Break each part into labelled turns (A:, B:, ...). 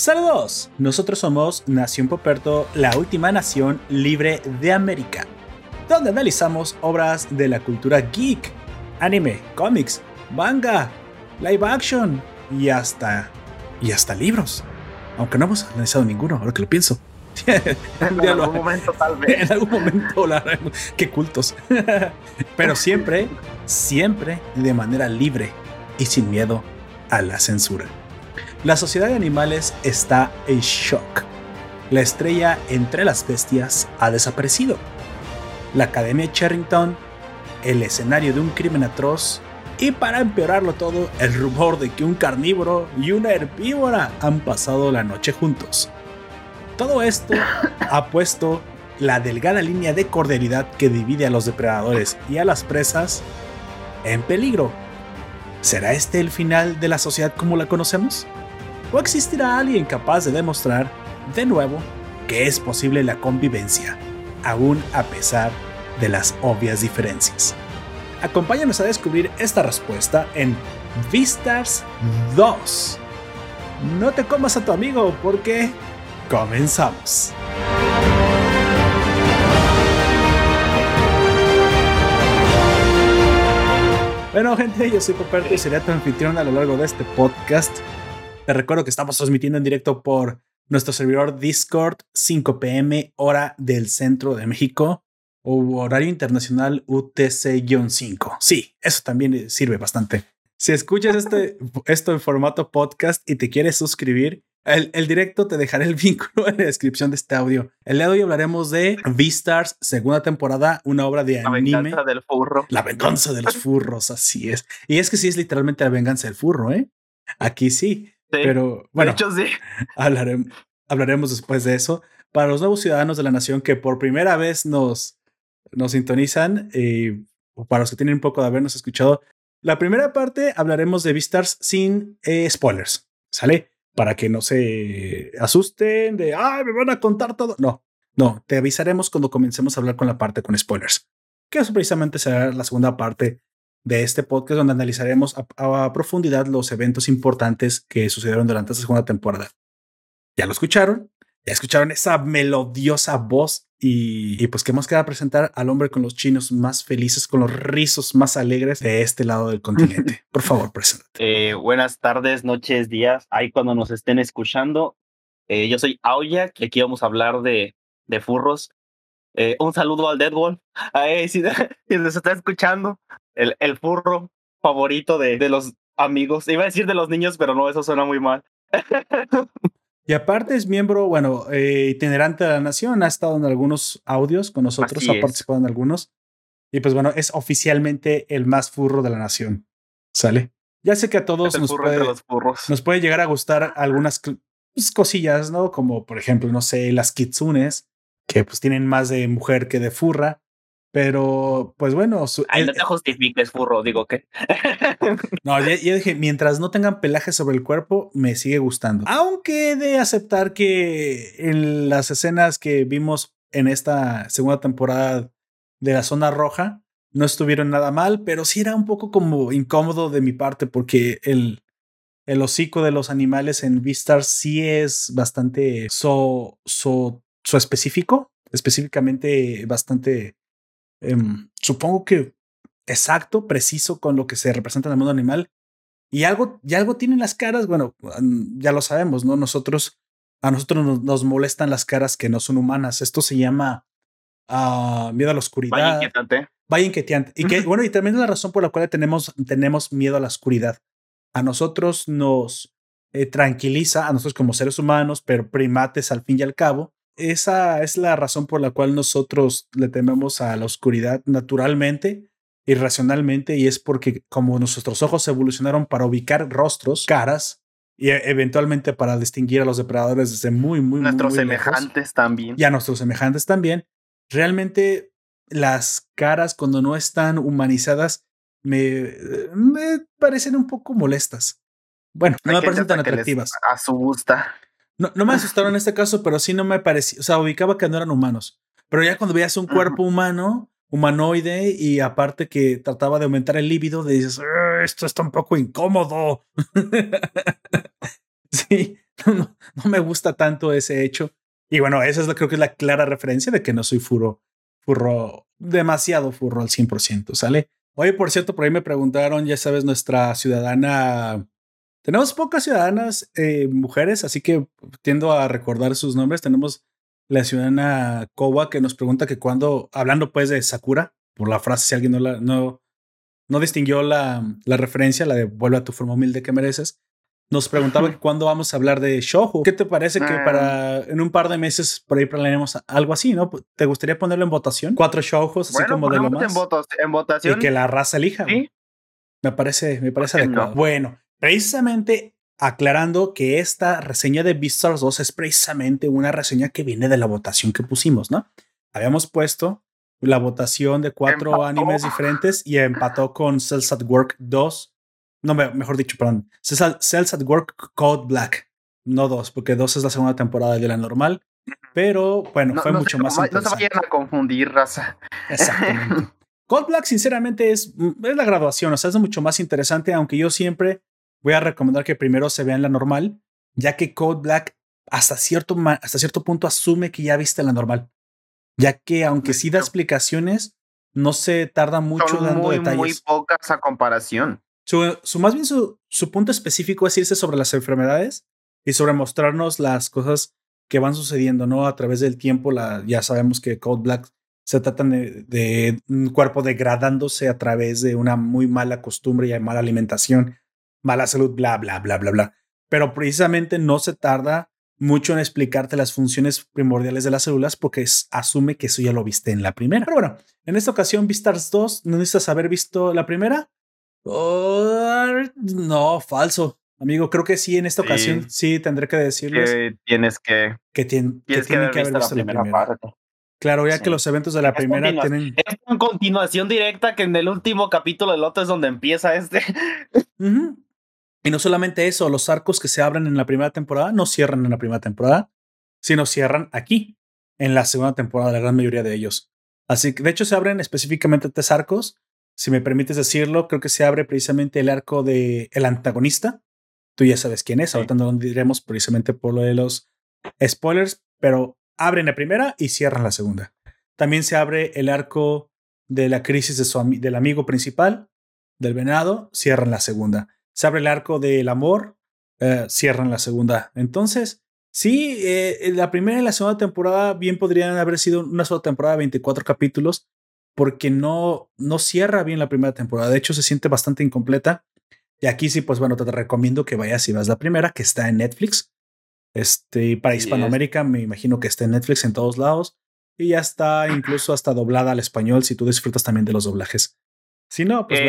A: Saludos, nosotros somos Nación Poperto, la última nación libre de América, donde analizamos obras de la cultura geek, anime, cómics, manga, live action y hasta y hasta libros. Aunque no hemos analizado ninguno, ahora que lo pienso.
B: en algún momento, tal vez.
A: En algún momento la. Qué cultos. Pero siempre, siempre de manera libre y sin miedo a la censura. La sociedad de animales está en shock. La estrella entre las bestias ha desaparecido. La Academia Charrington, el escenario de un crimen atroz, y para empeorarlo todo, el rumor de que un carnívoro y una herbívora han pasado la noche juntos. Todo esto ha puesto la delgada línea de corderidad que divide a los depredadores y a las presas en peligro. ¿Será este el final de la sociedad como la conocemos? ¿O existirá alguien capaz de demostrar, de nuevo, que es posible la convivencia, aún a pesar de las obvias diferencias? Acompáñanos a descubrir esta respuesta en Vistas 2. No te comas a tu amigo porque comenzamos. Bueno, gente, yo soy Poperto y seré tu anfitrión a lo largo de este podcast. Te recuerdo que estamos transmitiendo en directo por nuestro servidor Discord, 5 pm, hora del centro de México, o horario internacional UTC-5. Sí, eso también sirve bastante. Si escuchas este, esto en formato podcast y te quieres suscribir, el, el, directo te dejaré el vínculo en la descripción de este audio. El día de hoy hablaremos de Beastars, segunda temporada, una obra de anime.
B: La venganza del furro.
A: La venganza de los furros, así es. Y es que sí es literalmente la venganza del furro, ¿eh? Aquí sí. Pero bueno,
B: de hecho, sí.
A: hablaremos, hablaremos después de eso. Para los nuevos ciudadanos de la nación que por primera vez nos, nos sintonizan, eh, o para los que tienen un poco de habernos escuchado, la primera parte hablaremos de Beastars sin eh, spoilers, ¿sale? para que no se asusten de, ay, me van a contar todo. No, no, te avisaremos cuando comencemos a hablar con la parte con spoilers, que eso precisamente será la segunda parte de este podcast donde analizaremos a, profundidad los eventos importantes que sucedieron durante esta segunda temporada. ¿Ya lo escucharon? ¿Ya escucharon esa melodiosa voz y, pues que hemos quedado presentar al hombre con los chinos más felices, con los rizos más alegres de este lado del continente. Por favor, preséntate.
B: Eh, buenas tardes, noches, días, ahí cuando nos estén escuchando. Eh, yo soy Aoya, que aquí vamos a hablar de, de furros. Eh, un saludo al Deadwolf. si, si nos está escuchando, el, el furro favorito de, de los amigos. Iba a decir de los niños, pero no, eso suena muy mal.
A: Y aparte es miembro, bueno, eh, itinerante de la nación, ha estado en algunos audios con nosotros, ha participado en algunos. Y pues bueno, es oficialmente el más furro de la nación. ¿Sale? Ya sé que a todos nos puede, nos puede, llegar a gustar algunas pues, cosillas, ¿no? Como por ejemplo, no sé, las kitsunes, que pues tienen más de mujer que de furra. Pero, pues bueno.
B: Su, Ay, no te justifiques, furro, digo que.
A: no, ya, dije, mientras no tengan pelaje sobre el cuerpo, me sigue gustando. Aunque he de aceptar que en las escenas que vimos en esta segunda temporada de la zona roja, no estuvieron nada mal, pero sí era un poco como incómodo de mi parte porque el, el hocico de los animales en Vistar sí es bastante so, so, so específico, específicamente bastante Em, supongo que exacto, preciso con lo que se representa en el mundo animal. Y algo, y algo tienen las caras, bueno, ya lo sabemos, ¿no? Nosotros, a nosotros nos, molestan las caras que no son humanas. Esto se llama uh, miedo a la oscuridad.
B: Vaya inquietante.
A: Vaya inquietante. Y que, bueno, y también es la razón por la cual tenemos, tenemos miedo a la oscuridad. A nosotros nos eh, tranquiliza, a nosotros como seres humanos, pero primates al fin y al cabo, esa es la razón por la cual nosotros le tememos a la oscuridad naturalmente, irracionalmente, y es porque como nuestros ojos evolucionaron para ubicar rostros, caras, y e, eventualmente para distinguir a los depredadores desde muy, muy,
B: nuestros
A: muy,
B: semejantes también.
A: Y a nuestros semejantes también. Realmente las caras cuando no están humanizadas me, me parecen un poco molestas. Bueno, no me parecen tan atractivas.
B: A su gusta.
A: No, no me asustaron en este caso, pero sí no me parecía, o sea, ubicaba que no eran humanos. Pero ya cuando veías un cuerpo humano, humanoide, y aparte que trataba de aumentar el líbido, dices, esto está un poco incómodo. sí, no, me gusta tanto ese hecho. Y bueno, esa es lo, creo que es la clara referencia de que no soy furro, furro, demasiado furro al 100%, ¿sale? Oye, por cierto, por ahí me preguntaron, ya sabes, nuestra ciudadana tenemos pocas ciudadanas eh, mujeres, así que tiendo a recordar sus nombres. Tenemos la ciudadana Kowa que nos pregunta que cuando, hablando pues de Sakura, por la frase, si alguien no, la, no, no distinguió la, la, referencia, la de vuelve a tu forma humilde que mereces, nos preguntaba que cuándo vamos a hablar de Shoujo. ¿Qué te parece que para ah. en un par de meses por ahí planearemos algo así, no? ¿Te gustaría ponerlo en votación? Cuatro Shoujos, así como de lo más.
B: En, votación.
A: Y que la raza elija. ¿Sí? Me parece, me parece adecuado. Bueno, Precisamente aclarando que esta reseña de Beastars 2 es precisamente una reseña que viene de la votación que pusimos, ¿no? Habíamos puesto la votación de cuatro animes diferentes y empató con Cells at Work 2. No, mejor dicho, perdón. Cells at Work Code Black. No dos, porque dos es la segunda temporada de la normal. Pero bueno, fue mucho más
B: No se vayan a confundir, raza.
A: Exactamente. Code Black, sinceramente, es, es la graduación. O sea, es mucho más interesante, aunque yo siempre voy a recomendar que primero se vean la normal, ya que Code Black hasta cierto, hasta cierto punto asume que ya viste la normal. Ya que aunque sí da explicaciones, no se tarda mucho dando muy, detalles. Muy
B: pocas a comparación.
A: Su, su, más bien su, su punto específico es irse sobre las enfermedades y sobre mostrarnos las cosas que van sucediendo, ¿no? A través del tiempo, la, ya sabemos que Code Black se trata de, de, un cuerpo degradándose a través de una muy mala costumbre y mala alimentación mala salud, bla, bla, bla, bla, bla. Pero precisamente no se tarda mucho en explicarte las funciones primordiales de las células porque asume que eso ya lo viste en la primera. Pero bueno, en esta ocasión, Vistars 2, ¿no necesitas haber visto la primera? no, falso. Amigo, creo que sí, en esta ocasión sí tendré que decirles.
B: Que tienes que.
A: Que, tienen que, haber visto, la primera, parte. Claro, ya que los eventos de la primera tienen.
B: Es una continuación directa que en el último capítulo del otro es donde empieza este.
A: Y no solamente eso, los arcos que se abren en la primera temporada no cierran en la primera temporada, sino cierran aquí, en la segunda temporada, la gran mayoría de ellos. Así que, de hecho, se abren específicamente tres arcos. Si me permites decirlo, creo que se abre precisamente el arco de el antagonista. Tú ya sabes quién es, ahorita no lo diremos precisamente por lo de los spoilers, pero abren la primera y cierran la segunda. También se abre el arco de la crisis de su, del amigo principal, del venado, cierran la segunda se abre el arco del amor, eh, cierran la segunda. Entonces, sí, eh, la primera y la segunda temporada bien podrían haber sido una sola temporada, 24 capítulos, porque no, no cierra bien la primera temporada. De hecho, se siente bastante incompleta. Y aquí sí, pues bueno, te recomiendo que vayas y vas la primera, que está en Netflix. Este, para Hispanoamérica, me imagino que está en Netflix en todos lados. Y ya está incluso hasta doblada al español si tú disfrutas también de los doblajes. Si no, pues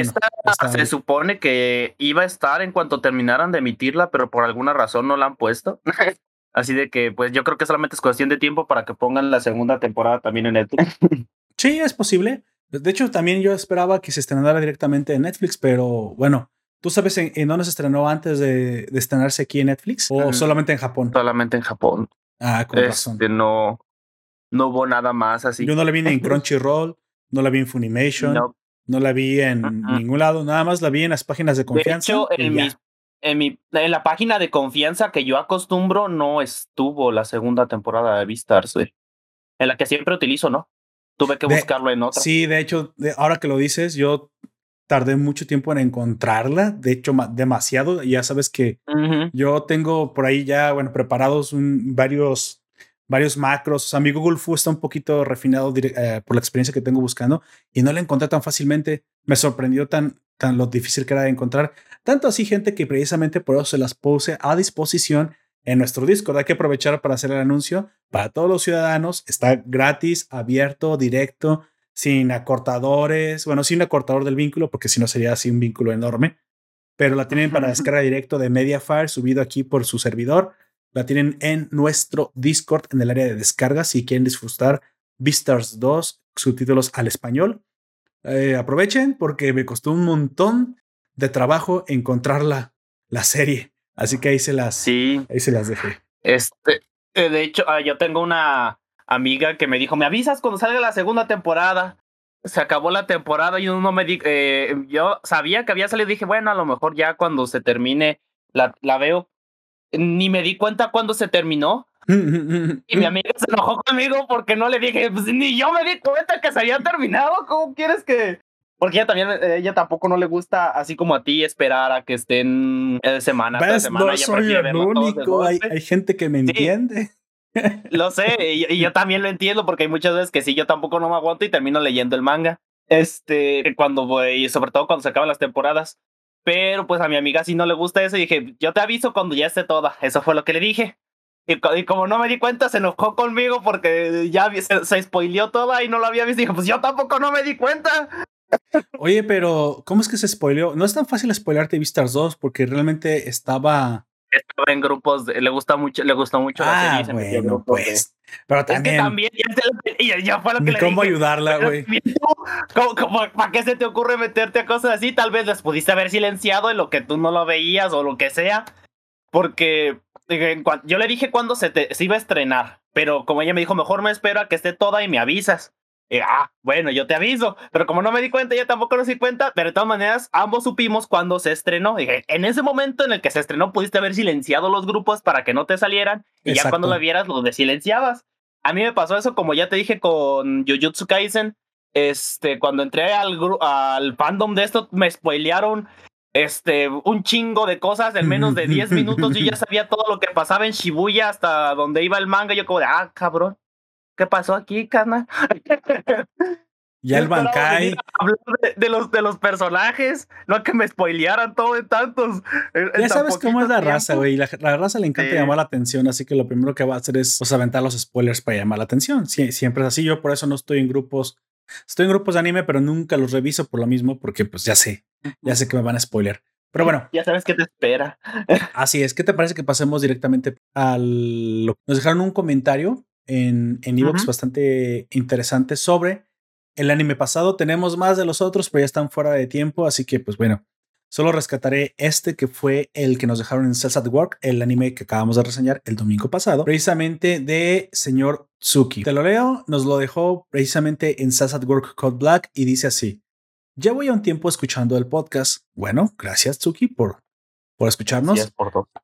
B: Esta se supone que iba a estar en cuanto terminaran de emitirla, pero por alguna razón no la han puesto. Así de que, pues yo creo que solamente es cuestión de tiempo para que pongan la segunda temporada también en Netflix.
A: Sí, es posible. De hecho, también yo esperaba que se estrenara directamente en Netflix, pero bueno, ¿tú sabes en, dónde se estrenó antes de, estrenarse aquí en Netflix? ¿O mm, solamente en Japón?
B: Solamente en Japón.
A: Ah, con razón.
B: Este, no, no hubo nada más así.
A: Yo no la vi ni en Crunchyroll, no la vi en Funimation. No. No la vi en ningún lado, nada más la vi en las páginas de confianza.
B: De hecho, en, mi, en, mi, en la página de confianza que yo acostumbro no estuvo la segunda temporada de Beastars, En la que siempre utilizo, ¿no? Tuve que buscarlo en otra.
A: Sí, de hecho, ahora que lo dices, yo tardé mucho tiempo en encontrarla, de hecho, demasiado. Ya sabes que yo tengo por ahí ya, bueno, preparados un, varios varios macros. O sea, mi Google Fu está un poquito refinado eh, por la experiencia que tengo buscando y no la encontré tan fácilmente. Me sorprendió tan, tan lo difícil que era de encontrar. Tanto así, gente, que precisamente por eso se las puse a disposición en nuestro Discord. Hay que aprovechar para hacer el anuncio para todos los ciudadanos. Está gratis, abierto, directo, sin acortadores. Bueno, sin acortador del vínculo, porque si no sería así un vínculo enorme. Pero la tienen para descarga directo de Mediafire, subido aquí por su servidor. La tienen en nuestro Discord en el área de descarga si quieren disfrutar Beastars 2 subtítulos al español. Eh, aprovechen porque me costó un montón de trabajo encontrar la, la serie. Así que ahí se las,
B: sí.
A: ahí se las dejé.
B: Este, eh, de hecho, ah, yo tengo una amiga que me dijo, me avisas cuando salga la segunda temporada. Se acabó la temporada y uno me dijo, eh, yo sabía que había salido dije, bueno, a lo mejor ya cuando se termine la, la veo ni me di cuenta cuando se terminó. y mi amiga se enojó conmigo porque no le dije, pues ni yo me di cuenta que se había terminado. ¿Cómo quieres que, porque ella también, ella tampoco no le gusta, así como a ti, esperar a que estén eh, semana tras semana.
A: No soy el único, hay, hay, gente que me entiende.
B: Lo sé, y, yo también lo entiendo porque hay muchas veces que sí, yo tampoco no me aguanto y termino leyendo el manga. Este, cuando voy, sobre todo cuando se acaban las temporadas. Pero pues a mi amiga sí no le gusta eso y dije, yo te aviso cuando ya esté toda. Eso fue lo que le dije. Y, como no me di cuenta, se enojó conmigo porque ya se, se spoileó toda y no lo había visto. Y dije, pues yo tampoco no me di cuenta.
A: Oye, pero ¿cómo es que se spoileó? No es tan fácil spoilearte Vistas 2 porque realmente estaba.
B: Estaba en grupos, le gusta mucho, le gustó mucho
A: ah, la serie. Bueno, pues. Pero también. Es que también
B: ya, ya, fue lo que le
A: ¿Cómo ayudarla, güey?
B: ¿Para qué se te ocurre meterte a cosas así? Tal vez las pudiste haber silenciado en lo que tú no lo veías o lo que sea. Porque yo le dije cuándo se, te, se iba a estrenar. Pero como ella me dijo, mejor me espero a que esté toda y me avisas ah, bueno, yo te aviso. Pero como no me di cuenta, ella tampoco nos di cuenta. Pero de todas maneras, ambos supimos cuando se estrenó. Dije, en ese momento en el que se estrenó, pudiste haber silenciado los grupos para que no te salieran. Y ya cuando la vieras, lo desilenciabas. A mí me pasó eso, como ya te dije con Jujutsu Kaisen. Este, cuando entré al, al fandom de esto, me spoilearon este, un chingo de cosas en menos de 10 minutos. Yo ya sabía todo lo que pasaba en Shibuya hasta donde iba el manga. Yo como de, ah, cabrón. ¿Qué pasó aquí, carnal?
A: Ya el Bankai.
B: Hablar de, los, de los personajes, no que me spoilearan todo de tantos.
A: ya sabes cómo es la raza, güey. La, la, raza le encanta llamar la atención, así que lo primero que va a hacer es pues, aventar los spoilers para llamar la atención. siempre es así. Yo por eso no estoy en grupos. Estoy en grupos de anime, pero nunca los reviso por lo mismo, porque pues ya sé, ya sé que me van a spoiler. Pero bueno.
B: Ya sabes qué te espera.
A: así es. ¿Qué te parece que pasemos directamente al. Nos dejaron un comentario en, en Evox bastante interesante sobre el anime pasado. Tenemos más de los otros, pero ya están fuera de tiempo, así que pues bueno, solo rescataré este que fue el que nos dejaron en Cells at Work, el anime que acabamos de reseñar el domingo pasado, precisamente de señor Tsuki. Te lo leo, nos lo dejó precisamente en Cells at Work Code Black y dice así. Ya voy a un tiempo escuchando el podcast. Bueno, gracias Tsuki por, por escucharnos.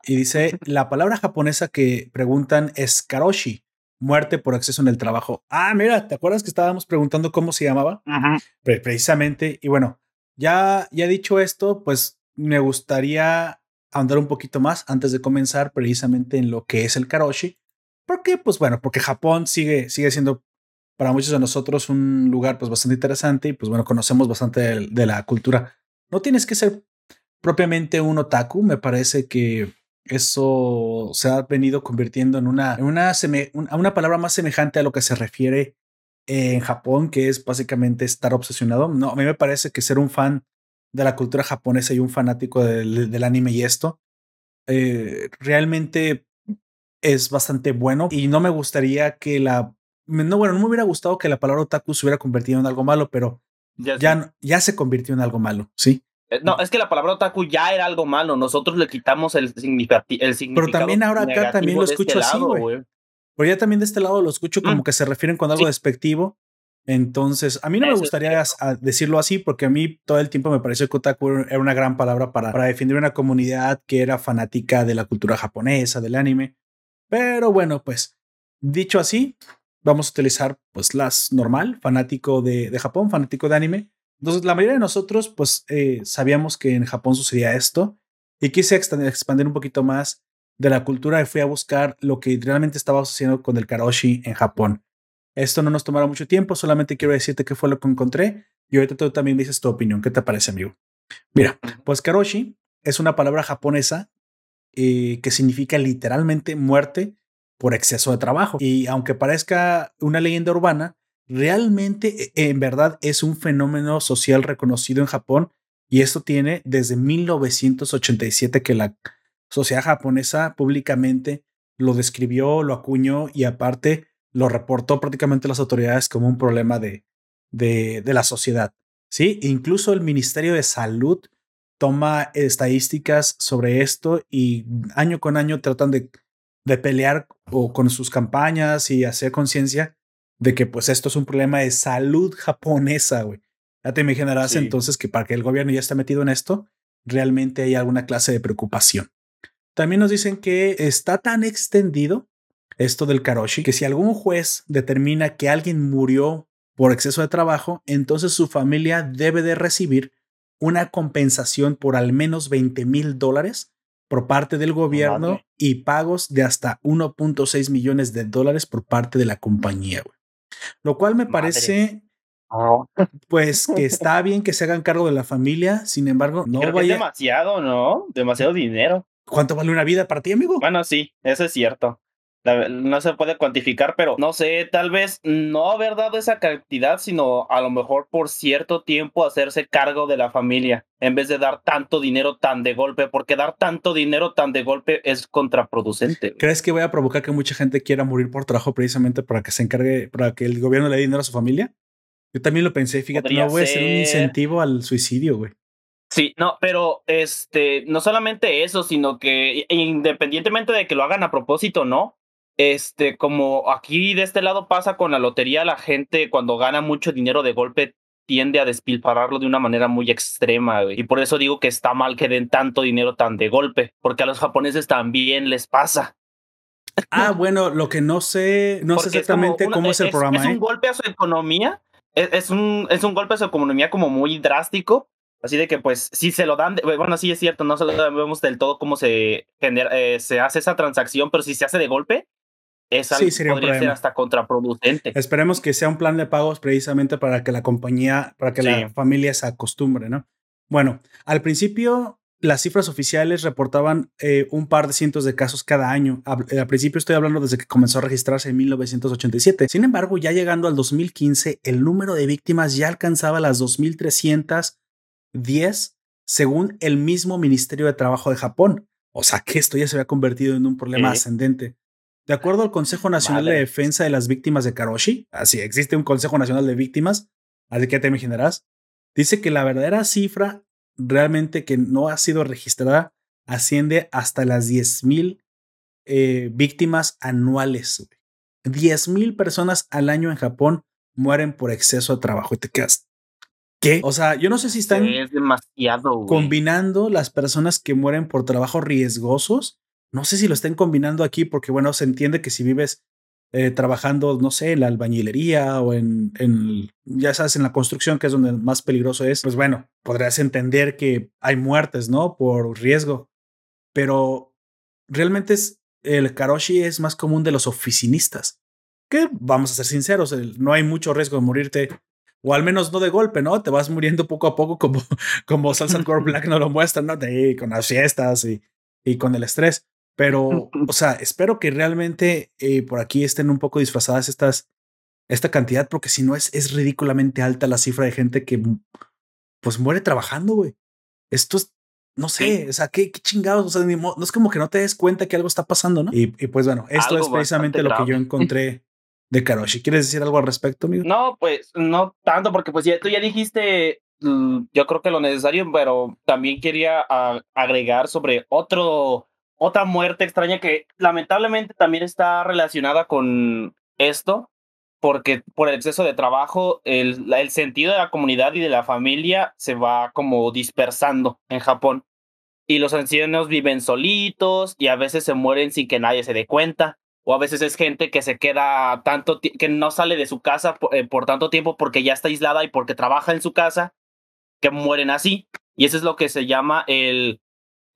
A: y dice, la palabra japonesa que preguntan es karoshi, muerte por exceso en el trabajo. Ah, mira, ¿te acuerdas que estábamos preguntando cómo se llamaba? precisamente. Y bueno, ya, ya dicho esto, pues me gustaría andar un poquito más antes de comenzar precisamente en lo que es el karoshi. Porque, pues bueno, porque Japón sigue, sigue siendo para muchos de nosotros un lugar pues bastante interesante y pues bueno, conocemos bastante de la cultura. No tienes que ser propiamente un otaku, me parece que eso se ha venido convirtiendo en una, una, una palabra más semejante a lo que se refiere en Japón, que es básicamente estar obsesionado. No, a mí me parece que ser un fan de la cultura japonesa y un fanático del, anime y esto, eh, realmente es bastante bueno y no me gustaría que la... No, bueno, no me hubiera gustado que la palabra otaku se hubiera convertido en algo malo, pero ya, ya, ya se convirtió en algo malo, ¿sí?
B: Eh, no, es que la palabra otaku ya era algo malo. Nosotros le quitamos el, significado.
A: Pero también ahora acá también lo este escucho así, güey. Pero ya también de este lado lo escucho como mm. que se refieren con algo despectivo. Entonces, a mí no me gustaría decirlo así porque a mí todo el tiempo me pareció que otaku era una gran palabra para, para definir una comunidad que era fanática de la cultura japonesa, del anime. Pero bueno, pues dicho así, vamos a utilizar pues las normal, fanático de, de Japón, fanático de anime. Entonces, la mayoría de nosotros, pues, eh, sabíamos que en Japón sucedía esto y quise expandir un poquito más de la cultura y fui a buscar lo que realmente estaba sucediendo con el karoshi en Japón. Esto no nos tomará mucho tiempo, solamente quiero decirte qué fue lo que encontré y ahorita tú también dices tu opinión. ¿Qué te parece, amigo? Mira, pues karoshi es una palabra japonesa eh, que significa literalmente muerte por exceso de trabajo. Y aunque parezca una leyenda urbana, realmente e, en verdad es un fenómeno social reconocido en Japón y esto tiene desde 1987 que la sociedad japonesa públicamente lo describió, lo acuñó y aparte lo reportó prácticamente las autoridades como un problema de, de, la sociedad. Sí, incluso el Ministerio de Salud toma estadísticas sobre esto y año con año tratan de, de pelear o con sus campañas y hacer conciencia de que pues esto es un problema de salud japonesa, güey. Ya te imaginarás entonces que para que el gobierno ya esté metido en esto, realmente hay alguna clase de preocupación. También nos dicen que está tan extendido esto del karoshi que si algún juez determina que alguien murió por exceso de trabajo, entonces su familia debe de recibir una compensación por al menos 20 mil dólares por parte del gobierno y pagos de hasta 1.6 millones de dólares por parte de la compañía. Lo cual me parece oh. pues que está bien que se hagan cargo de la familia, sin embargo, no
B: Creo vaya... demasiado, ¿no? Demasiado dinero.
A: ¿Cuánto vale una vida para ti, amigo?
B: Bueno, sí, eso es cierto no se puede cuantificar, pero no sé, tal vez no haber dado esa cantidad, sino a lo mejor por cierto tiempo hacerse cargo de la familia, en vez de dar tanto dinero tan de golpe, porque dar tanto dinero tan de golpe es contraproducente.
A: ¿Crees que voy a provocar que mucha gente quiera morir por trabajo precisamente para que se encargue, para que el gobierno le dé dinero a su familia? Yo también lo pensé, fíjate, no voy a hacer un incentivo al suicidio, güey.
B: Sí, no, pero este, no solamente eso, sino que independientemente de que lo hagan a propósito, no, este, como aquí de este lado pasa con la lotería, la gente cuando gana mucho dinero de golpe tiende a despilfarrarlo de una manera muy extrema, Y por eso digo que está mal que den tanto dinero tan de golpe, porque a los japoneses también les pasa.
A: Ah, bueno, lo que no sé, no sé exactamente cómo es el programa.
B: Es un
A: ¿eh?
B: golpe a su economía, es, un, es un golpe a su economía como muy drástico, Así de que, pues, si se lo dan, bueno, sí es cierto, no sabemos del todo cómo se, genera, eh, se hace esa transacción, pero si se hace de golpe, esa sí, sería podría ser hasta contraproducente.
A: Esperemos que sea un plan de pagos precisamente para que la compañía, para que la familia se acostumbre, ¿no? Bueno, al principio las cifras oficiales reportaban eh, un par de cientos de casos cada año. Eh, al, principio estoy hablando desde que comenzó a registrarse en 1987. Sin embargo, ya llegando al 2015, el número de víctimas ya alcanzaba las 2.310 según el mismo Ministerio de Trabajo de Japón. O sea que esto ya se había convertido en un problema ascendente. De acuerdo al Consejo Nacional de Defensa de las Víctimas de Karoshi, así existe un Consejo Nacional de Víctimas, así que te imaginarás, dice que la verdadera cifra realmente que no ha sido registrada asciende hasta las 10.000 eh, víctimas anuales. 10.000 personas al año en Japón mueren por exceso de trabajo y te quedas. ¿Qué? O sea, yo no sé si están
B: es demasiado,
A: combinando las personas que mueren por trabajos riesgosos no sé si lo estén combinando aquí porque, bueno, se entiende que si vives eh, trabajando, no sé, en la albañilería o en, en, ya sabes, en la construcción, que es donde más peligroso es, pues bueno, podrías entender que hay muertes, ¿no? Por riesgo. Pero realmente es, el karoshi es más común de los oficinistas, que vamos a ser sinceros, no hay mucho riesgo de morirte, o al menos no de golpe, ¿no? Te vas muriendo poco a poco como, como Salsa Core Black no lo muestra, ¿no? De, con las fiestas y, y con el estrés. Pero, o sea, espero que realmente eh, por aquí estén un poco disfrazadas estas, esta cantidad, porque si no es, es ridículamente alta la cifra de gente que pues muere trabajando, güey. Esto es, no sé, o sea, qué, qué chingados, o sea, no es como que no te des cuenta que algo está pasando, ¿no? Y, pues bueno, esto es precisamente lo que yo encontré de Karoshi. ¿Quieres decir algo al respecto, amigo?
B: No, pues no tanto, porque pues ya, tú ya dijiste, mm, yo creo que lo necesario, pero también quería agregar sobre otro otra muerte extraña que lamentablemente también está relacionada con esto, porque por el exceso de trabajo, el, el sentido de la comunidad y de la familia se va como dispersando en Japón. Y los ancianos viven solitos y a veces se mueren sin que nadie se dé cuenta. O a veces es gente que se queda tanto, que no sale de su casa por, eh, por tanto tiempo porque ya está aislada y porque trabaja en su casa, que mueren así. Y eso es lo que se llama el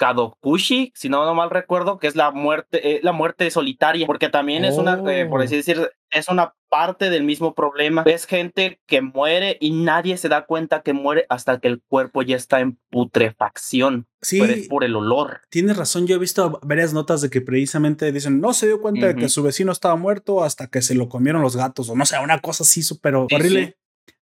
B: Kadokushi, si no, no mal recuerdo, que es la muerte, eh, la muerte solitaria, porque también es una, eh, por así oh. decir, es una parte del mismo problema. Es gente que muere y nadie se da cuenta que muere hasta que el cuerpo ya está en putrefacción. Sí. Pero es por el olor.
A: Tienes razón, yo he visto varias notas de que precisamente dicen, no se dio cuenta de que su vecino estaba muerto hasta que se lo comieron los gatos, o no sé, una cosa así súper horrible.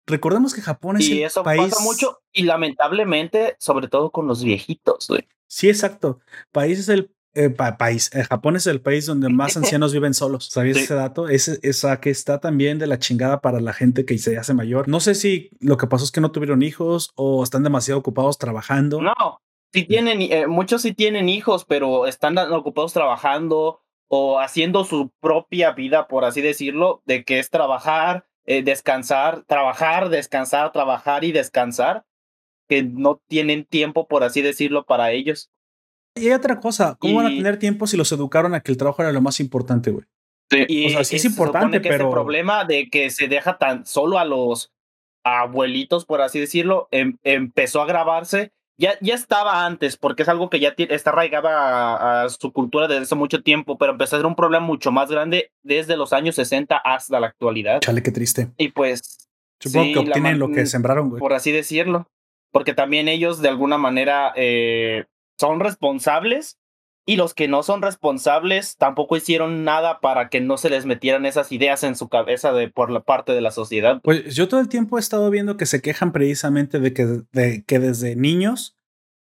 A: Recordemos que Japón es
B: y
A: el
B: eso
A: país...
B: pasa mucho y lamentablemente, sobre todo con los viejitos, güey.
A: Sí, exacto. País es el eh, país. Eh, Japón es el país donde más ancianos viven solos. ¿Sabías ese dato? Ese, esa que está también de la chingada para la gente que se hace mayor. No sé si lo que pasó es que no tuvieron hijos o están demasiado ocupados trabajando.
B: No, sí tienen, eh, muchos sí tienen hijos, pero están ocupados trabajando o haciendo su propia vida, por así decirlo, de que es trabajar, descansar, trabajar, descansar, trabajar y descansar que no tienen tiempo, por así decirlo, para ellos.
A: Y hay otra cosa, ¿cómo van a tener tiempo si los educaron a que el trabajo era lo más importante, güey?
B: Sí. Y o sea, sí es importante, que pero. el problema de que se deja tan solo a los abuelitos, por así decirlo, em, empezó a grabarse. Ya, ya estaba antes, porque es algo que ya está arraigada a, su cultura desde hace mucho tiempo, pero empezó a ser un problema mucho más grande desde los años 60 hasta la actualidad.
A: Chale, qué triste.
B: Y pues.
A: Supongo que obtienen lo que sembraron, güey.
B: Por así decirlo. Porque también ellos, de alguna manera, eh, son responsables y los que no son responsables tampoco hicieron nada para que no se les metieran esas ideas en su cabeza de por la parte de la sociedad.
A: Pues yo todo el tiempo he estado viendo que se quejan precisamente de que, de que desde niños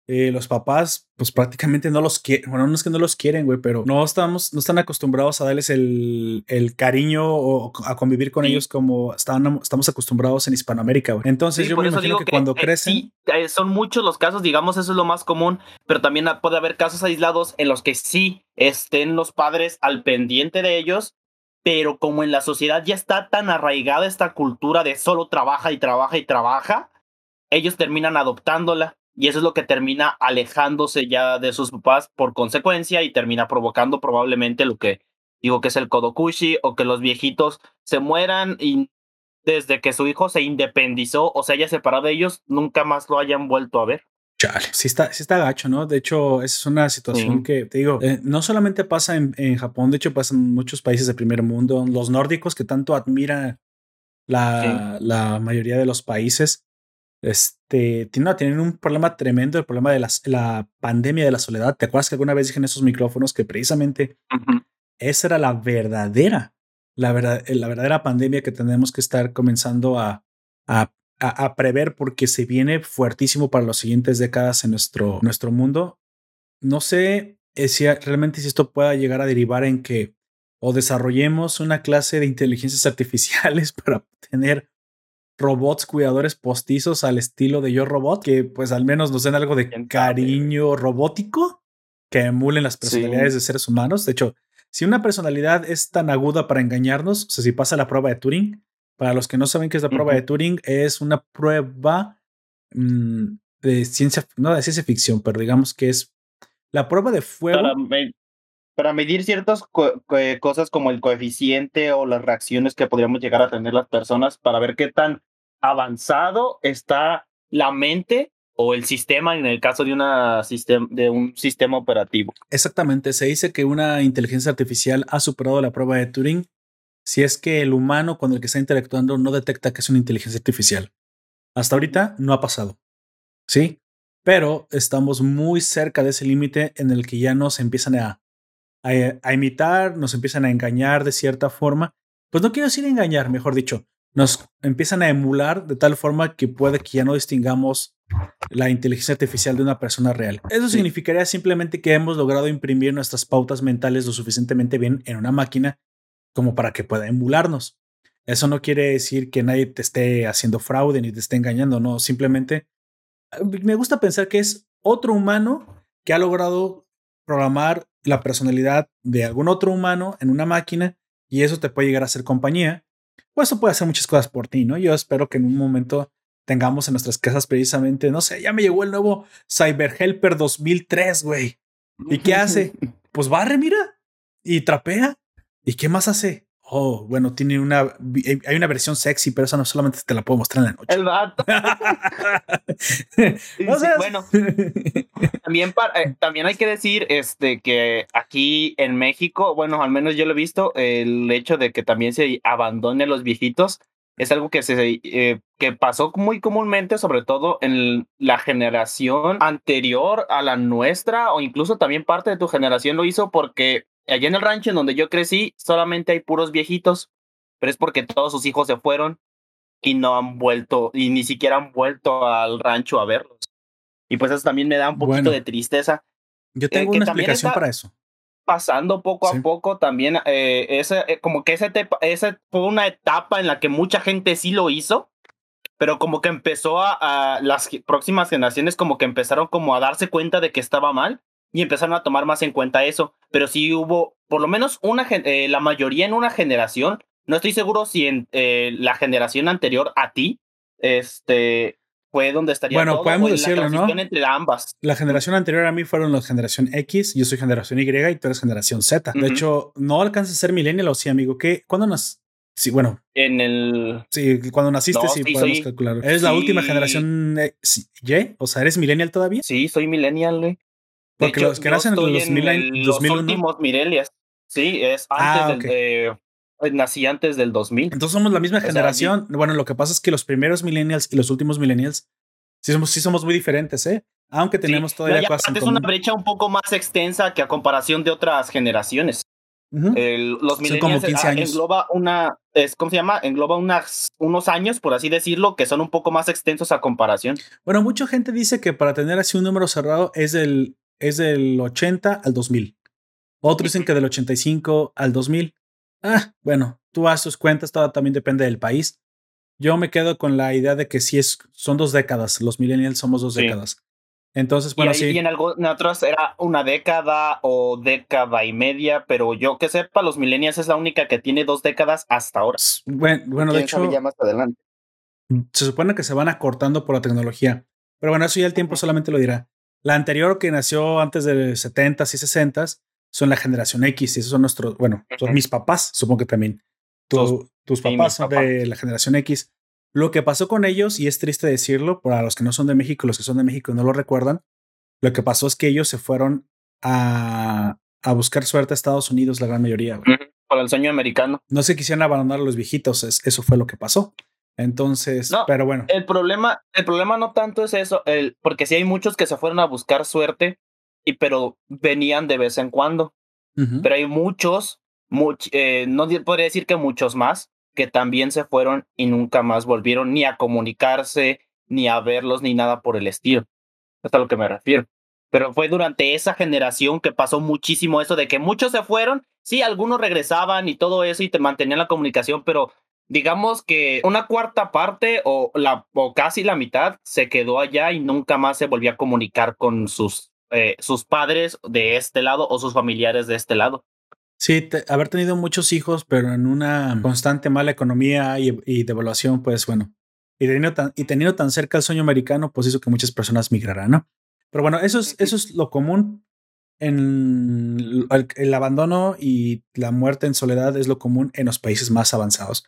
A: eh, los papás, pues prácticamente no los quieren. Bueno, no es que no los quieren, güey, pero no estamos, no están acostumbrados a darles el, el cariño o a convivir con ellos como están, estamos acostumbrados en Hispanoamérica, güey. Entonces yo me imagino que, cuando eh, crecen.
B: Sí, eh, son muchos los casos, digamos, eso es lo más común, pero también puede haber casos aislados en los que sí estén los padres al pendiente de ellos, pero como en la sociedad ya está tan arraigada esta cultura de solo trabaja y trabaja y trabaja, ellos terminan adoptándola y eso es lo que termina alejándose ya de sus papás por consecuencia y termina provocando probablemente lo que digo que es el kodokushi o que los viejitos se mueran y desde que su hijo se independizó o se haya separado de ellos, nunca más lo hayan vuelto a ver.
A: Chale, sí está, sí está gacho, ¿no? De hecho, es una situación que, te digo, eh, no solamente pasa en, en, Japón, de hecho pasa en muchos países del primer mundo, los nórdicos que tanto admira la, la mayoría de los países, este, tienen un problema tremendo, el problema de la pandemia de la soledad. ¿Te acuerdas que alguna vez dije en esos micrófonos que precisamente esa era la verdadera, la, verdad, la verdadera pandemia que tenemos que estar comenzando a, a, a, prever porque se viene fuertísimo para las siguientes décadas en nuestro, nuestro mundo? No sé eh, si realmente si esto pueda llegar a derivar en que o desarrollemos una clase de inteligencias artificiales para tener robots cuidadores postizos al estilo de Yo Robot, que pues al menos nos den algo de cariño robótico que emulen las personalidades de seres humanos. De hecho, si una personalidad es tan aguda para engañarnos, o sea, si pasa la prueba de Turing, para los que no saben qué es la prueba de Turing, es una prueba mm, de ciencia, no de ciencia ficción, pero digamos que es la prueba de fuego.
B: Para, medir ciertas cosas como el coeficiente o las reacciones que podríamos llegar a tener las personas para ver qué tan avanzado está la mente o el sistema en el caso de, una de un sistema operativo.
A: Exactamente, se dice que una inteligencia artificial ha superado la prueba de Turing si es que el humano con el que está interactuando no detecta que es una inteligencia artificial. Hasta ahorita no ha pasado. Sí, pero estamos muy cerca de ese límite en el que ya nos empiezan a, a, imitar, nos empiezan a engañar de cierta forma. Pues no quiero decir engañar, mejor dicho, nos empiezan a emular de tal forma que puede que ya no distingamos la inteligencia artificial de una persona real. Eso significaría simplemente que hemos logrado imprimir nuestras pautas mentales lo suficientemente bien en una máquina como para que pueda emularnos. Eso no quiere decir que nadie te esté haciendo fraude ni te esté engañando, no, simplemente ah, me gusta pensar que es otro humano que ha logrado programar la personalidad de algún otro humano en una máquina y eso te puede llegar a ser compañía pues eso puede hacer muchas cosas por ti, ¿no? Yo espero que en un momento tengamos en nuestras casas precisamente, no sé, ya me llegó el nuevo Cyber Helper 2003, güey. ¿Y qué hace? Pues barre, mira, y trapea. ¿Y qué más hace? Oh, bueno, tiene una. Eh, hay una versión sexy, pero esa no solamente te la puedo mostrar en la noche.
B: El vato. bueno, también, eh, también hay que decir este, que aquí en México, bueno, al menos yo lo he visto, el hecho de que también se abandone los viejitos es algo que, se, eh, que pasó muy comúnmente, sobre todo en la generación anterior a la nuestra, o incluso también parte de tu generación lo hizo porque allá en el rancho en donde yo crecí, solamente hay puros viejitos, pero es porque todos sus hijos se fueron y no han vuelto, y ni siquiera han vuelto al rancho a verlos. Y pues eso también me da un poquito de tristeza.
A: Yo tengo una explicación para eso.
B: Pasando poco a poco también, eh, ese, eh, como que esa, esa fue una etapa en la que mucha gente sí lo hizo, pero como que empezó a, a, las próximas generaciones como que empezaron como a darse cuenta de que estaba mal y empezaron a tomar más en cuenta eso. Pero sí hubo, por lo menos una, eh, la mayoría en una generación, no estoy seguro si en eh, la generación anterior a ti, este, fue donde estaría
A: Bueno,
B: todo,
A: podemos decirlo,
B: la
A: ¿no?
B: entre ambas.
A: La generación anterior a mí fueron la generación X, yo soy generación Y y tú eres generación Z. De hecho, no alcanzas a ser millennial o sí, amigo. ¿Qué? ¿Cuándo nas? Sí, bueno,
B: En el
A: sí, cuando naciste
B: No,
A: sí,
B: sí,
A: podemos
B: soy-
A: calcularlo. ¿Eres la última generación eh, Y? O sea, ¿eres millennial todavía?
B: sí, soy millennial, güey. De
A: Porque
B: hecho,
A: los que nacen en los 2000
B: el- los
A: 2001.
B: últimos millennials. Sí, es
A: Ah,
B: antes del eh, nací antes del 2000.
A: Entonces somos la misma generación. bueno, lo que pasa es que los primeros millennials y los últimos millennials sí somos, sí somos muy diferentes, ¿eh? Aunque tenemos
B: Sí.
A: todavía
B: No,
A: cosas en
B: es una brecha un poco más extensa que a comparación de otras generaciones. El- los
A: Son
B: millennials
A: como 15
B: ah,
A: años.
B: engloba una, es, ¿cómo se llama? Engloba unas, unos años, por así decirlo, que son un poco más extensos a comparación.
A: Bueno, mucha gente dice que para tener así un número cerrado es del, es del 80 al 2000. Otros dicen que del 85 al 2000. Ah, bueno, tú haz tus cuentas, todo también depende del país. Yo me quedo con la idea de que sí es, son dos décadas. Los millennials somos dos
B: Sí.
A: décadas. Entonces,
B: y,
A: bueno,
B: ahí-
A: sí.
B: y en, algo, en otros era una década o década y media, pero yo que sepa, los millennials es la única que tiene dos décadas hasta ahora.
A: Bueno, bueno de
B: ¿Quién sabe
A: hecho,
B: ya más adelante.
A: se supone que se van acortando por la tecnología. Pero bueno, eso ya el tiempo solamente lo dirá. La anterior que nació antes de 70s y 60s son la generación X y esos son nuestros, bueno, son mis papás, supongo que también. Tu-
B: Tus-
A: tus papás son
B: papás.
A: de la generación X. Lo que pasó con ellos, y es triste decirlo, para los que no son de México, los que son de México no lo recuerdan, lo que pasó es que ellos se fueron a, a buscar suerte a Estados Unidos, la gran mayoría. güey.
B: Para el sueño americano.
A: No se quisieron abandonar a los viejitos, es- eso fue lo que pasó. Entonces,
B: No,
A: pero bueno.
B: El problema, el problema no tanto es eso, el, porque sí hay muchos que se fueron a buscar suerte, y pero venían de vez en cuando. Pero hay muchos, much- eh, no podría decir que muchos más, que también se fueron y nunca más volvieron ni a comunicarse, ni a verlos, ni nada por el estilo. Es a lo que me refiero. Pero fue durante esa generación que pasó muchísimo eso de que muchos se fueron, sí, algunos regresaban y todo eso y te mantenían la comunicación, pero digamos que una cuarta parte o, la, o casi la mitad se quedó allá y nunca más se volvió a comunicar con sus, eh, sus padres de este lado o sus familiares de este lado.
A: Sí, te- haber tenido muchos hijos, pero en una constante mala economía y, y devaluación, pues bueno, y teniendo, tan, y teniendo tan cerca el sueño americano, pues hizo que muchas personas migraran, ¿no? Pero bueno, eso es, eso es lo común. En el, el abandono y la muerte en soledad es lo común en los países más avanzados.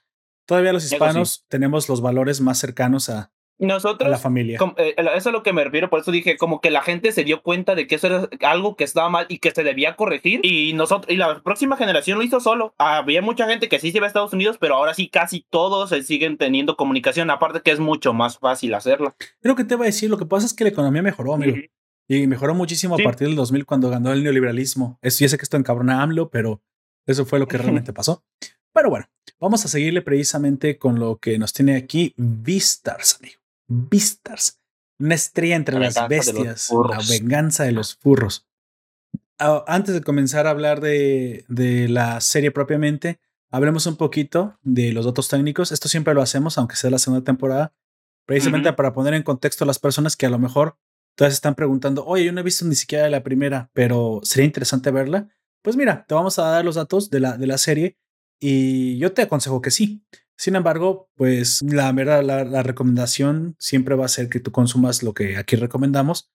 A: Todavía los
B: Eso sí.
A: hispanos tenemos los valores más cercanos a, a
B: Nosotros,
A: la familia.
B: com- eh, eso es a lo que me refiero, por eso dije, como que la gente se dio cuenta de que eso era algo que estaba mal y que se debía corregir, y nosotros, y la próxima generación lo hizo solo. Había mucha gente que sí se iba a Estados Unidos, pero ahora sí casi todos se siguen teniendo comunicación, aparte que es mucho más fácil hacerlo.
A: Creo que te voy a decir, lo que pasa es que la economía mejoró, amigo.
B: Ujú.
A: Y mejoró muchísimo
B: Sí.
A: a partir del 2000 cuando ganó el neoliberalismo. Eso, yo sé que esto encabrona a AMLO, pero eso fue lo que realmente pasó. Pero bueno, vamos a seguirle precisamente con lo que nos tiene aquí Vistars, amigo. Vistars. Una estrella entre
B: La
A: las bestias. La venganza de los furros. Ah, Antes de comenzar a hablar de, de la serie propiamente, hablemos un poquito de los datos técnicos. Esto siempre lo hacemos, aunque sea la segunda temporada, precisamente para poner en contexto a las personas que a lo mejor Todas están preguntando, oye, yo no he visto ni siquiera la primera, pero sería interesante verla. Pues mira, te vamos a dar los datos de la, de la serie y yo te aconsejo que sí. Sin embargo, pues la verdad, la, la recomendación siempre va a ser que tú consumas lo que aquí recomendamos.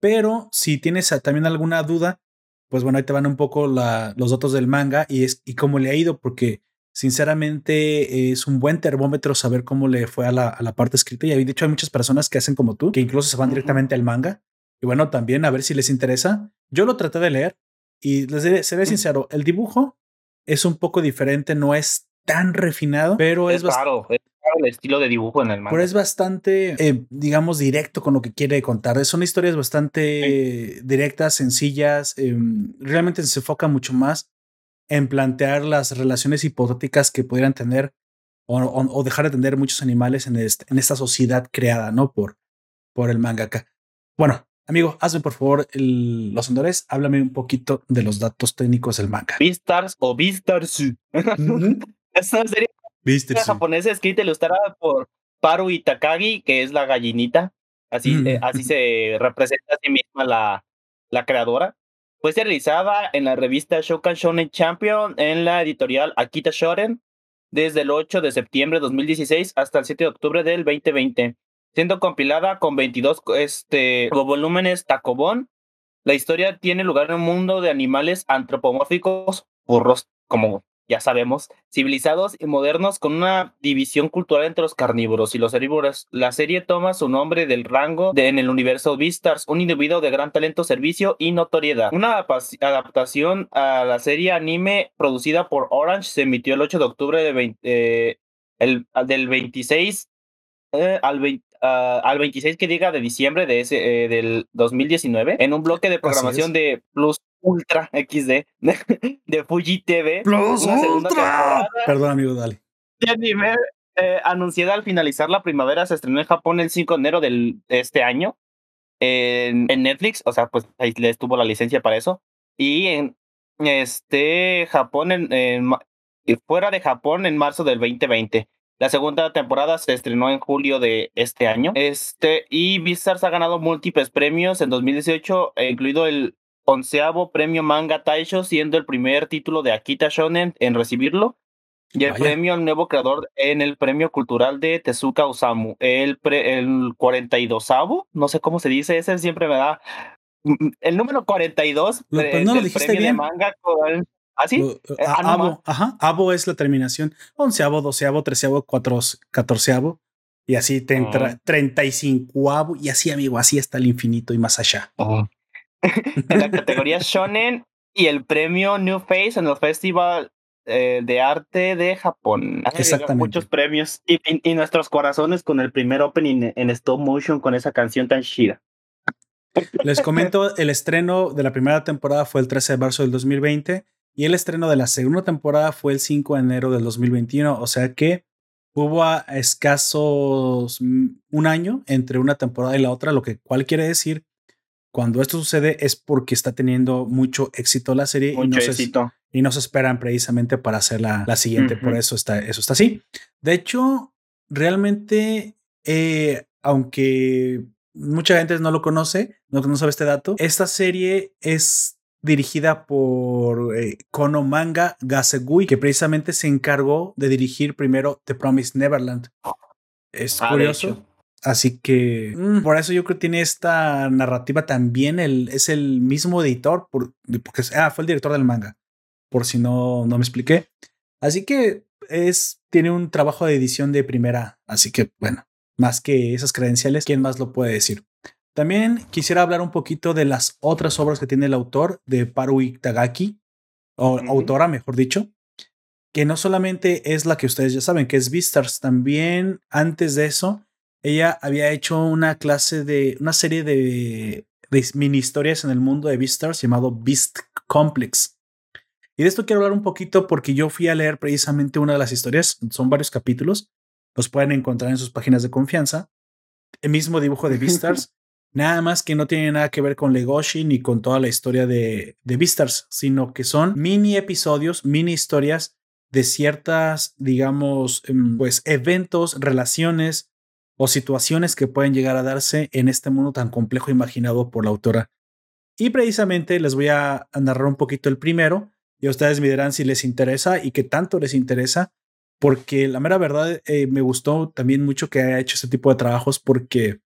A: Pero si tienes también alguna duda, pues bueno, ahí te van un poco la- los datos del manga y, es, y cómo le ha ido, porque sinceramente es un buen termómetro saber cómo le fue a la, a la parte escrita. Y de hecho hay muchas personas que hacen como tú, que incluso se van directamente al manga. Y bueno, también a ver si les interesa. Yo lo traté de leer y les diré, seré sincero, el dibujo es un poco diferente, no es tan refinado, pero es,
B: Es
A: bastante
B: raro, es raro el estilo de dibujo en el manga.
A: pero es bastante, eh, digamos, directo con lo que quiere contar. Son historias bastante directas, sencillas. eh, realmente se enfoca mucho más en plantear las relaciones hipotéticas que pudieran tener o, o- o dejar de tener muchos animales en, este- en esta sociedad creada, ¿no? Por, por el mangaka. Bueno, amigo, hazme por favor el- los honores. Háblame un poquito de los datos técnicos del manga.
B: Beastars o Beastars. es una serie japonesa escrita y ilustrada por Paru Itakagi, que es la gallinita. Así,
A: Mm.
B: eh, así se representa a sí misma la, la creadora. Fue realizada en la revista Shokan Shonen Champion en la editorial Akita Shonen desde el 8 de septiembre de 2016 hasta el 7 de octubre del 2020. Siendo compilada con 22 este, volúmenes tacobón. La historia tiene lugar en un mundo de animales antropomórficos, burros, como ya sabemos, civilizados y modernos con una división cultural entre los carnívoros y los herbívoros. La serie toma su nombre del rango de, en el universo Beastars, un individuo de gran talento, servicio y notoriedad. Una adaptación a la serie anime producida por Orange se emitió el 8 de octubre de eh, el, del 26 eh, al 20 Uh, al 26 que diga de diciembre de ese, eh, del 2019 en un bloque de programación de Plus Ultra XD de, Fuji TV.
A: Plus Ultra. Perdón, amigo, dale.
B: De anime eh, anunciada al finalizar la primavera se estrenó en Japón el 5 de enero del, de este año en, en, Netflix, o sea, pues ahí les tuvo la licencia para eso. Y en este Japón, en, en fuera de Japón en marzo del 2020. La segunda temporada se estrenó en julio de este año. Este, y Beastars ha ganado múltiples premios en 2018, incluido el onceavo premio Manga Taisho, siendo el primer título de Akita Shonen en recibirlo. Y el premio al nuevo creador en el premio cultural de Tezuka Osamu. El, el 42avo, no sé cómo se dice, ese siempre me da. Mm, el número 42
A: pues no lo dijiste bien.
B: de manga ¿Así?
A: ¿Ah, eh, ah, abo, ajá. Abo es la terminación. Onceavo, doceavo, treceavo, catorceavo. Y así te entra treinta y cinco y así, amigo, así está el infinito y más allá.
B: en la categoría Shonen y el premio New Face en el Festival eh, de Arte de Japón.
A: Exactamente.
B: Muchos premios y, y, nuestros corazones con el primer opening en stop motion con esa canción tan chida.
A: Les comento, el estreno de la primera temporada fue el 13 de marzo del 2020 y el estreno de la segunda temporada fue el 5 de enero del 2021, o sea que hubo a escasos un año entre una temporada y la otra, lo que cual quiere decir cuando esto sucede es porque está teniendo mucho éxito la serie
B: y, no Se,
A: y no se esperan precisamente para hacer la, la siguiente, por eso está, eso está así. De hecho, realmente, eh, aunque mucha gente no lo conoce, no, no sabe este dato, esta serie es dirigida por eh, Kono Manga Gasegui, que precisamente se encargó de dirigir primero The Promised Neverland. Es ah, curioso. Así que mm, por eso yo creo que tiene esta narrativa también. El, es el mismo editor, por, porque ah, fue el director del manga, por si no, no me expliqué. Así que es, tiene un trabajo de edición de primera. Así que bueno, más que esas credenciales, ¿quién más lo puede decir? También quisiera hablar un poquito de las otras obras que tiene el autor de Parui Tagaki, o autora, mejor dicho, que no solamente es la que ustedes ya saben, que es Beastars, también antes de eso, ella había hecho una clase de, una serie de, mini historias en el mundo de Beastars llamado Beast Complex. Y de esto quiero hablar un poquito porque yo fui a leer precisamente una de las historias, son varios capítulos, los pueden encontrar en sus páginas de confianza. El mismo dibujo de Beastars Nada más que no tiene nada que ver con Legoshi ni con toda la historia de, de Beastars, sino que son mini episodios, mini historias de ciertas, digamos, em, pues eventos, relaciones o situaciones que pueden llegar a darse en este mundo tan complejo imaginado por la autora. Y precisamente les voy a, narrar un poquito el primero y ustedes me dirán si les interesa y qué tanto les interesa, porque la mera verdad eh, me gustó también mucho que haya hecho este tipo de trabajos porque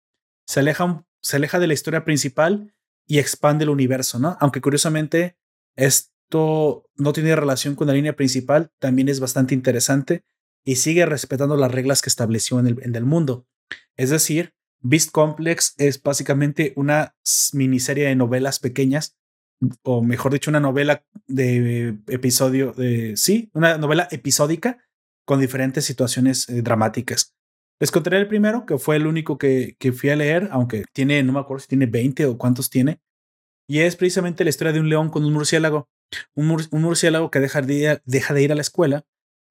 A: se alejan se aleja de la historia principal y expande el universo, ¿no? Aunque curiosamente esto no tiene relación con la línea principal, también es bastante interesante y sigue respetando las reglas que estableció en el, mundo. Es decir, Beast Complex es básicamente una miniserie de novelas pequeñas, o mejor dicho, una novela de episodio, de, sí, una novela episódica con diferentes situaciones eh, dramáticas. Les contaré el primero, que fue el único que, que fui a leer, aunque tiene, no me acuerdo si tiene 20 o cuántos tiene. Y es precisamente la historia de un león con un murciélago. Un, un murciélago que deja de, ir, deja de ir a la escuela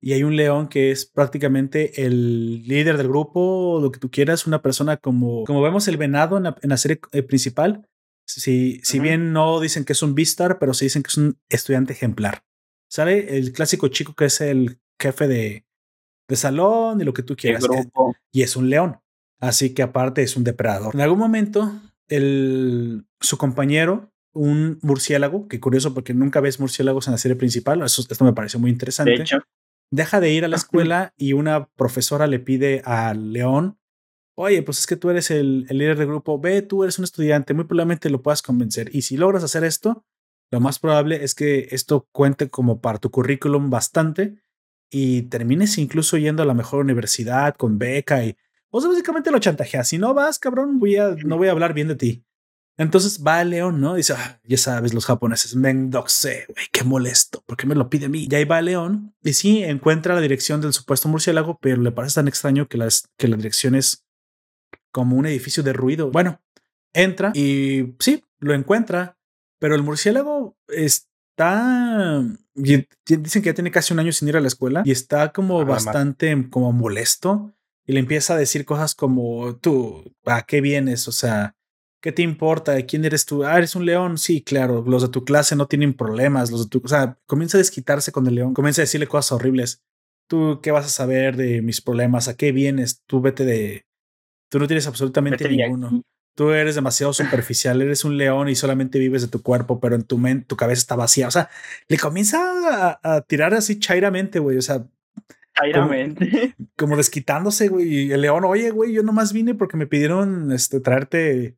A: y hay un león que es prácticamente el líder del grupo, lo que tú quieras, una persona como, como vemos el venado en la, serie eh, principal. Si, si bien no dicen que es un Beastar, pero sí dicen que es un estudiante ejemplar. Sale el clásico chico que es el jefe de, de salón y lo que tú quieras. Y es un león. Así que aparte es un depredador. En algún momento, el, su compañero, un murciélago, que curioso porque nunca ves murciélagos en la serie principal, eso, esto me pareció muy interesante. deja de ir a la escuela y una profesora le pide al león oye, pues es que tú eres el, el líder del grupo, ve, tú eres un estudiante, muy probablemente lo puedas convencer. Y si logras hacer esto, lo más probable es que esto cuente como para tu currículum bastante y termines incluso yendo a la mejor universidad con beca y, o sea, básicamente lo chantajeas. Si no vas, cabrón, voy a, no voy a hablar bien de ti. Entonces va León, ¿no? Dice, ah, ya sabes, los japoneses, mendoxe, güey, qué molesto, ¿por qué me lo pide a mí? Y ahí va León y sí encuentra la dirección del supuesto murciélago, pero le parece tan extraño que, las, que la dirección es como un edificio de ruido. Bueno, entra y sí, lo encuentra, pero el murciélago está. Dicen que ya tiene casi un año sin ir a la escuela y está como ah, bastante como molesto y le empieza a decir cosas como tú, ¿a qué vienes? O sea, ¿Qué te importa? ¿Quién eres tú? Ah, eres un león. Sí, claro. Los de tu clase no tienen problemas. Los de tu, o sea, comienza a desquitarse con el león. Comienza a decirle cosas horribles. Tú, ¿qué vas a saber de mis problemas? ¿A qué vienes? Tú vete de. Tú no tienes absolutamente ninguno. Tú eres demasiado superficial. Eres un león y solamente vives de tu cuerpo, pero en tu mente, tu cabeza está vacía. O sea, le comienza a, tirar así chairamente, güey. O sea,
B: Chairamente.
A: Como, como, desquitándose, güey. Y el león, oye, güey, yo nomás vine porque me pidieron este, traerte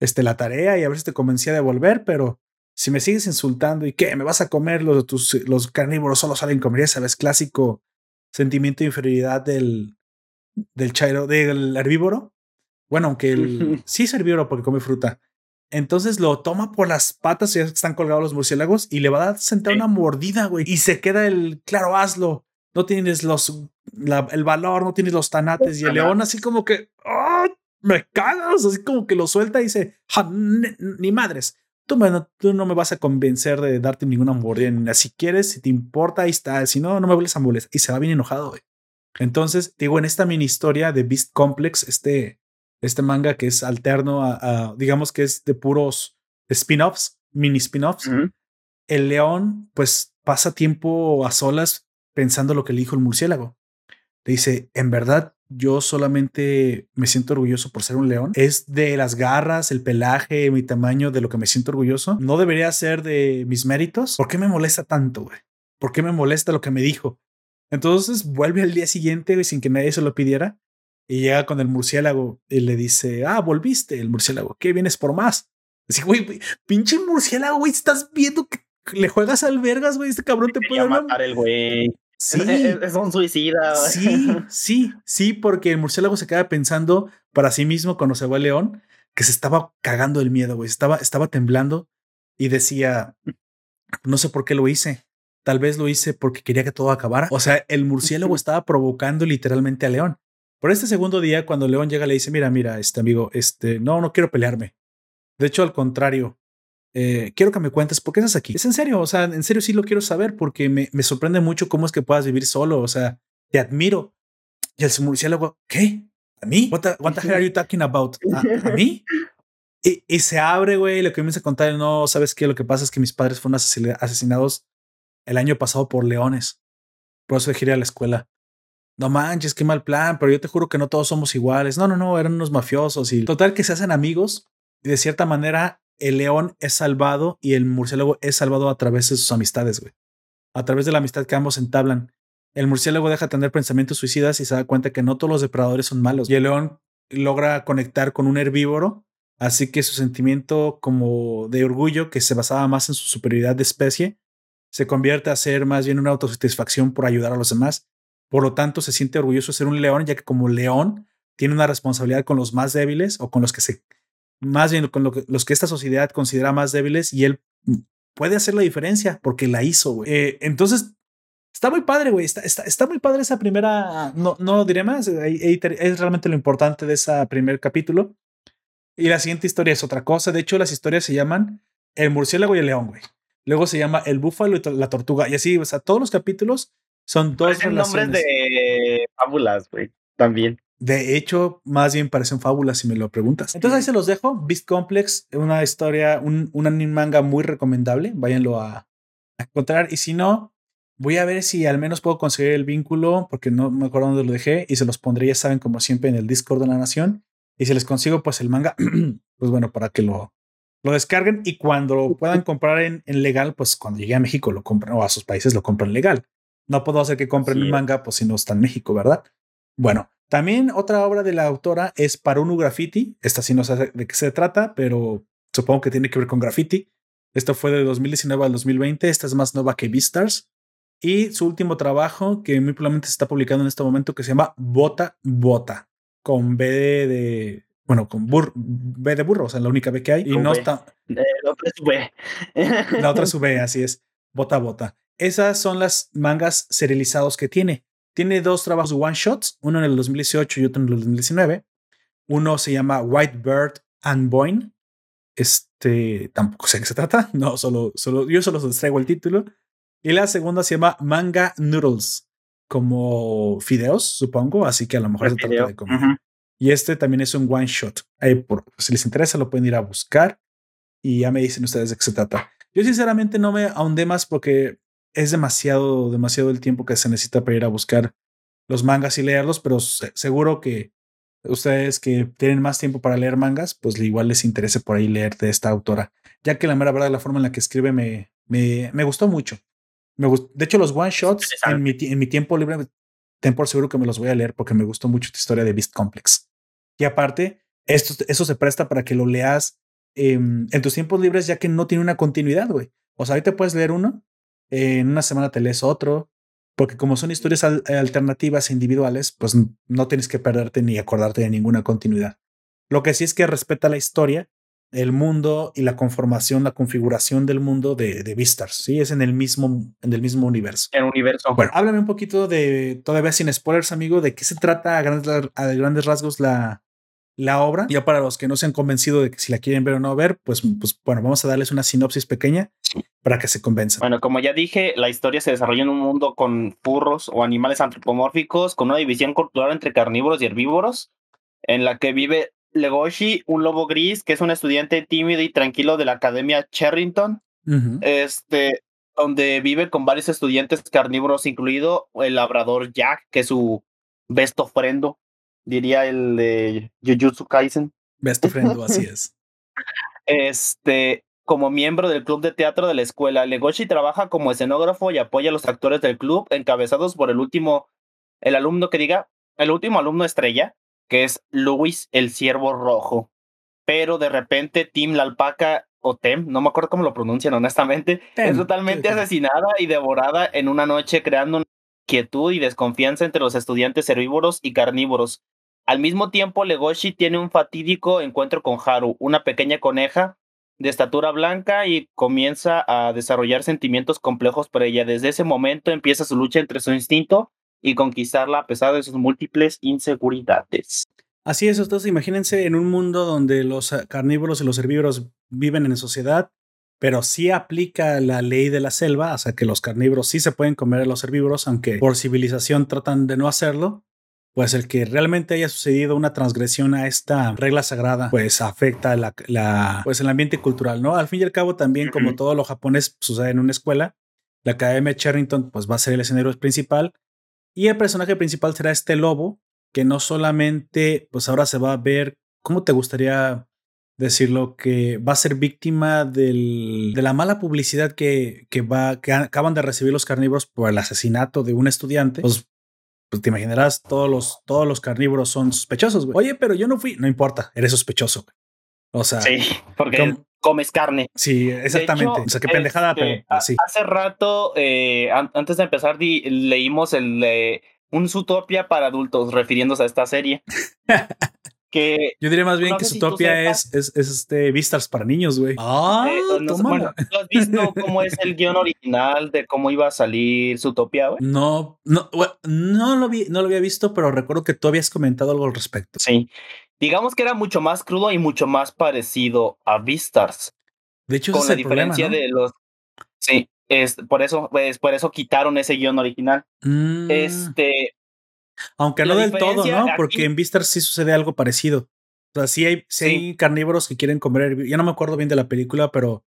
A: este, la tarea y a ver si te convencía de volver, pero si me sigues insultando y qué, me vas a comer, los, tus, los carnívoros solo salen comer, sabes, clásico sentimiento de inferioridad del, del chairo, del herbívoro. Bueno, aunque el, sí es herbívoro porque come fruta. Entonces lo toma por las patas, ya están colgados los murciélagos, y le va a dar sentar una mordida, güey. Y se queda el, claro, hazlo. No tienes los, el valor, no tienes los tanates. Y el león así como que, ¡ah! me cagas, así como que lo suelta y dice, ni, madres, tú, tú, no me vas a convencer de darte ninguna mordida, si quieres, si te importa, ahí está, si no, no me vuelves a molestar. Y se va bien enojado, güey. Entonces, digo, en esta mini historia de Beast Complex, este, este manga que es alterno a, digamos que es de puros spin-offs, mini spin-offs, el león pues pasa tiempo a solas pensando lo que le dijo el murciélago. Le dice, en verdad, yo solamente me siento orgulloso por ser un león. Es de las garras, el pelaje, mi tamaño, de lo que me siento orgulloso. No debería ser de mis méritos. ¿Por qué me molesta tanto, güey? ¿Por qué me molesta lo que me dijo? Entonces vuelve al día siguiente sin que nadie se lo pidiera y llega con el murciélago y le dice, ah, volviste el murciélago, ¿qué vienes por más? Así, güey, pinche murciélago, güey, estás viendo que le juegas al vergas, güey, este cabrón te puede
B: matar el güey. Sí. Es, un suicida.
A: Sí, sí, sí, porque el murciélago se queda pensando para sí mismo cuando se va el león que se estaba cagando el miedo, güey. Estaba, estaba temblando y decía, no sé por qué lo hice. Tal vez lo hice porque quería que todo acabara. O sea, el murciélago estaba provocando literalmente a León. Por este segundo día, cuando León llega, le dice, mira, mira, este amigo, este, no, no quiero pelearme. De hecho, al contrario, eh, quiero que me cuentes por qué estás aquí. Es en serio, o sea, en serio sí lo quiero saber porque me, me sorprende mucho cómo es que puedas vivir solo, o sea, te admiro. Y el murciélago, ¿qué? ¿A mí? What the, hell are you talking about? ¿A, mí? Y, y, se abre, güey, lo que comienza a contar, no, ¿sabes qué? Lo que pasa es que mis padres fueron asesinados el año pasado por leones. Por eso dejé ir a la escuela. No manches, qué mal plan, pero yo te juro que no todos somos iguales. No, no, no, eran unos mafiosos y total que se hacen amigos y de cierta manera el león es salvado y el murciélago es salvado a través de sus amistades, güey. A través de la amistad que ambos entablan. El murciélago deja de tener pensamientos suicidas y se da cuenta que no todos los depredadores son malos. Y el león logra conectar con un herbívoro, así que su sentimiento como de orgullo, que se basaba más en su superioridad de especie, se convierte a ser más bien una autosatisfacción por ayudar a los demás. Por lo tanto, se siente orgulloso de ser un león, ya que como león tiene una responsabilidad con los más débiles o con los que se más bien con los que esta sociedad considera más débiles y él puede hacer la diferencia porque la hizo, güey. Eh, entonces, está muy padre, güey. Está, está, muy padre esa primera, no, no diré más, es realmente lo importante de ese primer capítulo. Y la siguiente historia es otra cosa. De hecho, las historias se llaman El murciélago y el león, güey. Luego se llama El búfalo y la tortuga. Y así, o sea, todos los capítulos son dos
B: relaciones. nombres de fábulas, güey, también.
A: De hecho, más bien parecen fábulas si me lo preguntas. Entonces ahí se los dejo. Beast Complex, una historia, un, un anime manga muy recomendable. Váyanlo a, encontrar. Y si no, voy a ver si al menos puedo conseguir el vínculo, porque no me acuerdo dónde lo dejé. Y se los pondré, ya saben, como siempre, en el Discord de la Nación. Y si les consigo, pues el manga, pues bueno, para que lo, lo descarguen. Y cuando lo puedan comprar en, en legal, pues cuando llegue a México lo compran o a sus países lo compran legal. No puedo hacer que compren un manga, pues si no está en México, ¿verdad? Bueno, También otra obra de la autora es Parunu Graffiti. Esta sí no sé de qué se trata, pero supongo que tiene que ver con graffiti. Esto fue de 2019 al 2020. Esta es más nueva que Beastars. Y su último trabajo, que muy probablemente se está publicando en este momento, que se llama Bota Bota, con B de, bueno, con bur, B de burro, o sea, la única B que hay. Y no está.
B: la otra es B.
A: la otra es B, así es. Bota Bota. Esas son las mangas serializados que tiene. Tiene dos trabajos one shots, uno en el 2018 y otro en el 2019. Uno se llama White Bird and Boyne. Este tampoco sé de qué se trata. No, solo, solo yo solo les traigo el título. Y la segunda se llama Manga Noodles, como fideos, supongo. Así que a lo mejor se trata de comer. Y este también es un one shot. Ahí por, si les interesa, lo pueden ir a buscar y ya me dicen ustedes de qué se trata. Yo sinceramente no me ahondé más porque es demasiado, demasiado el tiempo que se necesita para ir a buscar los mangas y leerlos, pero seguro que ustedes que tienen más tiempo para leer mangas, pues igual les interese por ahí leer de esta autora, ya que la mera verdad la forma en la que escribe me, me, me gustó mucho. Me de hecho, los one shots en mi, en mi tiempo libre, ten por seguro que me los voy a leer porque me gustó mucho esta historia de Beast Complex. Y aparte, esto, eso se presta para que lo leas em, en tus tiempos libres, ya que no tiene una continuidad, güey. O sea, ahorita puedes leer uno, en una semana te lees otro, porque como son historias alternativas e individuales, pues no tienes que perderte ni acordarte de ninguna continuidad. Lo que sí es que respeta la historia, el mundo y la conformación, la configuración del mundo de, de Beastars. Sí, es en el mismo, en el mismo universo.
B: El universo.
A: Bueno, háblame un poquito de, todavía sin spoilers, amigo, de qué se trata a grandes, a grandes rasgos la, la obra. Ya para los que no se han convencido de que si la quieren ver o no ver, pues, pues bueno, vamos a darles una sinopsis pequeña para que se convenzan.
B: Bueno, como ya dije, la historia se desarrolla en un mundo con furros o animales antropomórficos, con una división cultural entre carnívoros y herbívoros, en la que vive Legoshi, un lobo gris, que es un estudiante tímido y tranquilo de la Academia Cherrington, este, donde vive con varios estudiantes carnívoros, incluido el labrador Jack, que es su besto ofrendo diría el de Jujutsu Kaisen.
A: Best friend, así es.
B: Este, como miembro del club de teatro de la escuela, Legoshi trabaja como escenógrafo y apoya a los actores del club, encabezados por el último, el alumno que diga, el último alumno estrella, que es Luis el Ciervo Rojo. Pero de repente Tim la alpaca o Tem, no me acuerdo cómo lo pronuncian honestamente, es totalmente asesinada y devorada en una noche creando quietud y desconfianza entre los estudiantes herbívoros y carnívoros, al mismo tiempo, Legoshi tiene un fatídico encuentro con Haru, una pequeña coneja de estatura blanca y comienza a desarrollar sentimientos complejos por ella. Desde ese momento empieza su lucha entre su instinto y conquistarla a pesar de sus múltiples inseguridades.
A: Así es, entonces imagínense en un mundo donde los carnívoros y los herbívoros viven en sociedad, pero sí aplica la ley de la selva, o sea que los carnívoros sí se pueden comer a los herbívoros, aunque por civilización tratan de no hacerlo pues el que realmente haya sucedido una transgresión a esta regla sagrada, pues afecta la, pues el ambiente cultural, ¿no? Al fin y al cabo, también como todo lo japonés sucede en una escuela, la Academia Charrington pues va a ser el escenario principal y el personaje principal será este lobo que no solamente pues ahora se va a ver, ¿cómo te gustaría decirlo? Que va a ser víctima de la mala publicidad que, que, va, que acaban de recibir los carnívoros por el asesinato de un estudiante, pues pues te imaginarás, todos los, todos los carnívoros son sospechosos, güey. Oye, pero yo no fui. No importa, eres sospechoso. O sea,
B: sí, porque comes carne.
A: Sí, exactamente. o sea, qué pendejada, pero
B: este, pues. Hace rato, eh, antes de empezar, leímos el un Zootopia para adultos, refiriéndose a esta serie. que
A: yo diría más bien que Zootopia es, es, este Vistas para niños, güey.
B: Ah, eh, no, bueno, ¿tú has visto cómo es el guion original de cómo iba a salir Zootopia, güey?
A: No, no, no lo vi, no lo había visto, pero recuerdo que tú habías comentado algo al respecto.
B: Sí. Digamos que era mucho más crudo y mucho más parecido a Vistars.
A: De hecho, con la diferencia
B: de los. Sí, es por eso, pues, por eso quitaron ese guion original. Mm. Este,
A: aunque no del todo, ¿no? Porque en Vistar sí sucede algo parecido. O sea, sí hay, hay carnívoros que quieren comer. Ya no me acuerdo bien de la película, pero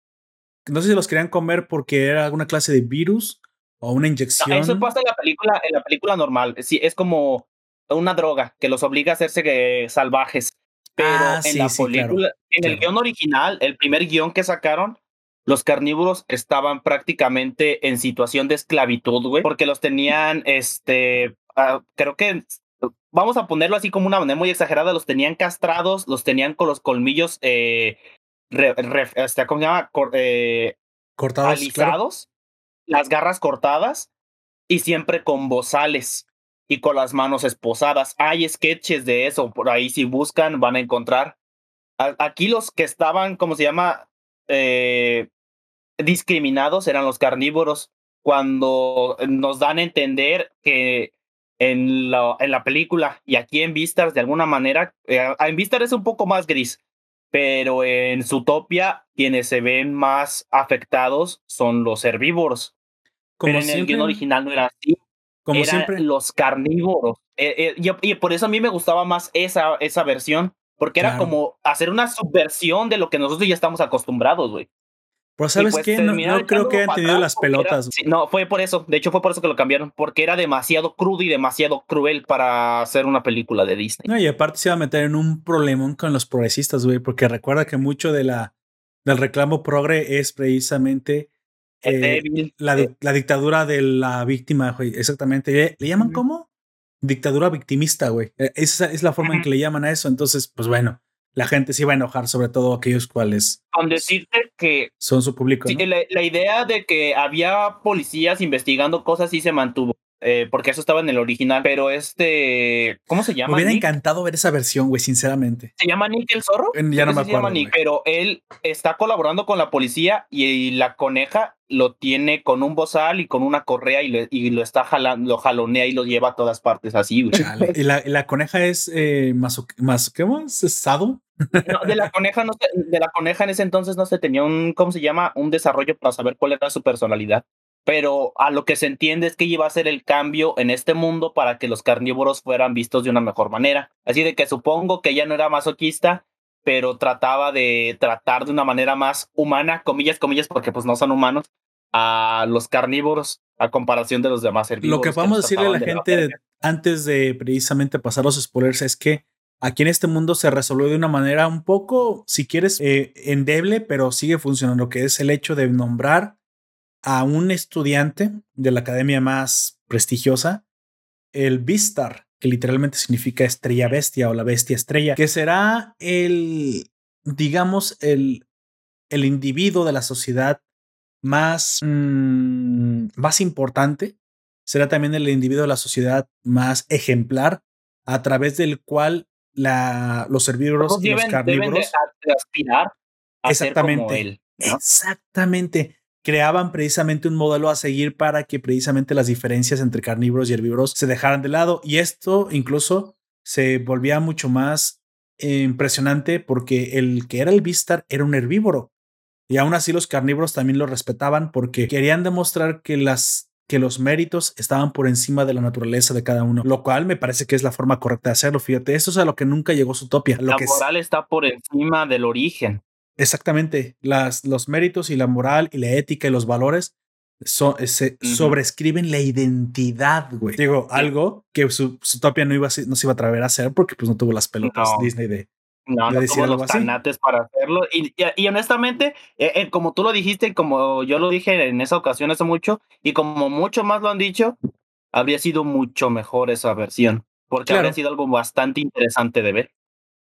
A: no sé si los querían comer porque era alguna clase de virus o una inyección.
B: eso pasa en la película, en la película normal. Sí, es como una droga que los obliga a hacerse salvajes. Pero ah, en la película, en el guion original, el primer guion que sacaron, los carnívoros estaban prácticamente en situación de esclavitud, güey, porque los tenían, este, Ah, creo que vamos a ponerlo así como una manera muy exagerada, los tenían castrados, los tenían con los colmillos, eh, este, ¿cómo se llama? Eh,
A: cortados,
B: alisados, las garras cortadas y siempre con bozales y con las manos esposadas. Hay sketches de eso, por ahí si buscan van a encontrar. Aquí los que estaban, ¿cómo se llama? Eh, discriminados eran los carnívoros, cuando nos dan a entender que en la, en la película y aquí en Vistas de alguna manera, eh, en Vistas es un poco más gris, pero en Zootopia quienes se ven más afectados son los herbívoros. Como pero en el guion original no era así. Como eran siempre. los carnívoros. Eh, eh, y, por eso a mí me gustaba más esa, esa versión, porque era como hacer una subversión de lo que nosotros ya estamos acostumbrados, güey.
A: Pero sabes pues, qué, no, creo que hayan tenido las pelotas.
B: no, fue por eso. De hecho, fue por eso que lo cambiaron. Porque era demasiado crudo y demasiado cruel para hacer una película de Disney.
A: No, y aparte se iba a meter en un problemón con los progresistas, güey. Porque recuerda que mucho de la, del reclamo progre es precisamente eh, la, la, dictadura de la víctima, güey. Exactamente. ¿Le, llaman cómo? Dictadura victimista, güey. E, esa es la forma en que le llaman a eso. Entonces, pues bueno la gente se iba a enojar, sobre todo aquellos cuales.
B: Con decirte que.
A: Son su público.
B: la, idea de que había policías investigando cosas sí se mantuvo. Eh, porque eso estaba en el original, pero este, ¿cómo se llama?
A: Me hubiera encantado ver esa versión, güey, sinceramente.
B: ¿Se llama Nick el zorro?
A: Ya no me acuerdo.
B: pero él está colaborando con la policía y, la coneja lo tiene con un bozal y con una correa y, y lo está jalando, lo jalonea y lo lleva a todas partes así, güey.
A: ¿Y la, coneja es eh, más, más, ¿qué más? ¿Sado?
B: No, de la coneja no de la coneja en ese entonces no se tenía un, ¿cómo se llama? Un desarrollo para saber cuál era su personalidad pero a lo que se entiende es que iba a ser el cambio en este mundo para que los carnívoros fueran vistos de una mejor manera. Así de que supongo que ella no era masoquista, pero trataba de tratar de una manera más humana, comillas, comillas, porque pues no son humanos, a los carnívoros a comparación de los demás herbívoros.
A: Lo que vamos a decirle a la gente antes de precisamente pasar los spoilers es que aquí en este mundo se resolvió de una manera un poco, si quieres, eh, endeble, pero sigue funcionando, que es el hecho de nombrar a un estudiante de la academia más prestigiosa, el Vistar, que literalmente significa estrella bestia o la bestia estrella, que será el, digamos, el, el individuo de la sociedad más, mm, más importante, será también el individuo de la sociedad más ejemplar, a través del cual la, los herbívoros y los carnívoros
B: aspirar a exactamente, él,
A: exactamente creaban precisamente un modelo a seguir para que precisamente las diferencias entre carnívoros y herbívoros se dejaran de lado. Y esto incluso se volvía mucho más eh, impresionante porque el que era el Vistar era un herbívoro. Y aún así los carnívoros también lo respetaban porque querían demostrar que las que los méritos estaban por encima de la naturaleza de cada uno, lo cual me parece que es la forma correcta de hacerlo. Fíjate, eso es a lo que nunca llegó su topia.
B: la moral está por encima del origen.
A: Exactamente. Las, los méritos y la moral y la ética y los valores eh, se sobrescriben la identidad, güey. Digo, algo que su, su topia no, iba a, no se iba a atrever a hacer porque pues no tuvo las pelotas Disney de,
B: no, no tuvo los tanates para hacerlo. Y, y, honestamente, eh, eh, como tú lo dijiste, como yo lo dije en esa ocasión hace mucho, y como mucho más lo han dicho, habría sido mucho mejor esa versión, porque habría sido algo bastante interesante de ver.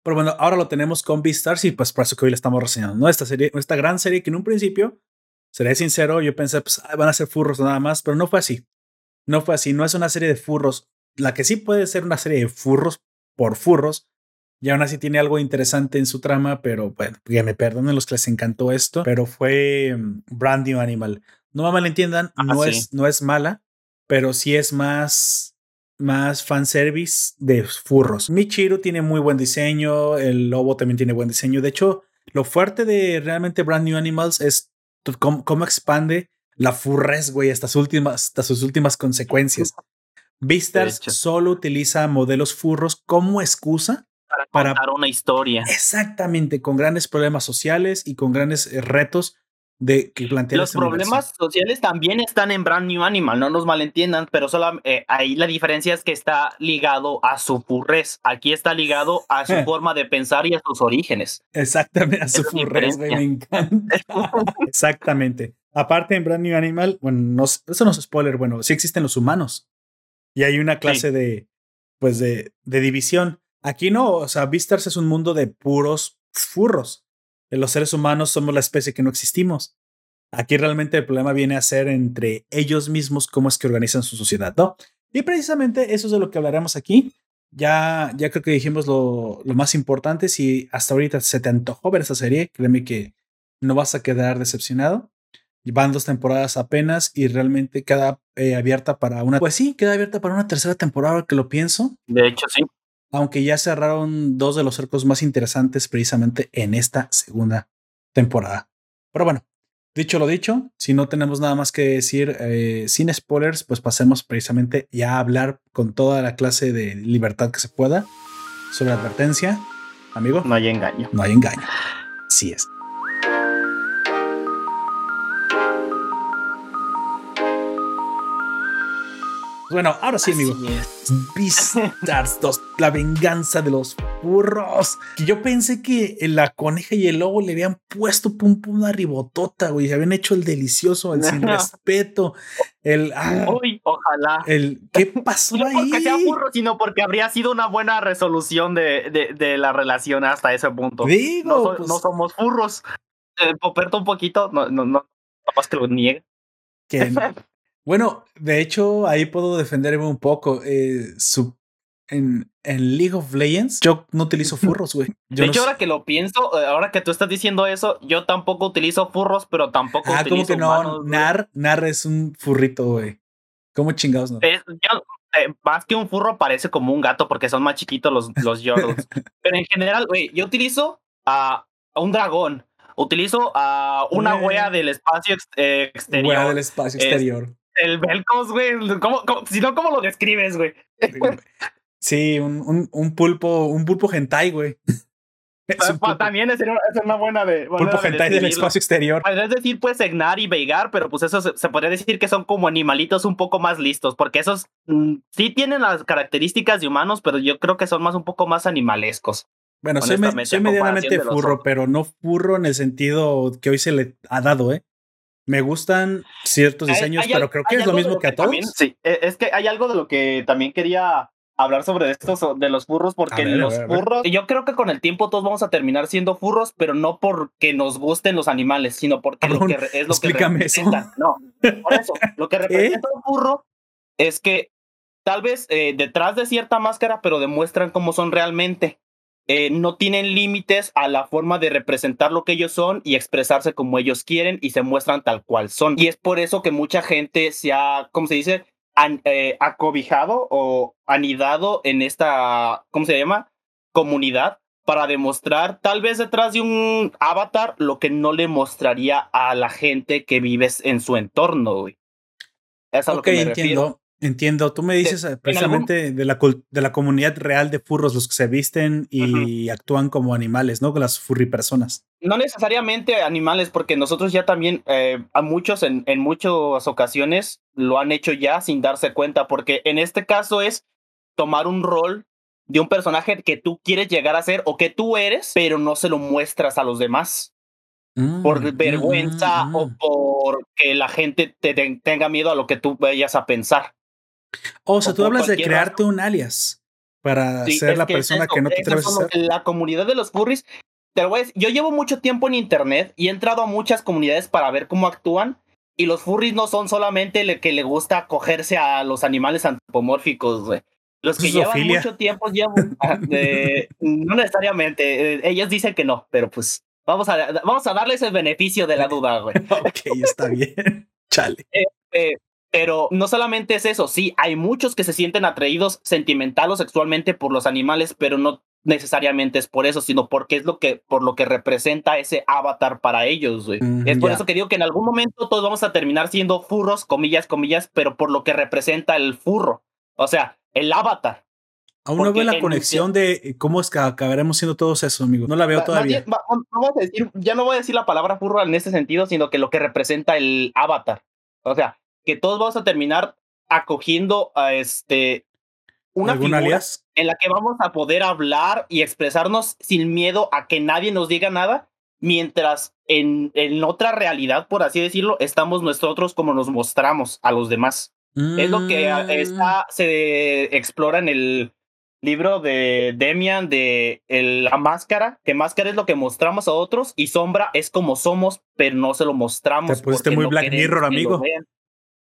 A: Pero bueno, ahora lo tenemos con Beastars y pues por eso que hoy le estamos reseñando, ¿no? Esta serie, esta gran serie que en un principio, seré sincero, yo pensé, pues van a ser furros nada más, pero no fue así. No fue así, no es una serie de furros. La que sí puede ser una serie de furros por furros, y aún así tiene algo interesante en su trama, pero bueno, que me perdonen los que les encantó esto, pero fue mm, Brand New Animal. No me malentiendan, ah, no, es, no es mala, pero sí es más más fanservice de furros. Michiru tiene muy buen diseño, el lobo también tiene buen diseño. De hecho, lo fuerte de realmente Brand New Animals es cómo, expande la furres, güey, hasta, sus últimas, hasta sus últimas consecuencias. Beastars solo utiliza modelos furros como excusa
B: para contar una historia.
A: Exactamente, con grandes problemas sociales y con grandes eh, retos de que
B: Los problemas sociales también están en Brand New Animal, no nos malentiendan, pero solo, eh, ahí la diferencia es que está ligado a su furrez. Aquí está ligado a su forma de pensar y a sus orígenes.
A: Exactamente, a su furrez, me encanta. Exactamente. Aparte en Brand New Animal, bueno, no, eso no es spoiler, bueno, sí existen los humanos. Y hay una clase de, pues de, de división. Aquí no, o sea, Beastars es un mundo de puros furros. Los seres humanos somos la especie que no existimos. Aquí realmente el problema viene a ser entre ellos mismos cómo es que organizan su sociedad, ¿no? Y precisamente eso es de lo que hablaremos aquí. Ya, ya creo que dijimos lo, más importante. Si hasta ahorita se te antojó ver esa serie, créeme que no vas a quedar decepcionado. Van dos temporadas apenas y realmente queda eh, abierta para una. Pues sí, queda abierta para una tercera temporada, que lo pienso.
B: De hecho, sí.
A: Aunque ya cerraron dos de los arcos más interesantes precisamente en esta segunda temporada. Pero bueno, dicho lo dicho, si no tenemos nada más que decir eh, sin spoilers, pues pasemos precisamente ya a hablar con toda la clase de libertad que se pueda sobre advertencia. Amigo.
B: No hay engaño.
A: No hay engaño. Sí es. Bueno, ahora sí, amigo. Beastars 2, la venganza de los burros. Que yo pensé que la coneja y el lobo le habían puesto pum pum una ribotota, güey. Se habían hecho el delicioso, el sin respeto. El.
B: Ah, Uy, ojalá.
A: El. ¿Qué pasó
B: no
A: ahí?
B: porque sea burro, sino porque habría sido una buena resolución de, de, de la relación hasta ese punto.
A: Digo,
B: no, so,
A: pues,
B: no somos furros. Eh, Poperto un poquito, no, no, no. Capaz que lo niegue.
A: que Bueno, de hecho, ahí puedo defenderme un poco. Eh, su, en, en, League of Legends, yo no utilizo furros, güey.
B: De hecho,
A: no
B: ahora que lo pienso, eh, ahora que tú estás diciendo eso, yo tampoco utilizo furros, pero tampoco
A: ah,
B: utilizo
A: como que no,
B: humanos,
A: Nar, Nar es un furrito, güey. ¿Cómo chingados no?
B: Es, yo, eh, más que un furro parece como un gato porque son más chiquitos los, los pero en general, güey, yo utilizo a, a un dragón. Utilizo a una wea del espacio ex, eh, exterior.
A: Wea del espacio
B: Es-
A: exterior.
B: El Velcos, güey. ¿Cómo, cómo- si no, ¿cómo lo describes, güey?
A: Sí, un, un, un pulpo, un pulpo hentai, güey. Es pulpo,
B: También es una, es una buena de.
A: pulpo
B: de
A: hentai del espacio exterior.
B: Podrías decir, pues, Egnar y Veigar, pero pues eso se, se podría decir que son como animalitos un poco más listos, porque esos mm, sí tienen las características de humanos, pero yo creo que son más un poco más animalescos.
A: Bueno, soy, me- soy medianamente furro, pero no furro en el sentido que hoy se le ha dado, ¿eh? Me gustan ciertos diseños,
B: hay
A: pero creo que es lo mismo que a todos.
B: también- sí, eh, es que hay algo de lo que también quería hablar sobre estos de los furros, porque
A: ver,
B: los
A: ver,
B: furros, yo creo que con el tiempo todos vamos a terminar siendo furros, pero no porque nos gusten los animales, sino porque lo
A: Cabrón,
B: que re- es lo que
A: explícame eso.
B: representan. No, por eso, lo que representa un furro es que tal vez eh, detrás de cierta máscara, pero demuestran cómo son realmente. Eh, no tienen límites a la forma de representar lo que ellos son y expresarse como ellos quieren y se muestran tal cual son. Y es por eso que mucha gente se ha, ¿cómo se dice? An- eh, acobijado o anidado en esta, ¿cómo se llama? Comunidad para demostrar tal vez detrás de un avatar lo que no le mostraría a la gente que vives en su entorno, güey. Es a lo
A: Ok,
B: que me refiero.
A: Entiendo. Tú me dices eh, precisamente de, la, de la comunidad real de furros, los que se visten y actúan como animales, ¿no? Con las furry personas.
B: No necesariamente animales, porque nosotros ya también, eh, a muchos en, en muchas ocasiones lo han hecho ya sin darse cuenta, porque en este caso es tomar un rol de un personaje que tú quieres llegar a ser o que tú eres, pero no se lo muestras a los demás por
A: Mm,
B: vergüenza
A: mm, mm,
B: o
A: mm.
B: por que la gente te, te- tenga miedo a lo que tú vayas a pensar.
A: O sea,
B: o
A: tú hablas de crearte un alias para
B: Sí,
A: ser la
B: que es
A: persona
B: eso,
A: que no te atreves a ser.
B: La comunidad de los furries, te lo voy a decir, yo llevo mucho tiempo en internet y he entrado a muchas comunidades para ver cómo actúan. Y los furries no son solamente el que le gusta acogerse a los animales antropomórficos, güey. Los que llevan mucho tiempo llevan. ah, no necesariamente. eh, ellos dicen que no, pero pues vamos a, vamos a darles el beneficio de la duda, güey.
A: ok, está bien. Chale.
B: Eh, pero no solamente es eso, sí, hay muchos que se sienten atraídos sentimental o sexualmente por los animales, pero no necesariamente es por eso, sino porque es lo que, por lo que representa ese avatar para ellos, güey.
A: Mm,
B: es por eso que digo que en algún momento todos vamos a terminar siendo furros, comillas, comillas, pero por lo que representa el furro. O sea, el avatar.
A: Aún no veo la conexión de eh, cómo es que acabaremos siendo todos eso, amigo. No la veo todavía.
B: a decir, ya no voy a decir la palabra furro en ese sentido, sino que lo que representa el avatar. O sea, que todos vamos a terminar acogiendo a este una
A: ¿Algún
B: figura
A: alias?
B: en la que vamos a poder hablar y expresarnos sin miedo a que nadie nos diga nada, mientras en, en otra realidad, por así decirlo, estamos nosotros como nos mostramos a los demás. Es lo que ah,
A: Mm,
B: está, se explora en el libro de Demian de la máscara, que máscara es lo que mostramos a otros y sombra es como somos, pero no se lo mostramos.
A: Te pusiste muy Black Mirror, amigo.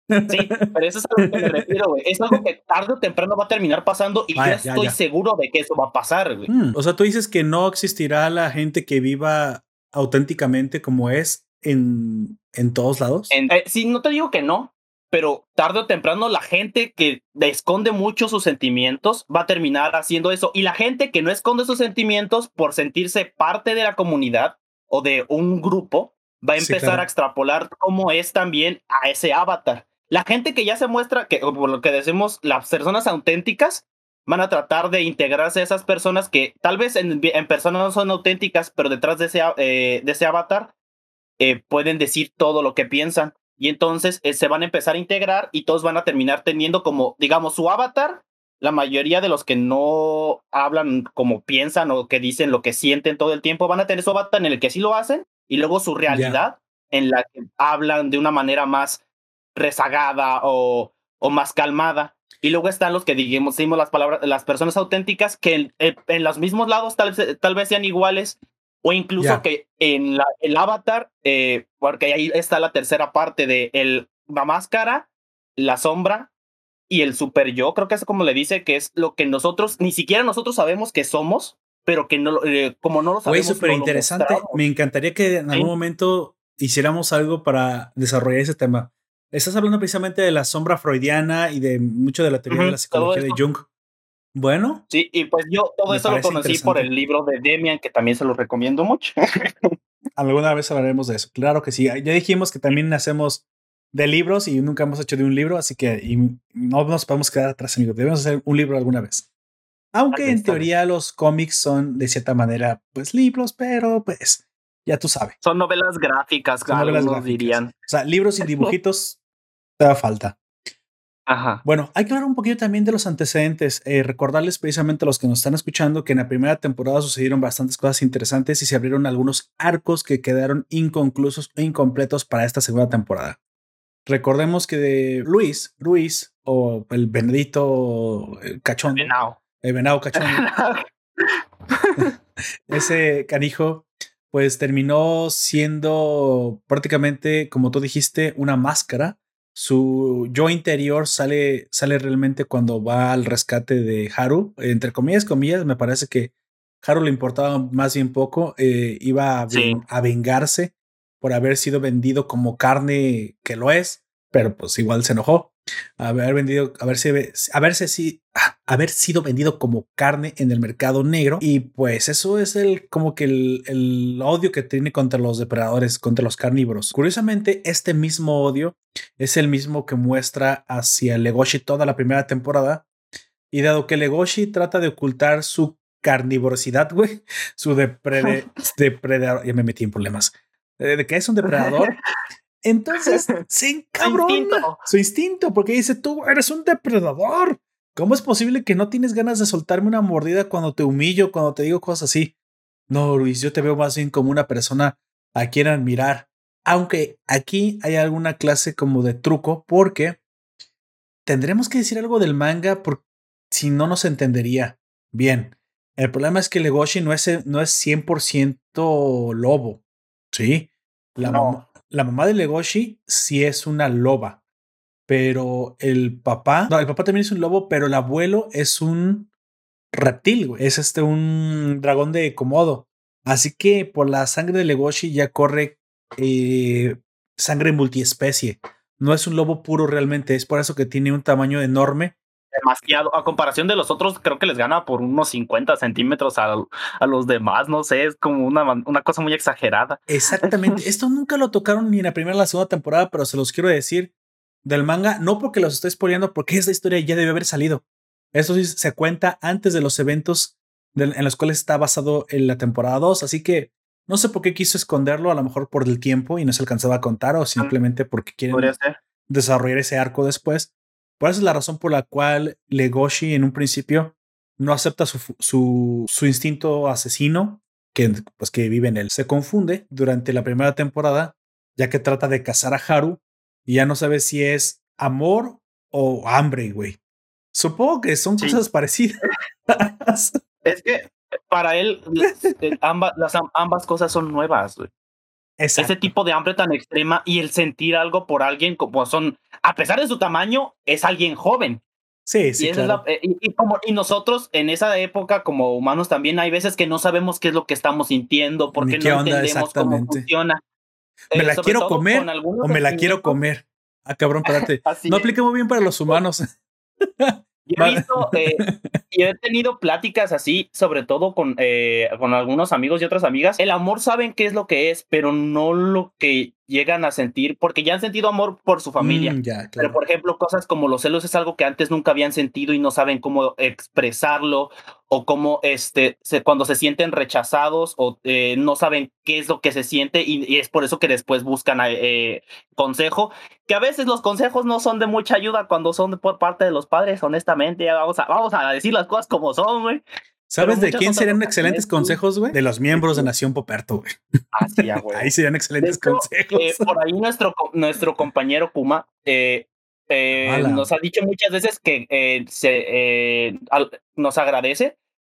B: Sí, pero eso es a lo que me refiero, güey. Es algo que tarde o temprano va a terminar pasando y yo estoy seguro de que eso va a pasar, güey.
A: Hmm, o sea, tú dices que no existirá la gente que viva auténticamente como es en, en todos lados.
B: Eh, sí, no te digo que no, pero tarde o temprano la gente que esconde mucho sus sentimientos va a terminar haciendo eso. Y la gente que no esconde sus sentimientos por sentirse parte de la comunidad o de un grupo va a empezar a extrapolar cómo es también a ese avatar. La gente que ya se muestra, que por lo que decimos, las personas auténticas van a tratar de integrarse a esas personas que tal vez en, en personas no son auténticas, pero detrás de ese, eh, de ese avatar eh, pueden decir todo lo que piensan. Y entonces eh, se van a empezar a integrar y todos van a terminar teniendo como, digamos, su avatar. La mayoría de los que no hablan como piensan o que dicen lo que sienten todo el tiempo van a tener su avatar en el que sí lo hacen y luego su realidad en la que hablan de una manera más rezagada o, o más calmada. Y luego están los que digamos, decimos las palabras, las personas auténticas que en, los mismos lados tal, tal vez sean iguales, o incluso que en la, el avatar, eh, porque ahí está la tercera parte de el, la máscara, la sombra y el super yo, creo que es como le dice, que es lo que nosotros, ni siquiera nosotros sabemos que somos, pero que no, eh, como no lo sabemos.
A: Fue súper interesante. Me encantaría que en algún momento hiciéramos algo para desarrollar ese tema. Estás hablando precisamente de la sombra freudiana y de mucho de la teoría de la psicología de Jung. Bueno.
B: Sí, y pues yo todo eso lo conocí por el libro de Demian, que también se lo recomiendo mucho.
A: Alguna vez hablaremos de eso. Claro que sí. Ya dijimos que también hacemos de libros y nunca hemos hecho de un libro, así que no nos podemos quedar atrás, amigos. Debemos hacer un libro alguna vez. Aunque en teoría los cómics son de cierta manera, pues libros, pero pues ya tú sabes.
B: Son novelas gráficas, son novelas gráficas. dirían. O
A: sea, libros sin dibujitos te da falta.
B: Ajá.
A: Bueno, hay que hablar un poquito también de los antecedentes. Eh, recordarles precisamente a los que nos están escuchando que en la primera temporada sucedieron bastantes cosas interesantes y se abrieron algunos arcos que quedaron inconclusos e incompletos para esta segunda temporada. Recordemos que de Luis, Luis o el Benedito el Cachón, el Venado Cachón, ese canijo, pues terminó siendo prácticamente, como tú dijiste, una máscara su yo interior sale, sale realmente cuando va al rescate de Haru. Entre comillas, comillas, me parece que Haru le importaba más bien poco. Eh, iba a, a, vengarse por haber sido vendido como carne que lo es, pero pues igual se enojó haber vendido, haberse, haberse si, ah, haber sido vendido como carne en el mercado negro. Y pues eso es el como que el, el, odio que tiene contra los depredadores, contra los carnívoros. Curiosamente, este mismo odio es el mismo que muestra hacia Legoshi toda la primera temporada. Y dado que Legoshi trata de ocultar su carnivorosidad, güey, su depredador, ya me metí en problemas, eh, de que es un depredador, Entonces se encabrona su instinto, porque dice, tú eres un depredador. ¿Cómo es posible que no tienes ganas de soltarme una mordida cuando te humillo, cuando te digo cosas así? No, Luis, yo te veo más bien como una persona a quien admirar. Aunque aquí hay alguna clase como de truco, porque tendremos que decir algo del manga, porque si no nos entendería bien. El problema es que Legoshi no es, no es 100% lobo. Sí. La, no la mamá de Legoshi sí es una loba, pero el papá, no, el papá también es un lobo, pero el abuelo es un reptil, güey. Es este un dragón de Komodo. Así que por la sangre de Legoshi ya corre eh, sangre multiespecie. No es un lobo puro realmente, es por eso que tiene un tamaño enorme
B: demasiado. A comparación de los otros, creo que les gana por unos 50 centímetros a, a los demás. No sé, es como una, una cosa muy exagerada.
A: Exactamente. Esto nunca lo tocaron ni en la primera ni en la segunda temporada, pero se los quiero decir del manga, no porque los estoy spoileando, porque esta historia ya debe haber salido. Eso sí se cuenta antes de los eventos en los cuales está basado en la temporada 2, así que no sé por qué quiso esconderlo, a lo mejor por el tiempo y no se alcanzaba a contar o simplemente porque quieren desarrollar ese arco después. Por esa es la razón por la cual Legoshi en un principio no acepta su, su, su instinto asesino, que, pues, que vive en él. Se confunde durante la primera temporada, ya que trata de cazar a Haru y ya no sabe si es amor o hambre, güey. Supongo que son cosas parecidas.
B: es que para él ambas, las, ambas cosas son nuevas, güey. Ese tipo de hambre tan extrema y el sentir algo por alguien como son, a pesar de su tamaño, es alguien joven.
A: Sí, sí.
B: Eh, y, como, y nosotros en esa época, como humanos, también hay veces que no sabemos qué es lo que estamos sintiendo, porque no entendemos cómo funciona.
A: ¿Me la eh, quiero comer o me la quiero comer? Ah, cabrón, espérate. no aplica muy bien para los humanos.
B: Yo he visto eh, y he tenido pláticas así, sobre todo con, eh, con algunos amigos y otras amigas. El amor saben qué es lo que es, pero no lo que llegan a sentir, porque ya han sentido amor por su familia. Mm, pero, por ejemplo, cosas como los celos es algo que antes nunca habían sentido y no saben cómo expresarlo o cómo este, cuando se sienten rechazados o eh, no saben qué es lo que se siente y, es por eso que después buscan eh, consejo, que a veces los consejos no son de mucha ayuda cuando son por parte de los padres, honestamente, vamos a, vamos a decir las cosas como son, güey.
A: ¿Sabes de quién serían excelentes consejos, güey? De los miembros de Nación Poperto, güey.
B: Ah, sí, güey.
A: Ahí serían excelentes consejos.
B: Eh, por ahí nuestro, nuestro compañero Kuma eh, eh, nos ha dicho muchas veces que se, nos agradece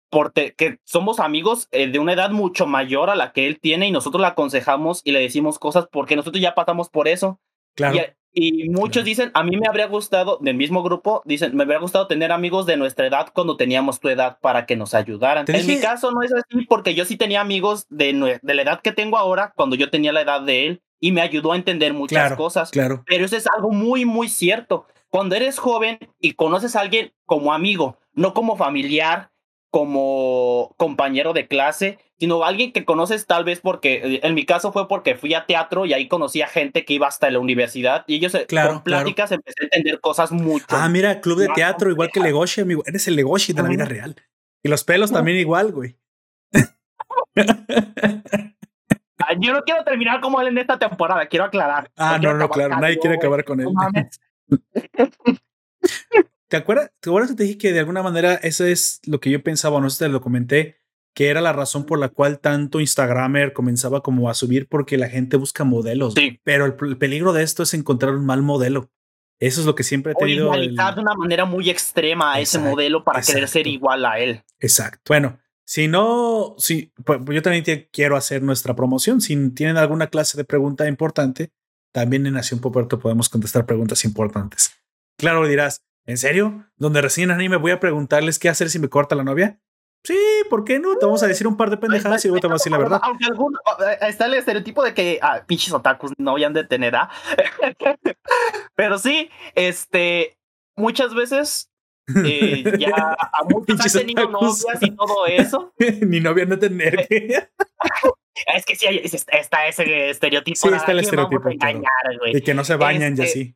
B: porque que somos amigos de una edad mucho mayor a la que él tiene y nosotros le aconsejamos y le decimos cosas porque nosotros ya pasamos por eso.
A: Claro.
B: Y muchos dicen, a mí me habría gustado, del mismo grupo, dicen, me habría gustado tener amigos de nuestra edad cuando teníamos tu edad para que nos ayudaran. En mi caso no es así porque yo sí tenía amigos de, de, la edad que tengo ahora cuando yo tenía la edad de él y me ayudó a entender muchas cosas.
A: Claro.
B: Pero eso es algo muy, muy cierto. Cuando eres joven y conoces a alguien como amigo, no como familiar, como compañero de clase, sino alguien que conoces tal vez porque, en mi caso fue porque fui a teatro y ahí conocí a gente que iba hasta la universidad y ellos eh,
A: claro,
B: con pláticas empecé a entender cosas mucho.
A: Ah, mira, club de teatro, igual que Legoshi, amigo. Eres el Legoshi de la vida real. Y los pelos también igual, güey.
B: Ah, yo no quiero terminar como él en esta temporada, quiero aclarar.
A: Ah, no, no, claro, nadie quiere acabar con él. ¿Te acuerdas? ¿Te acuerdas que te dije que de alguna manera eso es lo que yo pensaba, no sé si te lo comenté, que era la razón por la cual tanto Instagramer comenzaba como a subir porque la gente busca modelos.
B: Sí.
A: Pero el, peligro de esto es encontrar un mal modelo. Eso es lo que siempre he tenido.
B: O de una manera muy extrema a ese modelo para querer ser igual a él.
A: Exacto. Bueno, si no, si, pues yo también quiero hacer nuestra promoción. Si tienen alguna clase de pregunta importante, también en Nación Poperto podemos contestar preguntas importantes. Claro, dirás, ¿En serio? ¿Donde recién anime voy a preguntarles qué hacer si me corta la novia? Sí, ¿por qué no? Te vamos a decir un par de pendejadas y luego te vamos a decir la verdad.
B: Aunque alguno, eh, está el estereotipo de que ah, pinches otakus no vayan de tener ¿ah? Pero sí, este, muchas veces eh, ya a muchos han tenido novias y todo eso.
A: Ni novia no tener.
B: es que sí, está ese estereotipo.
A: Sí, está el estereotipo. y que no se bañan y
B: este,
A: así.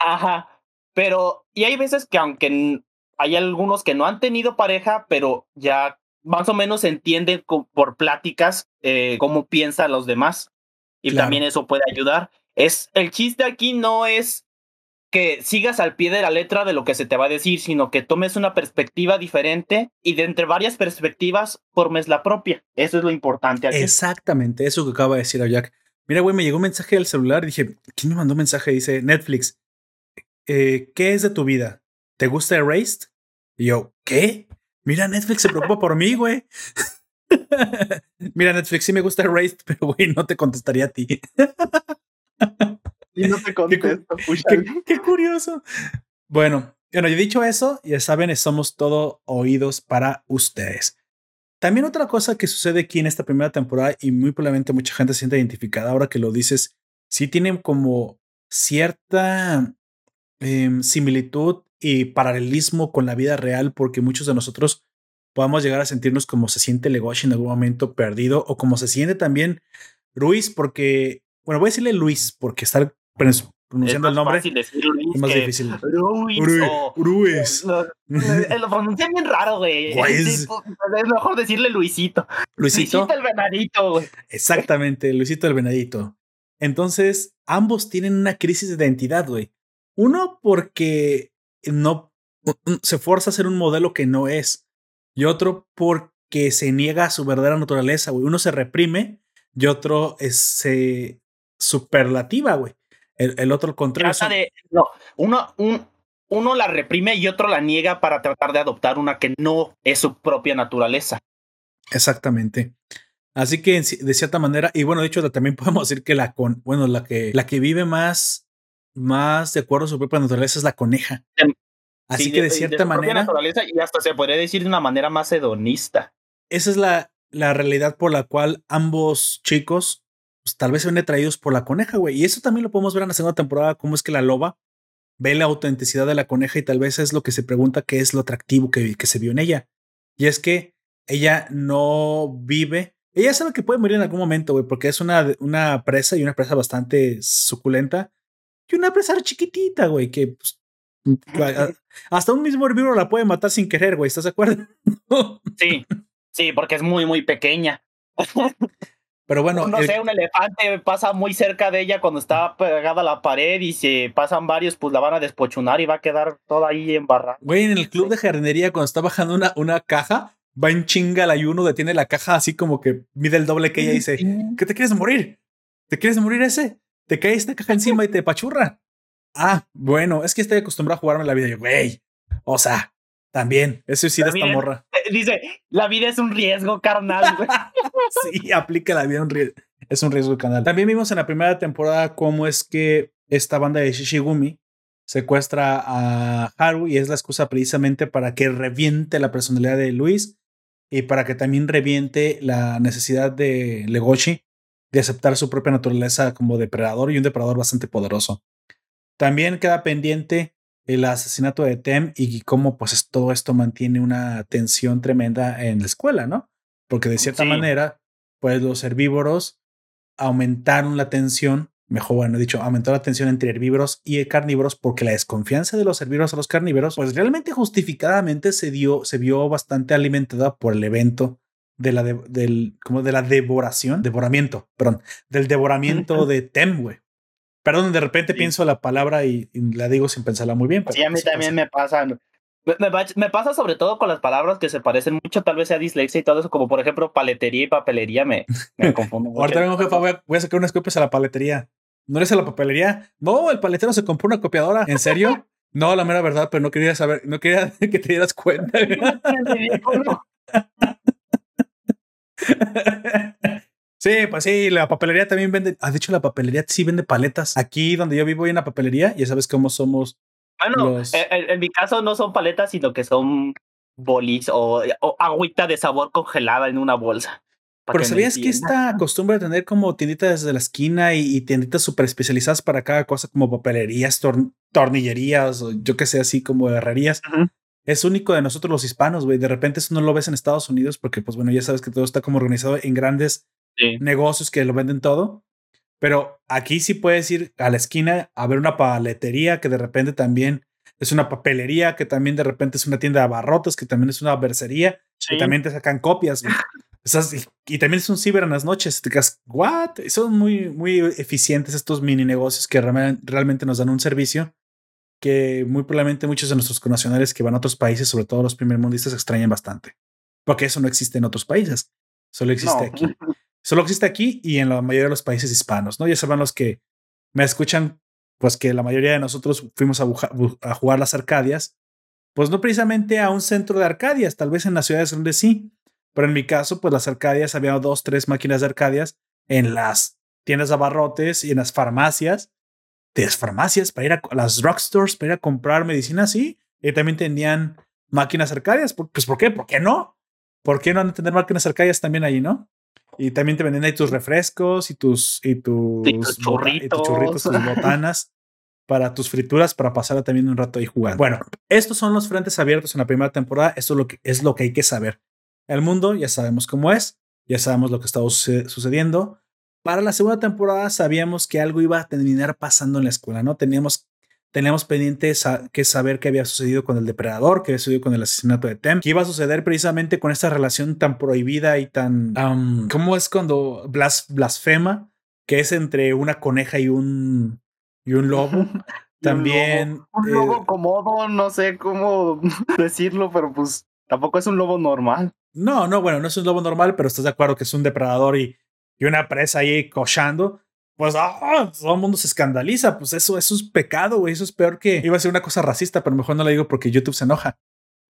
B: Ajá. Pero, y hay veces que aunque hay algunos que no han tenido pareja, pero ya más o menos entienden por pláticas eh, cómo piensan los demás. Y también eso puede ayudar. Es, el chiste aquí no es que sigas al pie de la letra de lo que se te va a decir, sino que tomes una perspectiva diferente y de entre varias perspectivas formes la propia. Eso es lo importante aquí.
A: Exactamente, eso que acaba de decir Jack. Mira, güey, me llegó un mensaje del celular y dije, ¿quién me mandó un mensaje? Dice Netflix. Eh, ¿qué es de tu vida? ¿Te gusta Erased? Y yo, ¿qué? Mira, Netflix se preocupa por mí, güey. Mira, Netflix sí me gusta Erased, pero güey, no te contestaría a ti.
B: y no te contesto.
A: Qué, qué, curioso. Bueno, bueno, y dicho eso, ya saben, somos todo oídos para ustedes. También otra cosa que sucede aquí en esta primera temporada y muy probablemente mucha gente se siente identificada ahora que lo dices, sí tienen como cierta Em, similitud y paralelismo con la vida real porque muchos de nosotros podamos llegar a sentirnos como se siente Legoshi en algún momento perdido o como se siente también Luis porque, bueno, voy a decirle Luis porque estar pronunciando el nombre
B: es más
A: difícil.
B: Luis.
A: Luis.
B: Lo, lo pronuncian bien raro, güey. Es, mejor decirle Luisito.
A: Luisito.
B: Luisito el venadito, güey.
A: Exactamente, Luisito el venadito. Entonces, ambos tienen una crisis de identidad, güey. Uno, porque no se fuerza a ser un modelo que no es. Y otro, porque se niega a su verdadera naturaleza, güey. Uno se reprime y otro es superlativa, güey. El, el, otro, al contrario.
B: de, no, uno, un, uno la reprime y otro la niega para tratar de adoptar una que no es su propia naturaleza.
A: Exactamente. Así que de cierta manera, y bueno, de hecho también podemos decir que la con, bueno, la que la que vive más, más de acuerdo a su propia naturaleza es la coneja. Em, Así que de, cierta manera.
B: Naturaleza y hasta se podría decir de una manera más hedonista.
A: Esa es la, la realidad por la cual ambos chicos pues, tal vez se ven atraídos por la coneja, güey. Y eso también lo podemos ver en la segunda temporada, cómo es que la loba ve la autenticidad de la coneja y tal vez es lo que se pregunta qué es lo atractivo que, que se vio en ella. Y es que ella no vive. Ella sabe que puede morir en algún momento, güey, porque es una, una presa y una presa bastante suculenta. Y una presa chiquitita, güey, que pues, hasta un mismo herbívoro la puede matar sin querer, güey. ¿Estás de acuerdo?
B: sí, sí, porque es muy, muy pequeña.
A: Pero bueno.
B: No sé, un elefante pasa muy cerca de ella cuando está pegada a la pared y si pasan varios, pues la van a despochunar y va a quedar toda ahí embarrada.
A: Güey, en el club de jardinería, cuando está bajando una, una caja, va en chinga el ayuno, detiene la caja así como que mide el doble que ella dice: ¿Qué te quieres morir? ¿Te quieres morir ese? Te cae esta caja encima y te pachurra. Ah, bueno, es que estoy acostumbrado a jugarme la vida. Yo, güey, o sea, también, eso sí de esta morra.
B: Dice, la vida es un riesgo carnal.
A: sí, aplica la vida un riesgo. Es un riesgo carnal. También vimos en la primera temporada cómo es que esta banda de Shishigumi secuestra a Haru y es la excusa precisamente para que reviente la personalidad de Luis y para que también reviente la necesidad de Legoshi de aceptar su propia naturaleza como depredador y un depredador bastante poderoso. También queda pendiente el asesinato de Tem y cómo pues todo esto mantiene una tensión tremenda en la escuela, ¿no? Porque de cierta manera, pues los herbívoros aumentaron la tensión, mejor bueno dicho, aumentó la tensión entre herbívoros y carnívoros porque la desconfianza de los herbívoros a los carnívoros, pues realmente justificadamente se dio, se vio bastante alimentada por el evento de la, del, como de la devoración, devoramiento, perdón, del devoramiento de Tem, güey. Perdón, de repente pienso la palabra y, la digo sin pensarla muy bien.
B: sí, a mí también me pasa. Me, pasa sobre todo con las palabras que se parecen mucho, tal vez sea dislexia y todo eso, como por ejemplo paletería y papelería, me, me confundo mucho.
A: Ahorita vengo, jefa, voy a, voy a sacar unas copias a la paletería. ¿No eres a la papelería? No, el paletero se compró una copiadora. ¿En serio? No, la mera verdad, pero no quería saber, no quería que te dieras cuenta. Sí, pues sí, la papelería también vende. Ha ah, dicho la papelería sí vende paletas. Aquí donde yo vivo hay una papelería, ya sabes cómo somos.
B: Bueno, en, mi caso no son paletas, sino que son bolis o, agüita de sabor congelada en una bolsa.
A: Pero ¿sabías que esta costumbre de tener como tienditas desde la esquina y, tienditas súper especializadas para cada cosa, como papelerías, tornillerías o yo que sé, así como herrerías, es único de nosotros los hispanos, güey. De repente eso no lo ves en Estados Unidos porque, pues bueno, ya sabes que todo está como organizado en grandes negocios que lo venden todo. Pero aquí sí puedes ir a la esquina a ver una paletería que de repente también es una papelería, que también de repente es una tienda de abarrotes, que también es una bercería, y también te sacan copias. y, también es un ciber en las noches. Te quedas, ¿what? Son muy, muy eficientes estos mini negocios que realmente nos dan un servicio que muy probablemente muchos de nuestros connacionales que van a otros países, sobre todo los primermundistas, extrañan bastante. Porque eso no existe en otros países. Solo existe aquí. Solo existe aquí y en la mayoría de los países hispanos, ¿no? Ya saben los que me escuchan, pues que la mayoría de nosotros fuimos a, jugar las Arcadias, pues no precisamente a un centro de Arcadias, tal vez en las ciudades donde sí, pero en mi caso, pues las Arcadias, había dos, tres máquinas de Arcadias en las tiendas de abarrotes y en las farmacias, de las farmacias para ir a las drugstores, para ir a comprar medicina, sí, y también tenían máquinas Arcadias, pues ¿por qué? ¿Por qué no? ¿Por qué no han de tener máquinas Arcadias también ahí, no? Y también te venden ahí tus refrescos y tus, y tus,
B: churritos.
A: tus tus botanas para tus frituras para pasar también un rato ahí jugando. Bueno, estos son los frentes abiertos en la primera temporada. Esto es lo que, es lo que hay que saber. El mundo ya sabemos cómo es, ya sabemos lo que está sucediendo. Para la segunda temporada sabíamos que algo iba a terminar pasando en la escuela, ¿no? Teníamos teníamos pendiente que saber qué había sucedido con el depredador, qué había sucedido con el asesinato de Tem, qué iba a suceder precisamente con esta relación tan prohibida y tan... ¿Cómo es cuando blasfema? Que es entre una coneja y un, y un lobo. También...
B: Un lobo, eh, comodo, no sé cómo decirlo, pero pues tampoco es un lobo normal.
A: No, no, bueno, no es un lobo normal, pero estás de acuerdo que es un depredador y, y una presa ahí cochando pues ah, todo el mundo se escandaliza. Pues eso, eso es pecado, güey. Eso es peor que iba a ser una cosa racista, pero mejor no la digo porque YouTube se enoja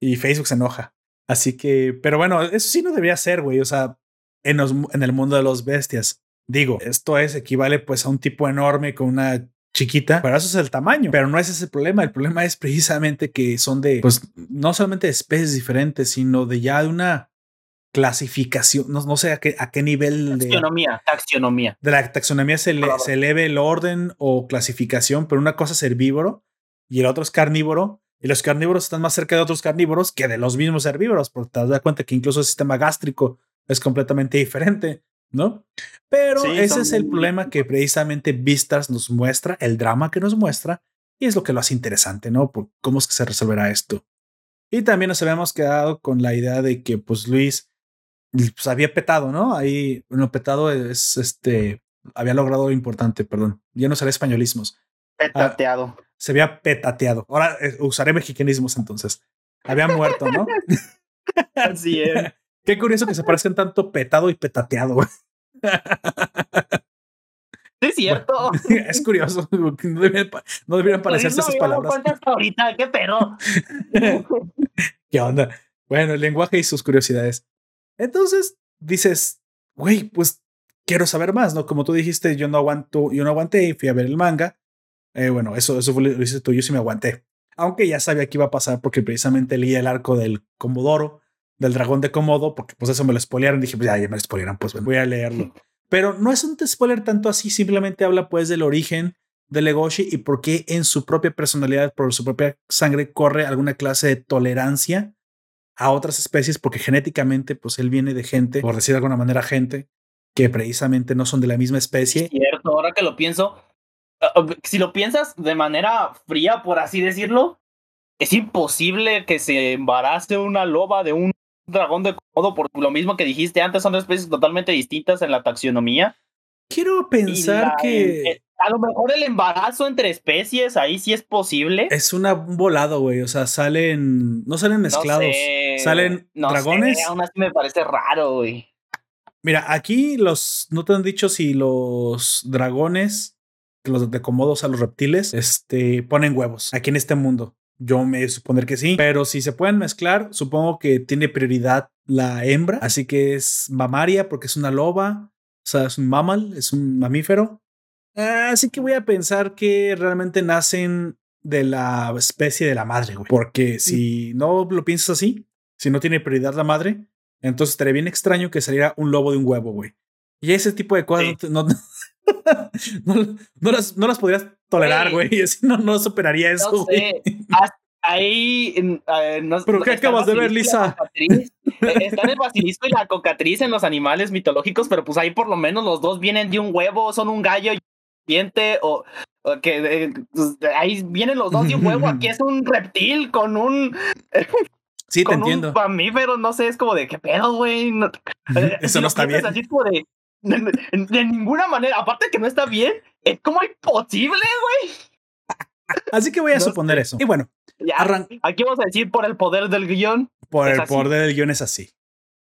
A: y Facebook se enoja. Así que, pero bueno, eso sí no debería ser, güey. O sea, en, en el mundo de los bestias. Digo, esto es equivale pues a un tipo enorme con una chiquita, pero eso es el tamaño, pero no es ese el problema. El problema es precisamente que son de, pues, no solamente de especies diferentes, sino de ya de una clasificación, no, no sé a qué, a qué nivel
B: de taxonomía, taxonomía.
A: De la taxonomía se, se eleve el orden o clasificación, pero una cosa es herbívoro y el otro es carnívoro. Y los carnívoros están más cerca de otros carnívoros que de los mismos herbívoros, porque te das cuenta que incluso el sistema gástrico es completamente diferente. ¿no? Pero ese es el problema que precisamente Vistas nos muestra, el drama que nos muestra, y es lo que lo hace interesante, ¿no? Por cómo es que se resolverá esto. Y también nos habíamos quedado con la idea de que, pues, Luis pues, había petado, ¿no? Ahí, bueno, petado es este, había logrado lo importante, perdón, ya no será españolismos.
B: Petateado.
A: se había petateado. Ahora eh, usaré mexicanismos entonces. Había muerto, ¿no?
B: Así es.
A: Qué curioso que se parezcan tanto petado y petateado.
B: Sí, es cierto.
A: es curioso. No deberían, parecerse esas palabras.
B: ahorita, qué pedo.
A: ¿Qué onda? Bueno, el lenguaje y sus curiosidades. Entonces dices, güey, pues quiero saber más, ¿no? Como tú dijiste, yo no aguanto, yo no aguanté y fui a ver el manga. Eh, bueno, eso, eso lo dices tú, yo sí me aguanté. Aunque ya sabía que iba a pasar porque precisamente leí el arco del Comodoro del dragón de Komodo, porque pues eso me lo spoilearon. Dije, pues ya, ya me lo spoilearon, pues voy a leerlo. Pero no es un spoiler tanto así, simplemente habla pues del origen de Legoshi y por qué en su propia personalidad, por su propia sangre, corre alguna clase de tolerancia a otras especies, porque genéticamente, pues él viene de gente, por decir de alguna manera, gente que precisamente no son de la misma especie.
B: cierto, ahora que lo pienso, ah, ah, si lo piensas de manera fría, por así decirlo, es imposible que se embarace una loba de un dragón de Komodo, por lo mismo que dijiste antes, son especies totalmente distintas en la taxonomía.
A: Quiero pensar que.
B: a lo mejor el embarazo entre especies, ahí sí es posible.
A: Es una, un volado, güey. O sea, salen. No salen mezclados. Salen dragones.
B: aún así me parece raro, güey.
A: Mira, aquí los. No te han dicho si los dragones, los de Komodo, o sea, los reptiles, este, ponen huevos aquí en este mundo. Yo me suponer que sí, pero si se pueden mezclar, supongo que tiene prioridad la hembra, así que es mamaria porque es una loba, o sea, es un mammal, es un mamífero. Así que voy a pensar que realmente nacen de la especie de la madre, güey. Porque si no lo piensas así, si no tiene prioridad la madre, entonces estaría bien extraño que saliera un lobo de un huevo, güey. Y ese tipo de cosas no, no, las, no las podrías tolerar, güey. Así no, no superaría eso. güey.
B: Ahí. Eh,
A: ¿Pero qué acabas de ver, Lisa?
B: Eh, están el basilisco y la cocatriz en los animales mitológicos, pero pues ahí por lo menos los dos vienen de un huevo, son un gallo y diente o, que eh, pues, ahí vienen los dos de un huevo. Aquí es un reptil con un.
A: Sí, te entiendo.
B: Un mamífero, no sé, es como de qué pedo, güey.
A: Eso no está bien.
B: Así como de, de, ninguna manera, aparte que no está bien, es como imposible, güey.
A: Así que voy a suponer eso. Y bueno,
B: aquí vamos a decir por el poder del guion.
A: Por el poder del guion es así.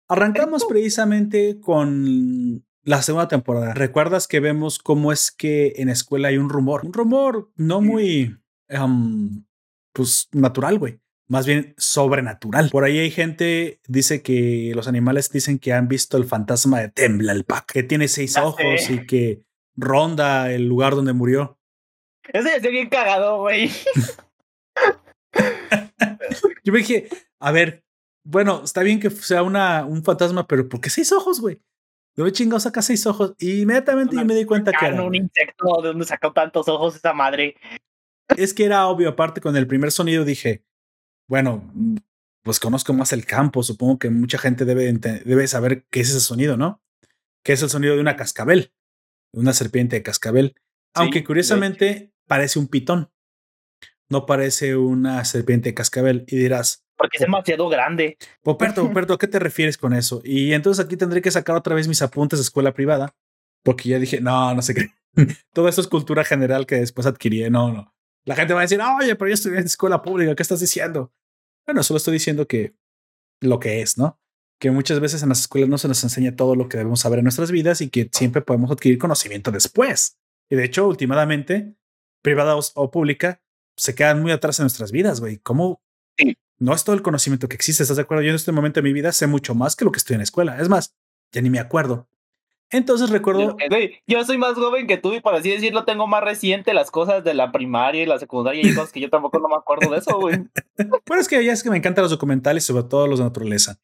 A: Arrancamos precisamente con la segunda temporada. ¿Recuerdas que vemos cómo es que en escuela hay un rumor? Un rumor no muy, um, pues, natural, güey más bien sobrenatural. Por ahí hay gente, dice que los animales dicen que han visto el fantasma de Temblalpac, que tiene seis ojos y que ronda el lugar donde murió.
B: Ese es bien cagado, güey.
A: Yo me dije, a ver, bueno, está bien que sea una, un fantasma, pero ¿por qué seis ojos, güey? ¿De chingado saca seis ojos? Y inmediatamente yo me di cuenta que era.
B: un insecto, ¿de dónde sacó tantos ojos esa madre?
A: Es que era obvio, aparte con el primer sonido dije, bueno, pues conozco más el campo, supongo que mucha gente debe, debe saber qué es ese sonido, ¿no? Que es el sonido de una cascabel, una serpiente de cascabel. Aunque curiosamente parece un pitón, no parece una serpiente de cascabel. Y dirás,
B: porque es demasiado grande.
A: Poperto, Poperto, ¿a qué te refieres con eso? Y entonces aquí tendré que sacar otra vez mis apuntes de escuela privada, porque ya dije, no, no sé qué. Todo esto es cultura general que después adquirí. No, no. La gente va a decir, oye, pero yo estoy en escuela pública, ¿qué estás diciendo? Bueno, solo estoy diciendo que lo que es, ¿no? Que muchas veces en las escuelas no se nos enseña todo lo que debemos saber en nuestras vidas y que siempre podemos adquirir conocimiento después. Y de hecho, últimamente, privada o, pública, se quedan muy atrás en nuestras vidas, güey. ¿Cómo? No es todo el conocimiento que existe, ¿estás de acuerdo? Yo en este momento de mi vida sé mucho más que lo que estoy en la escuela. Es más, ya ni me acuerdo. Entonces recuerdo.
B: Yo, soy más joven que tú y por así decirlo tengo más reciente las cosas de la primaria y la secundaria y cosas que yo tampoco no me acuerdo de eso, güey.
A: bueno, es que ya es que me encantan los documentales, sobre todo los de naturaleza.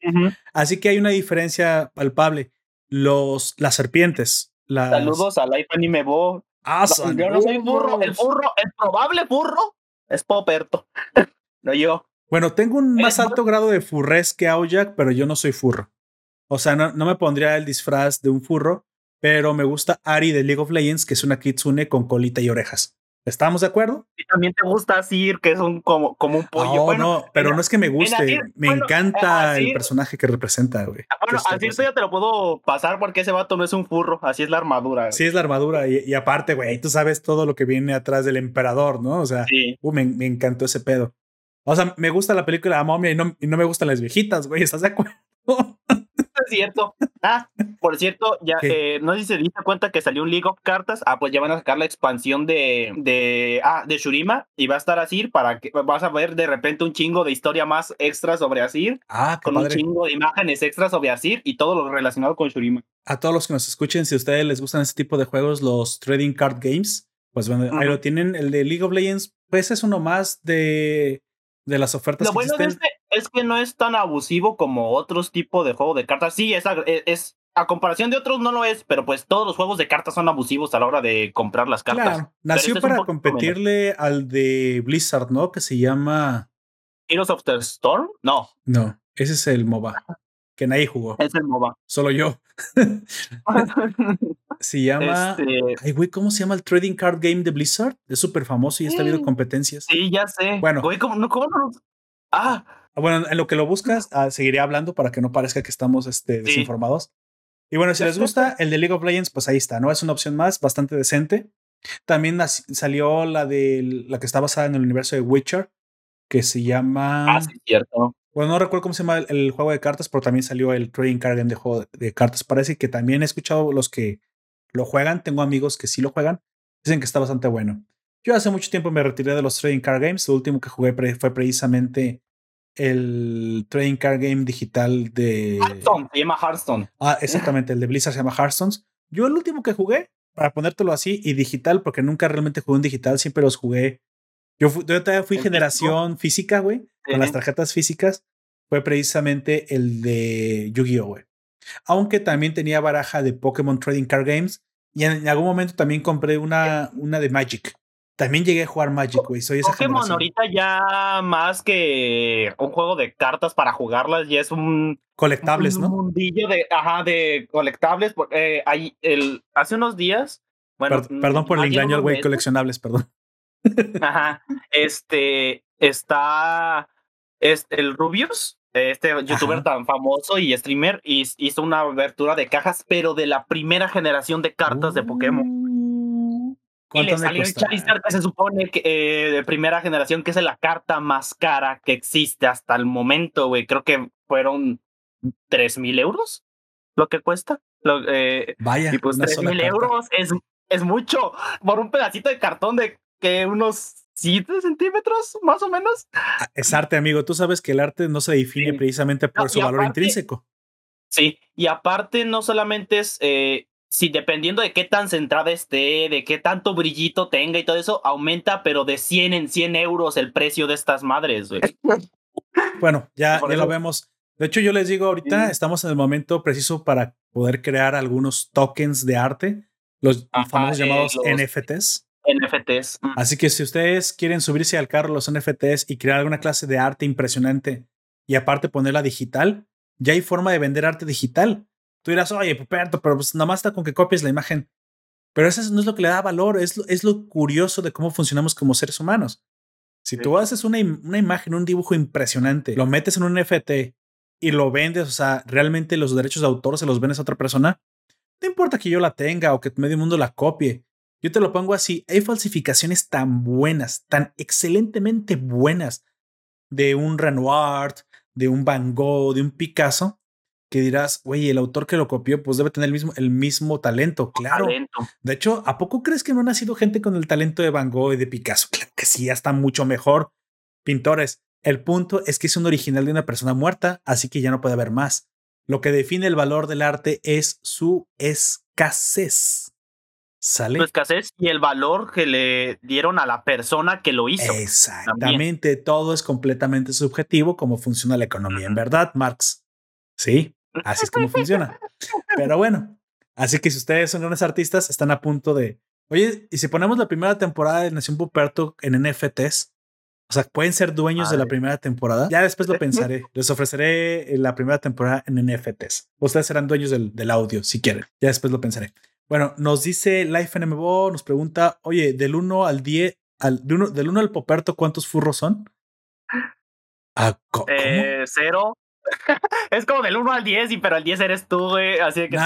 A: Así que hay una diferencia palpable. Los, las serpientes. Las...
B: Saludos a Life Anime Bo. Ah, yo no soy burro. El burro, el probable burro es Poperto. no yo.
A: Bueno, tengo un más alto grado de furres que Aoyak, pero yo no soy furro. O sea, no, me pondría el disfraz de un furro, pero me gusta Ari de League of Legends, que es una kitsune con colita y orejas. ¿Estamos de acuerdo?
B: Y también te gusta Sir, que es un como, como un pollo.
A: No, no, pero no es que me guste. me encanta el personaje que representa, güey.
B: Ah, bueno, así esto ya te lo puedo pasar porque ese vato no es un furro, así es la armadura.
A: Sí, es la armadura. Y, aparte, güey, tú sabes todo lo que viene atrás del emperador, ¿no? O sea, uh, me, me, encantó ese pedo. O sea, me gusta la película de Momia y no, y no me gustan las viejitas, güey. ¿Estás de acuerdo?
B: cierto. Ah, por cierto, ya eh, no sé si se diste cuenta que salió un League of Cartas. Ah, pues ya van a sacar la expansión de, de, ah, de Shurima y va a estar así para que vas a ver de repente un chingo de historia más extra sobre Asir.
A: Ah,
B: con un chingo de imágenes extras sobre Asir y todo lo relacionado con Shurima.
A: A todos los que nos escuchen, si a ustedes les gustan este tipo de juegos, los trading card games, pues bueno, ahí lo tienen. El de League of Legends, pues es uno más de de las ofertas.
B: Lo bueno este es que no es tan abusivo como otros tipos de juegos de cartas. Sí, es, e, es, a comparación de otros no lo es, pero pues todos los juegos de cartas son abusivos a la hora de comprar las cartas. Claro,
A: nació este para competirle al de Blizzard, ¿no? Que se llama
B: Heroes of the Storm. No.
A: No, ese es el MOBA. Que nadie jugó.
B: Es el MOBA.
A: Solo yo. se llama. Este Ay, güey, ¿cómo se llama el trading card game de Blizzard? Es súper famoso y está habiendo competencias.
B: Sí, ya sé.
A: Bueno.
B: Güey, ¿cómo, no, cómo no? Ah.
A: ah. Bueno, en lo que lo buscas, ah, seguiré hablando para que no parezca que estamos este, desinformados. Y bueno, si les gusta el de League of Legends, pues ahí está, ¿no? Es una opción más, bastante decente. También salió la de la que está basada en el universo de Witcher, que se llama.
B: Ah, sí, cierto.
A: Bueno, no recuerdo cómo se llama el, juego de cartas, pero también salió el trading card game de juego de cartas. Parece que también he escuchado los que lo juegan. Tengo amigos que sí lo juegan. Dicen que está bastante bueno. Yo hace mucho tiempo me retiré de los trading card games. Lo último que jugué fue precisamente el trading card game digital de.
B: Hearthstone, se llama Hearthstone.
A: Ah, exactamente, el de Blizzard se llama Hearthstone. Yo el último que jugué, para ponértelo así, y digital, porque nunca realmente jugué en digital, siempre los jugué. Yo, todavía fui generación física, güey, con las tarjetas físicas. Fue precisamente el de Yu-Gi-Oh, güey. Aunque también tenía baraja de Pokémon Trading Card Games. Y en, algún momento también compré una, una de Magic. También llegué a jugar Magic, güey. Soy esa
B: Pokémon ahorita ya más que un juego de cartas para jugarlas, ya es un
A: colectables,
B: un
A: ¿no?
B: mundillo de, ajá, de colectables. Eh, el, hace unos días. Bueno,
A: perdón por el engaño güey, coleccionables, perdón.
B: Ajá. Este está este, el Rubius, este youtuber tan famoso y streamer hizo una abertura de cajas, pero de la primera generación de cartas de Pokémon. Uh, y le salió el Charizard que se supone que eh, de primera generación, que es la carta más cara que existe hasta el momento, güey. Creo que fueron tres mil euros lo que cuesta.
A: Eh, Vaya.
B: Y pues tres mil euros es, es mucho por un pedacito de cartón de que unos 7 centímetros, más o menos.
A: Ah, es arte, amigo. Tú sabes que el arte no se define precisamente por su valor intrínseco.
B: Sí, y aparte no solamente es, eh, si dependiendo de qué tan centrada esté, de qué tanto brillito tenga y todo eso, aumenta, pero de 100 en 100 euros el precio de estas madres, güey.
A: Bueno, ya, ya lo vemos. De hecho, yo les digo ahorita, estamos en el momento preciso para poder crear algunos tokens de arte, los famosos eh, llamados NFTs.
B: NFTs.
A: Mm. Así que si ustedes quieren subirse al carro los NFTs y crear alguna clase de arte impresionante y aparte ponerla digital, ya hay forma de vender arte digital. Tú dirás, oye, Puperto, pero pues nada más está con que copies la imagen. Pero eso no es lo que le da valor, es lo, es lo curioso de cómo funcionamos como seres humanos. Si tú haces una, una imagen, un dibujo impresionante, lo metes en un NFT y lo vendes, o sea, realmente los derechos de autor se los vendes a otra persona, no importa que yo la tenga o que medio mundo la copie, yo te lo pongo así, hay falsificaciones tan buenas, tan excelentemente buenas de un Renoir, de un Van Gogh, de un Picasso, que dirás, güey, el autor que lo copió, pues debe tener el mismo, el mismo talento, claro. De hecho, ¿a poco crees que no ha nacido gente con el talento de Van Gogh y de Picasso? Claro que sí, ya está mucho mejor. Pintores. El punto es que es un original de una persona muerta, así que ya no puede haber más. Lo que define el valor del arte es su escasez. ¿Sale?
B: Su escasez y el valor que le dieron a la persona que lo hizo.
A: Exactamente. Todo es completamente subjetivo, como funciona la economía, en verdad, Marx. Sí. Así es como funciona. Pero bueno, así que si ustedes son grandes artistas, están a punto de. Oye, y si ponemos la primera temporada de Nación Puperto en NFTs, o sea, pueden ser dueños de la primera temporada. Ya después lo pensaré. Les ofreceré la primera temporada en NFTs. Ustedes serán dueños del, del audio si quieren. Ya después lo pensaré. Bueno, nos dice Life NMO, nos pregunta, oye, del 1 al 10, al, del 1 al Poperto, ¿cuántos furros son?
B: Ah, eh, cero. es como del 1 al 10, y pero el 10 eres tú, güey. Así que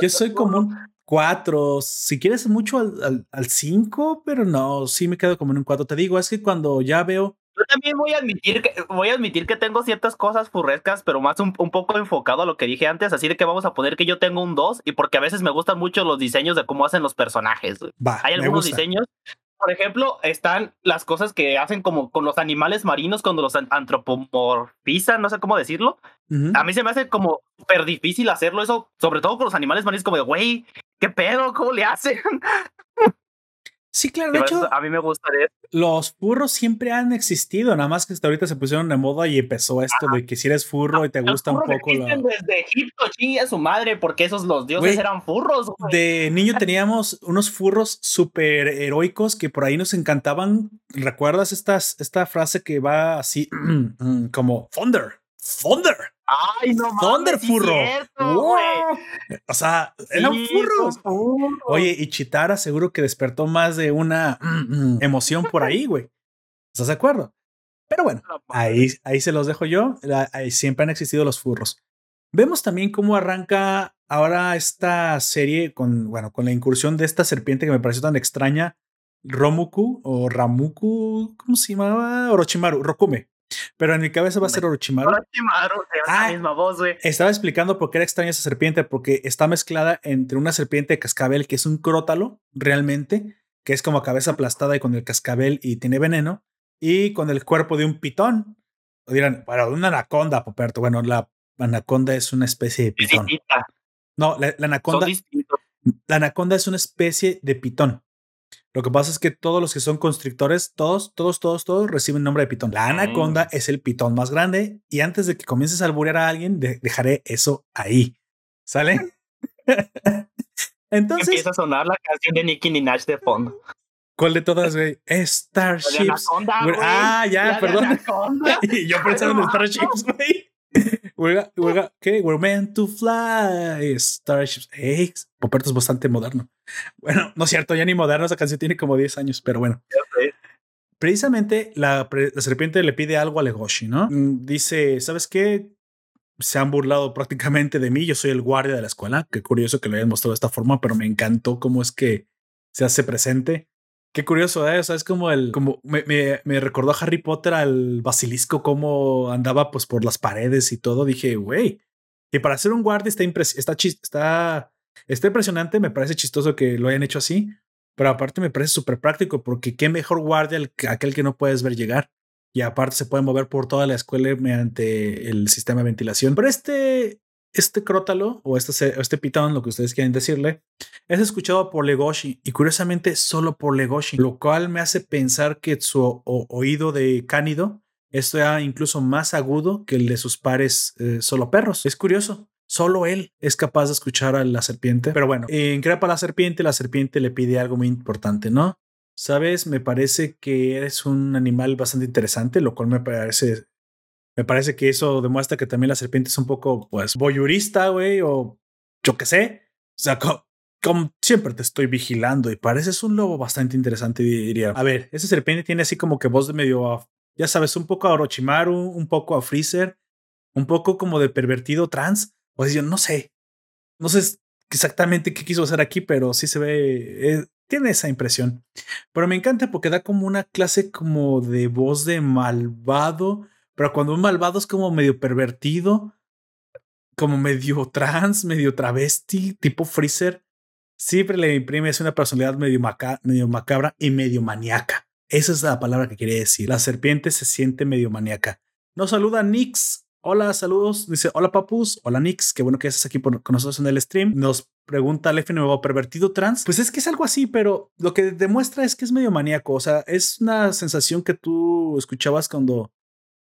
A: yo, soy como un 4. Si quieres mucho al, al, 5, pero no, sí me quedo como en un 4. Te digo, es que cuando ya veo.
B: Yo también voy a admitir que voy a admitir que tengo ciertas cosas furrescas, pero más un, un, poco enfocado a lo que dije antes, así de que vamos a poner que yo tengo un 2 y porque a veces me gustan mucho los diseños de cómo hacen los personajes. Hay algunos diseños por ejemplo, están las cosas que hacen como con los animales marinos cuando los antropomorfizan, no sé cómo decirlo. A mí se me hace como súper difícil hacerlo eso, sobre todo con los animales marinos, como de, güey, ¿qué pedo? ¿Cómo le hacen?
A: Sí, claro, de hecho,
B: a mí me gustaría.
A: Los furros siempre han existido, nada más que hasta ahorita se pusieron de moda y empezó esto de que si eres furro y te gusta un poco.
B: La... Desde Egipto, chingue a su madre, porque esos los dioses eran furros.
A: De niño teníamos unos furros súper heroicos que por ahí nos encantaban. ¿Recuerdas estas, esta frase que va así como Thunder? Thunder.
B: Ay, no mames.
A: Furro. O sea, eran furros. Oye, y Chitara seguro que despertó más de una mm, mm, emoción por ahí, güey. ¿Estás de acuerdo? Pero bueno, ahí, ahí se los dejo yo. Ahí siempre han existido los furros. Vemos también cómo arranca ahora esta serie con, bueno, con la incursión de esta serpiente que me pareció tan extraña, Romuku o Ramuku, ¿cómo se llamaba? Orochimaru, Rokume. Pero en mi cabeza va a ser Orochimaru.
B: Orochimaru, la ah, misma voz, güey.
A: Estaba explicando por qué era extraña esa serpiente, porque está mezclada entre una serpiente de cascabel, que es un crótalo, realmente, que es como cabeza aplastada y con el cascabel y tiene veneno, y con el cuerpo de un pitón. O dirán, bueno, una anaconda, Poperto. Bueno, la anaconda es una especie de pitón. No, la anaconda. La anaconda es una especie de pitón. Lo que pasa es que todos los que son constrictores, todos, todos, todos, todos reciben nombre de pitón. La anaconda es el pitón más grande y antes de que comiences a alburear a alguien, dejaré eso ahí. ¿Sale?
B: Entonces. Empieza a sonar la canción de Nicki Minaj de fondo.
A: ¿Cuál de todas, güey? Starships. Ah, ya, perdón. y yo pensando en Starships, güey. ¿qué? We're meant to fly. Starships. Hey, Poperto es bastante moderno. Bueno, no es cierto, ya ni moderno, esa canción tiene como 10 años, pero bueno. Precisamente la, serpiente le pide algo a Legoshi, ¿no? Mm, dice, ¿sabes qué? Se han burlado prácticamente de mí, yo soy el guardia de la escuela. Qué curioso que lo hayan mostrado de esta forma, pero me encantó cómo es que se hace presente. Qué curioso, ¿eh? O sea, es como el, como me, me, recordó a Harry Potter al basilisco, cómo andaba pues por las paredes y todo. Dije, güey. Y para ser un guardia está, está, está, está impresionante. Me parece chistoso que lo hayan hecho así. Pero aparte me parece súper práctico porque qué mejor guardia aquel que no puedes ver llegar. Y aparte se puede mover por toda la escuela mediante el sistema de ventilación. Pero este, este crótalo o este, este pitón, lo que ustedes quieren decirle, es escuchado por Legoshi y curiosamente solo por Legoshi, lo cual me hace pensar que su oído de cánido es incluso más agudo que el de sus pares eh, solo perros. Es curioso. Solo él es capaz de escuchar a la serpiente. Pero bueno, en Crepa la serpiente, la serpiente le pide algo muy importante, ¿no? Sabes, me parece que eres un animal bastante interesante, lo cual me parece me parece que eso demuestra que también la serpiente es un poco, pues, voyurista, güey, o yo qué sé. O sea, como, siempre te estoy vigilando y pareces un lobo bastante interesante, diría. A ver, esa serpiente tiene así como que voz de medio, ya sabes, un poco a Orochimaru, un poco a Freezer, un poco como de pervertido trans. O sea, yo no sé, no sé exactamente qué quiso hacer aquí, pero sí se ve, eh, tiene esa impresión. Pero me encanta porque da como una clase como de voz de malvado pero cuando un malvado es como medio pervertido, como medio trans, medio travesti, tipo Freezer, siempre le imprime una personalidad medio, medio macabra y medio maníaca. Esa es la palabra que quería decir. La serpiente se siente medio maníaca. Nos saluda Nix. Hola, saludos. Dice, hola papus. Hola Nix. Qué bueno que estás aquí con nosotros en el stream. Nos pregunta el nuevo pervertido trans. Pues es que es algo así, pero lo que demuestra es que es medio maníaco. O sea, es una sensación que tú escuchabas cuando,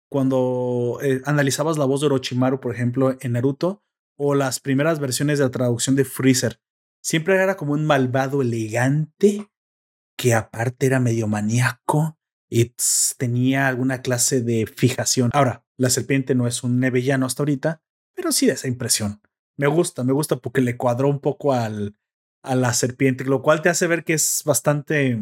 A: cuando eh, analizabas la voz de Orochimaru, por ejemplo, en Naruto, o las primeras versiones de la traducción de Freezer. Siempre era como un malvado elegante que aparte era medio maníaco y tenía alguna clase de fijación. Ahora, la serpiente no es un nevellano hasta ahorita, pero sí da esa impresión. Me gusta, me gusta porque le cuadró un poco al, a la serpiente, lo cual te hace ver que es bastante,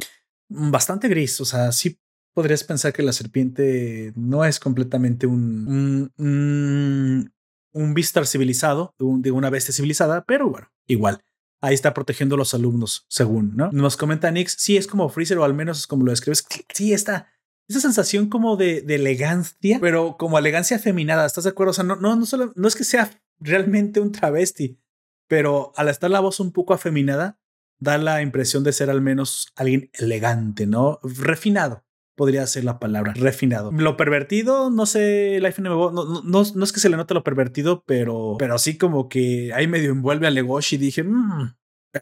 A: bastante gris. O sea, sí podrías pensar que la serpiente no es completamente un, un, un, Vistar civilizado, de una bestia civilizada, pero bueno, igual ahí está protegiendo a los alumnos, según, ¿no? Nos comenta Nix, sí, es como Freezer, o al menos es como lo describes. Sí, está esa sensación como de, elegancia, pero como elegancia afeminada, ¿estás de acuerdo? O sea, no, no, no, solo, no es que sea realmente un travesti, pero al estar la voz un poco afeminada, da la impresión de ser al menos alguien elegante, ¿no? Refinado. Podría ser la palabra, refinado. Lo pervertido, no sé, Life no, no, no, no es que se le note lo pervertido, pero, pero sí como que ahí medio envuelve a Legoshi y dije, mmm,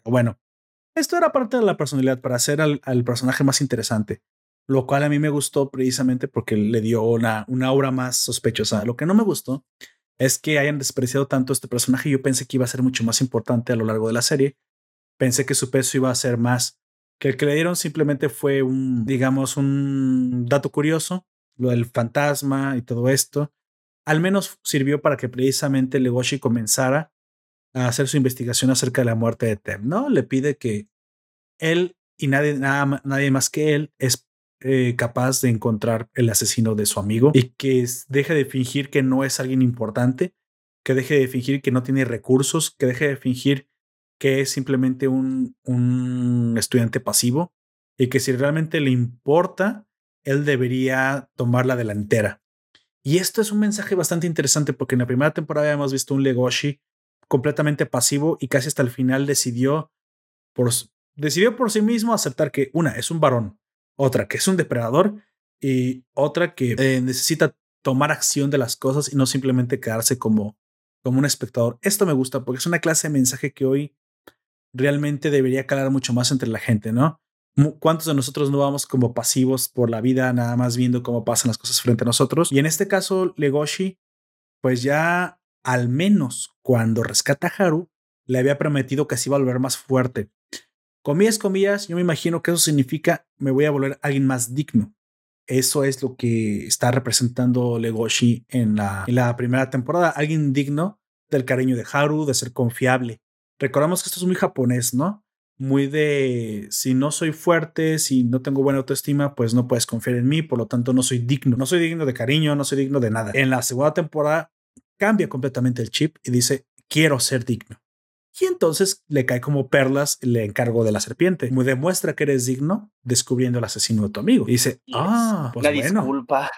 A: bueno, esto era parte de la personalidad para hacer al, personaje más interesante, lo cual a mí me gustó precisamente porque le dio una, una aura más sospechosa. Lo que no me gustó es que hayan despreciado tanto este personaje. Yo pensé que iba a ser mucho más importante a lo largo de la serie. Pensé que su peso iba a ser más que el que le dieron simplemente fue un, digamos, un dato curioso, lo del fantasma y todo esto. Al menos sirvió para que precisamente Legoshi comenzara a hacer su investigación acerca de la muerte de Tem, ¿no? Le pide que él y nadie, nada, nadie más que él es eh, capaz de encontrar el asesino de su amigo y que deje de fingir que no es alguien importante, que deje de fingir que no tiene recursos, que deje de fingir que es simplemente un, un estudiante pasivo y que si realmente le importa, él debería tomar la delantera. Y esto es un mensaje bastante interesante porque en la primera temporada hemos visto un Legoshi completamente pasivo y casi hasta el final decidió por, decidió por sí mismo aceptar que una es un varón, otra que es un depredador y otra que eh, necesita tomar acción de las cosas y no simplemente quedarse como, como un espectador. Esto me gusta porque es una clase de mensaje que hoy realmente debería calar mucho más entre la gente, ¿no? ¿Cuántos de nosotros no vamos como pasivos por la vida, nada más viendo cómo pasan las cosas frente a nosotros? Y en este caso, Legoshi, pues ya al menos cuando rescata a Haru, le había prometido que se iba a volver más fuerte. Comillas, comillas, yo me imagino que eso significa me voy a volver alguien más digno. Eso es lo que está representando Legoshi en la, primera temporada. Alguien digno del cariño de Haru, de ser confiable, recordamos que esto es muy japonés, ¿no? Muy de si no soy fuerte, si no tengo buena autoestima, pues no puedes confiar en mí, por lo tanto no soy digno, no soy digno de cariño, no soy digno de nada. En la segunda temporada cambia completamente el chip y dice, quiero ser digno. Y entonces le cae como perlas el encargo de la serpiente. Me demuestra que eres digno descubriendo el asesino de tu amigo. Y dice, ah, pues bueno.
B: disculpa.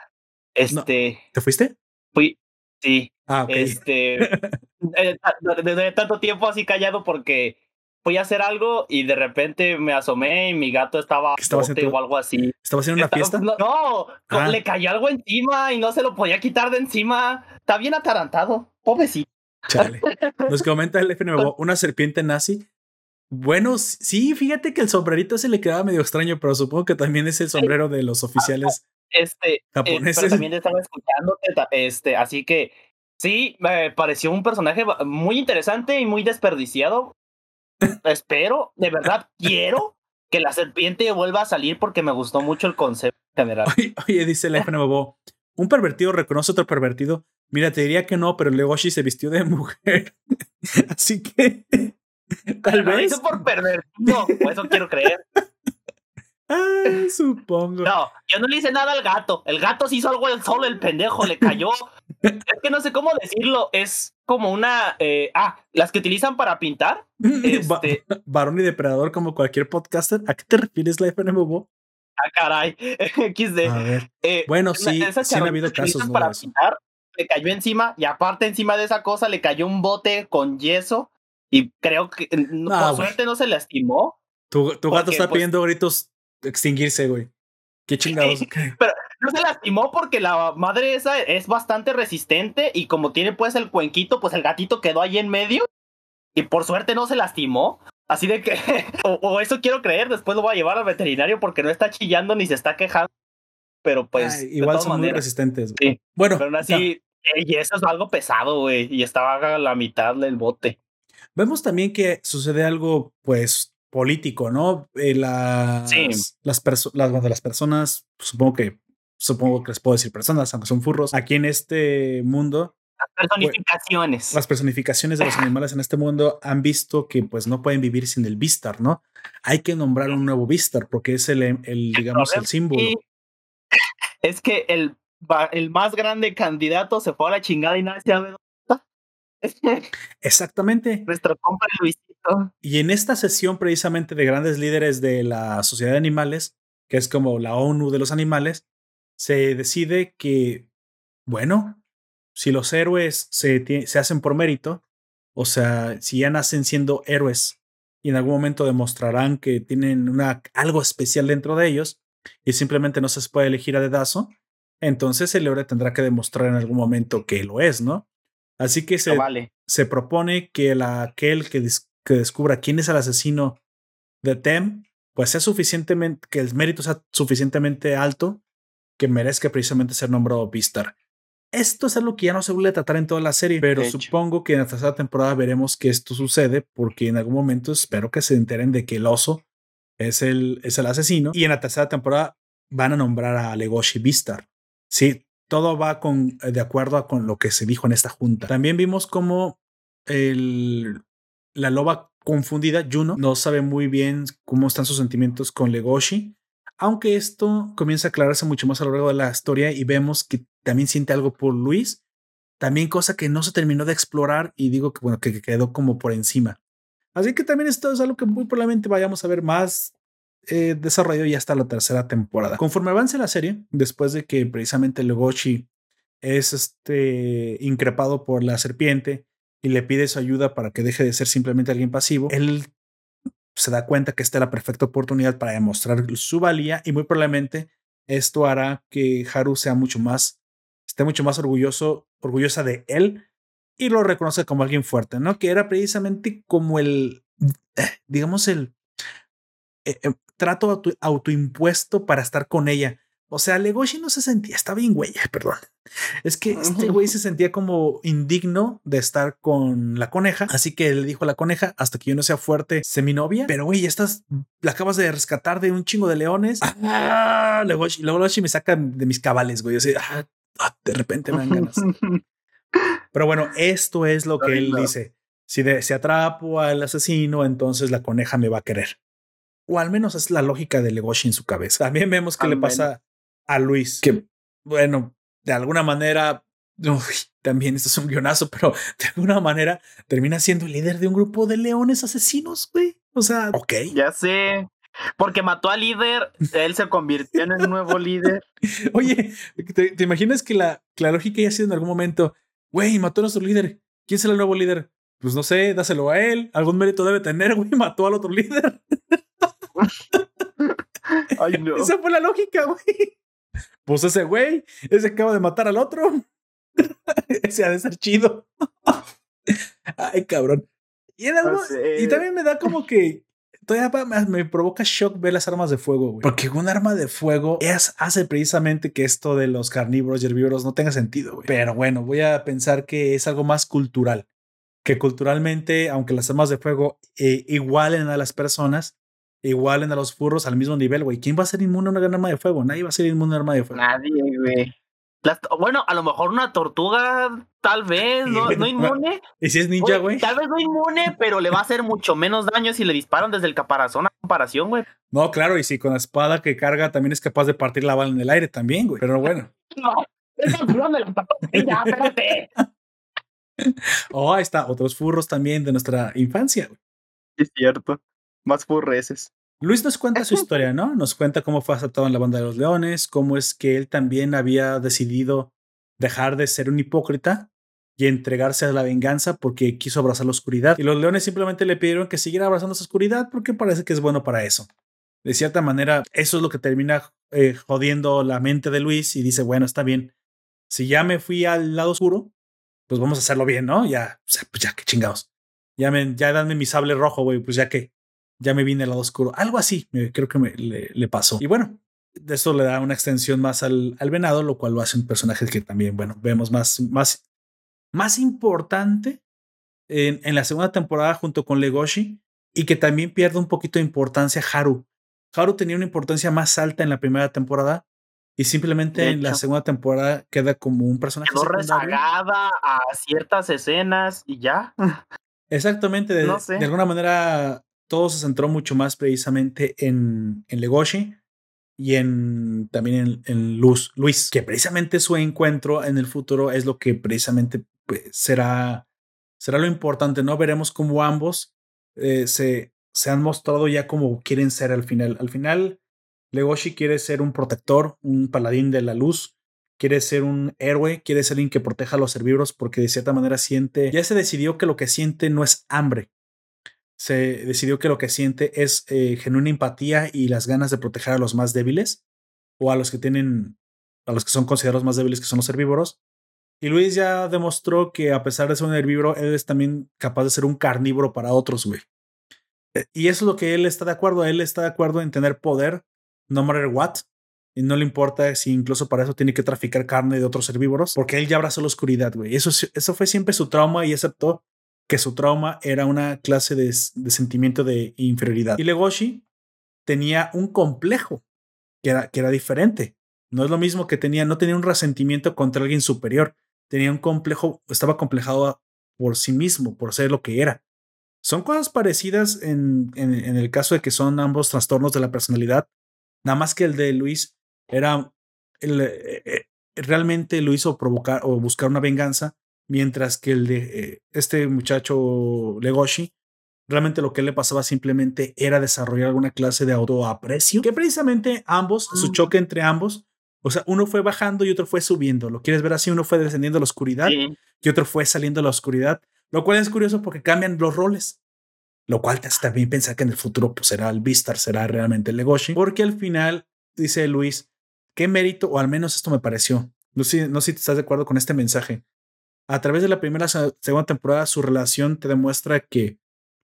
B: Este.
A: ¿Te fuiste?
B: Fui. Sí.
A: Ah, ok.
B: Este. desde eh, tanto tiempo así callado porque fui a hacer algo y de repente me asomé y mi gato estaba,
A: ¿Estaba haciendo,
B: o algo así.
A: ¿Estaba haciendo una fiesta?
B: No, ah. le cayó algo encima y no se lo podía quitar de encima. Está bien atarantado, pobrecito.
A: Chale. Nos comenta el FNB, una serpiente nazi. Bueno, sí, fíjate que el sombrerito se le quedaba medio extraño, pero supongo que también es el sombrero de los oficiales
B: este, eh,
A: japoneses.
B: también estaba escuchando, este, así que Sí, me pareció un personaje muy interesante y muy desperdiciado. Espero, de verdad, quiero que la serpiente vuelva a salir porque me gustó mucho el concepto general.
A: Oye, dice el FNBO, un pervertido reconoce otro pervertido. Mira, te diría que no, pero Legoshi se vistió de mujer. Así que tal vez.
B: Lo por pervertido, eso quiero creer.
A: Ah, supongo.
B: No, yo no le hice nada al gato. El gato se hizo algo el solo, el pendejo, le cayó. es que no sé cómo decirlo. Es como una. Eh, ah, las que utilizan para pintar. Este...
A: Varón y depredador, como cualquier podcaster. ¿A qué te refieres, la FNBO?
B: Ah, caray. XD.
A: Eh, bueno, sí, sí han habido casos.
B: Para pintar, le cayó encima y aparte encima de esa cosa le cayó un bote con yeso y creo que por suerte no se lastimó.
A: Tu, tu gato está pues pidiendo gritos extinguirse, güey. Qué chingados.
B: Pero no se lastimó porque la madre esa es bastante resistente y como tiene pues el cuenquito, pues el gatito quedó ahí en medio y por suerte no se lastimó. Así de que, o, eso quiero creer, después lo voy a llevar al veterinario porque no está chillando ni se está quejando. Pero pues.
A: igual son muy resistentes.
B: Sí. Bueno. Pero aún así, y eso es algo pesado, güey. Y estaba a la mitad del bote.
A: Vemos también que sucede algo, pues, político, ¿no? Eh, las, las, las personas, supongo que, supongo que les puedo decir personas, aunque son furros, aquí en este mundo.
B: Las personificaciones.
A: las personificaciones de los animales en este mundo han visto que pues no pueden vivir sin el Vistar, ¿no? Hay que nombrar un nuevo Vistar porque es el, el digamos, el símbolo.
B: Es que el, el más grande candidato se fue a la chingada y nadie sabe
A: Exactamente.
B: Nuestro compa Luisito.
A: Y en esta sesión precisamente de grandes líderes de la sociedad de animales, que es como la ONU de los animales, se decide que, bueno, si los héroes se, se hacen por mérito, o sea, si ya nacen siendo héroes y en algún momento demostrarán que tienen una, algo especial dentro de ellos y simplemente no se puede elegir a dedazo, entonces el héroe tendrá que demostrar en algún momento que lo es, ¿no? Así que se, se propone que la, aquel que, que descubra quién es el asesino de Tem, pues sea suficientemente, que el mérito sea suficientemente alto que merezca precisamente ser nombrado Vistar. Esto es algo que ya no se vuelve a tratar en toda la serie, pero supongo que en la tercera temporada veremos que esto sucede porque en algún momento espero que se enteren de que el oso es el, es el asesino y en la tercera temporada van a nombrar a Legoshi Vistar. Sí, todo va con, eh, de acuerdo con lo que se dijo en esta junta. También vimos cómo el, la loba confundida, Juno, no sabe muy bien cómo están sus sentimientos con Legoshi, aunque esto comienza a aclararse mucho más a lo largo de la historia y vemos que también siente algo por Luis, también cosa que no se terminó de explorar y digo que bueno, que quedó como por encima. Así que también esto es algo que muy probablemente vayamos a ver más eh, desarrollado ya hasta la tercera temporada. Conforme avance la serie, después de que precisamente Legoshi es este increpado por la serpiente y le pide su ayuda para que deje de ser simplemente alguien pasivo, él se da cuenta que esta es la perfecta oportunidad para demostrar su valía y muy probablemente esto hará que Haru sea mucho más, esté mucho más orgulloso, orgullosa de él y lo reconoce como alguien fuerte, ¿no? Que era precisamente como el, digamos, el, trato autoimpuesto para estar con ella. O sea, Legoshi no se sentía, está bien, güey, perdón. Es que este güey se sentía como indigno de estar con la coneja, así que le dijo a la coneja, hasta que yo no sea fuerte, sé mi novia, pero güey, estás, la acabas de rescatar de un chingo de leones. Ah, Legoshi, Legoshi me saca de mis cabales, güey, o ah, ah, de repente me dan ganas. pero bueno, esto es lo que él dice. Si, de, si atrapo al asesino, entonces la coneja me va a querer. O al menos es la lógica de Legoshi en su cabeza. También vemos que le pasa a Luis, que, bueno, de alguna manera, también esto es un guionazo, pero de alguna manera termina siendo el líder de un grupo de leones asesinos, güey. O sea, ok.
B: Ya sé. Porque mató al líder, él se convirtió en el nuevo líder.
A: Oye, ¿te, imaginas que la, la lógica haya sido en algún momento, güey, mató a nuestro líder? ¿Quién será el nuevo líder? Pues no sé, dáselo a él. Algún mérito debe tener, güey, mató al otro líder.
B: Ay, no.
A: Esa fue la lógica, güey. Pues ese güey, ese acaba de matar al otro. ese ha de ser chido. Ay, cabrón. Y, y, también me da como que todavía me, provoca shock ver las armas de fuego, güey. Porque un arma de fuego es, hace precisamente que esto de los carnívoros y herbívoros no tenga sentido, güey. Pero bueno, voy a pensar que es algo más cultural. Que culturalmente, aunque las armas de fuego eh, igualen a las personas, igualen a los furros al mismo nivel, güey. ¿Quién va a ser inmune a una gran arma de fuego? Nadie va a ser inmune a un arma de fuego.
B: Nadie, güey. bueno, a lo mejor una tortuga, tal vez, no, no inmune.
A: ¿Y si es ninja, güey?
B: Tal vez no inmune, pero le va a hacer mucho menos daño si le disparan desde el caparazón a comparación, güey.
A: No, claro, y si con la espada que carga también es capaz de partir la bala en el aire también, güey. Pero bueno.
B: no, es el de la ya, espérate.
A: Oh, ahí está, otros furros también de nuestra infancia, güey.
B: Es cierto más furreces.
A: Luis nos cuenta su historia, ¿no? Nos cuenta cómo fue aceptado en la banda de los leones, cómo es que él también había decidido dejar de ser un hipócrita y entregarse a la venganza porque quiso abrazar la oscuridad. Y los leones simplemente le pidieron que siguiera abrazando esa oscuridad porque parece que es bueno para eso. De cierta manera, eso es lo que termina eh, jodiendo la mente de Luis y dice, bueno, está bien. Si ya me fui al lado oscuro, pues vamos a hacerlo bien, ¿no? Ya, pues ya, qué chingados. Ya, me, ya dame mi sable rojo, güey, pues ya que ya me vine al lado oscuro. Algo así, creo que me, le, pasó. Y bueno, de eso le da una extensión más al, al, venado, lo cual lo hace un personaje que también, bueno, vemos más, más más importante en, en, la segunda temporada junto con Legoshi y que también pierde un poquito de importancia Haru. Haru tenía una importancia más alta en la primera temporada y simplemente en la segunda temporada queda como un personaje
B: quedó rezagada a ciertas escenas y ya.
A: Exactamente, de, de, alguna manera todo se centró mucho más precisamente en, en Legoshi y en también en, Luz, Luis, que precisamente su encuentro en el futuro es lo que precisamente pues, será, será lo importante, ¿no? Veremos cómo ambos eh, se, se han mostrado ya como quieren ser al final. Al final, Legoshi quiere ser un protector, un paladín de la luz, quiere ser un héroe, quiere ser alguien que proteja a los herbívoros porque de cierta manera siente, ya se decidió que lo que siente no es hambre, se decidió que lo que siente es eh, genuina empatía y las ganas de proteger a los más débiles o a los que tienen, a los que son considerados más débiles que son los herbívoros. Y Luis ya demostró que a pesar de ser un herbívoro, él es también capaz de ser un carnívoro para otros, güey. Eh, y eso es lo que él está de acuerdo. Él está de acuerdo en tener poder, no matter what. Y no le importa si incluso para eso tiene que traficar carne de otros herbívoros, porque él ya abrazó la oscuridad, güey. Eso, eso fue siempre su trauma y aceptó que su trauma era una clase de, sentimiento de inferioridad. Y Legoshi tenía un complejo que era, que era diferente. No es lo mismo que tenía, no tenía un resentimiento contra alguien superior, tenía un complejo, estaba complejado por sí mismo, por ser lo que era. Son cosas parecidas en, en, el caso de que son ambos trastornos de la personalidad, nada más que el de Luis era eh, eh, realmente lo hizo provocar o buscar una venganza, mientras que el de eh, este muchacho Legoshi realmente lo que le pasaba simplemente era desarrollar alguna clase de autoaprecio, que precisamente ambos, su choque entre ambos, o sea, uno fue bajando y otro fue subiendo. ¿Lo quieres ver así? Uno fue descendiendo a la oscuridad y otro fue saliendo a la oscuridad, lo cual es curioso porque cambian los roles. Lo cual te hace también pensar que en el futuro pues, será el Vistar, será realmente el Legoshi, porque al final, dice Luis, qué mérito, o al menos esto me pareció. No sé, no sé si estás de acuerdo con este mensaje. A través de la primera segunda temporada, su relación te demuestra que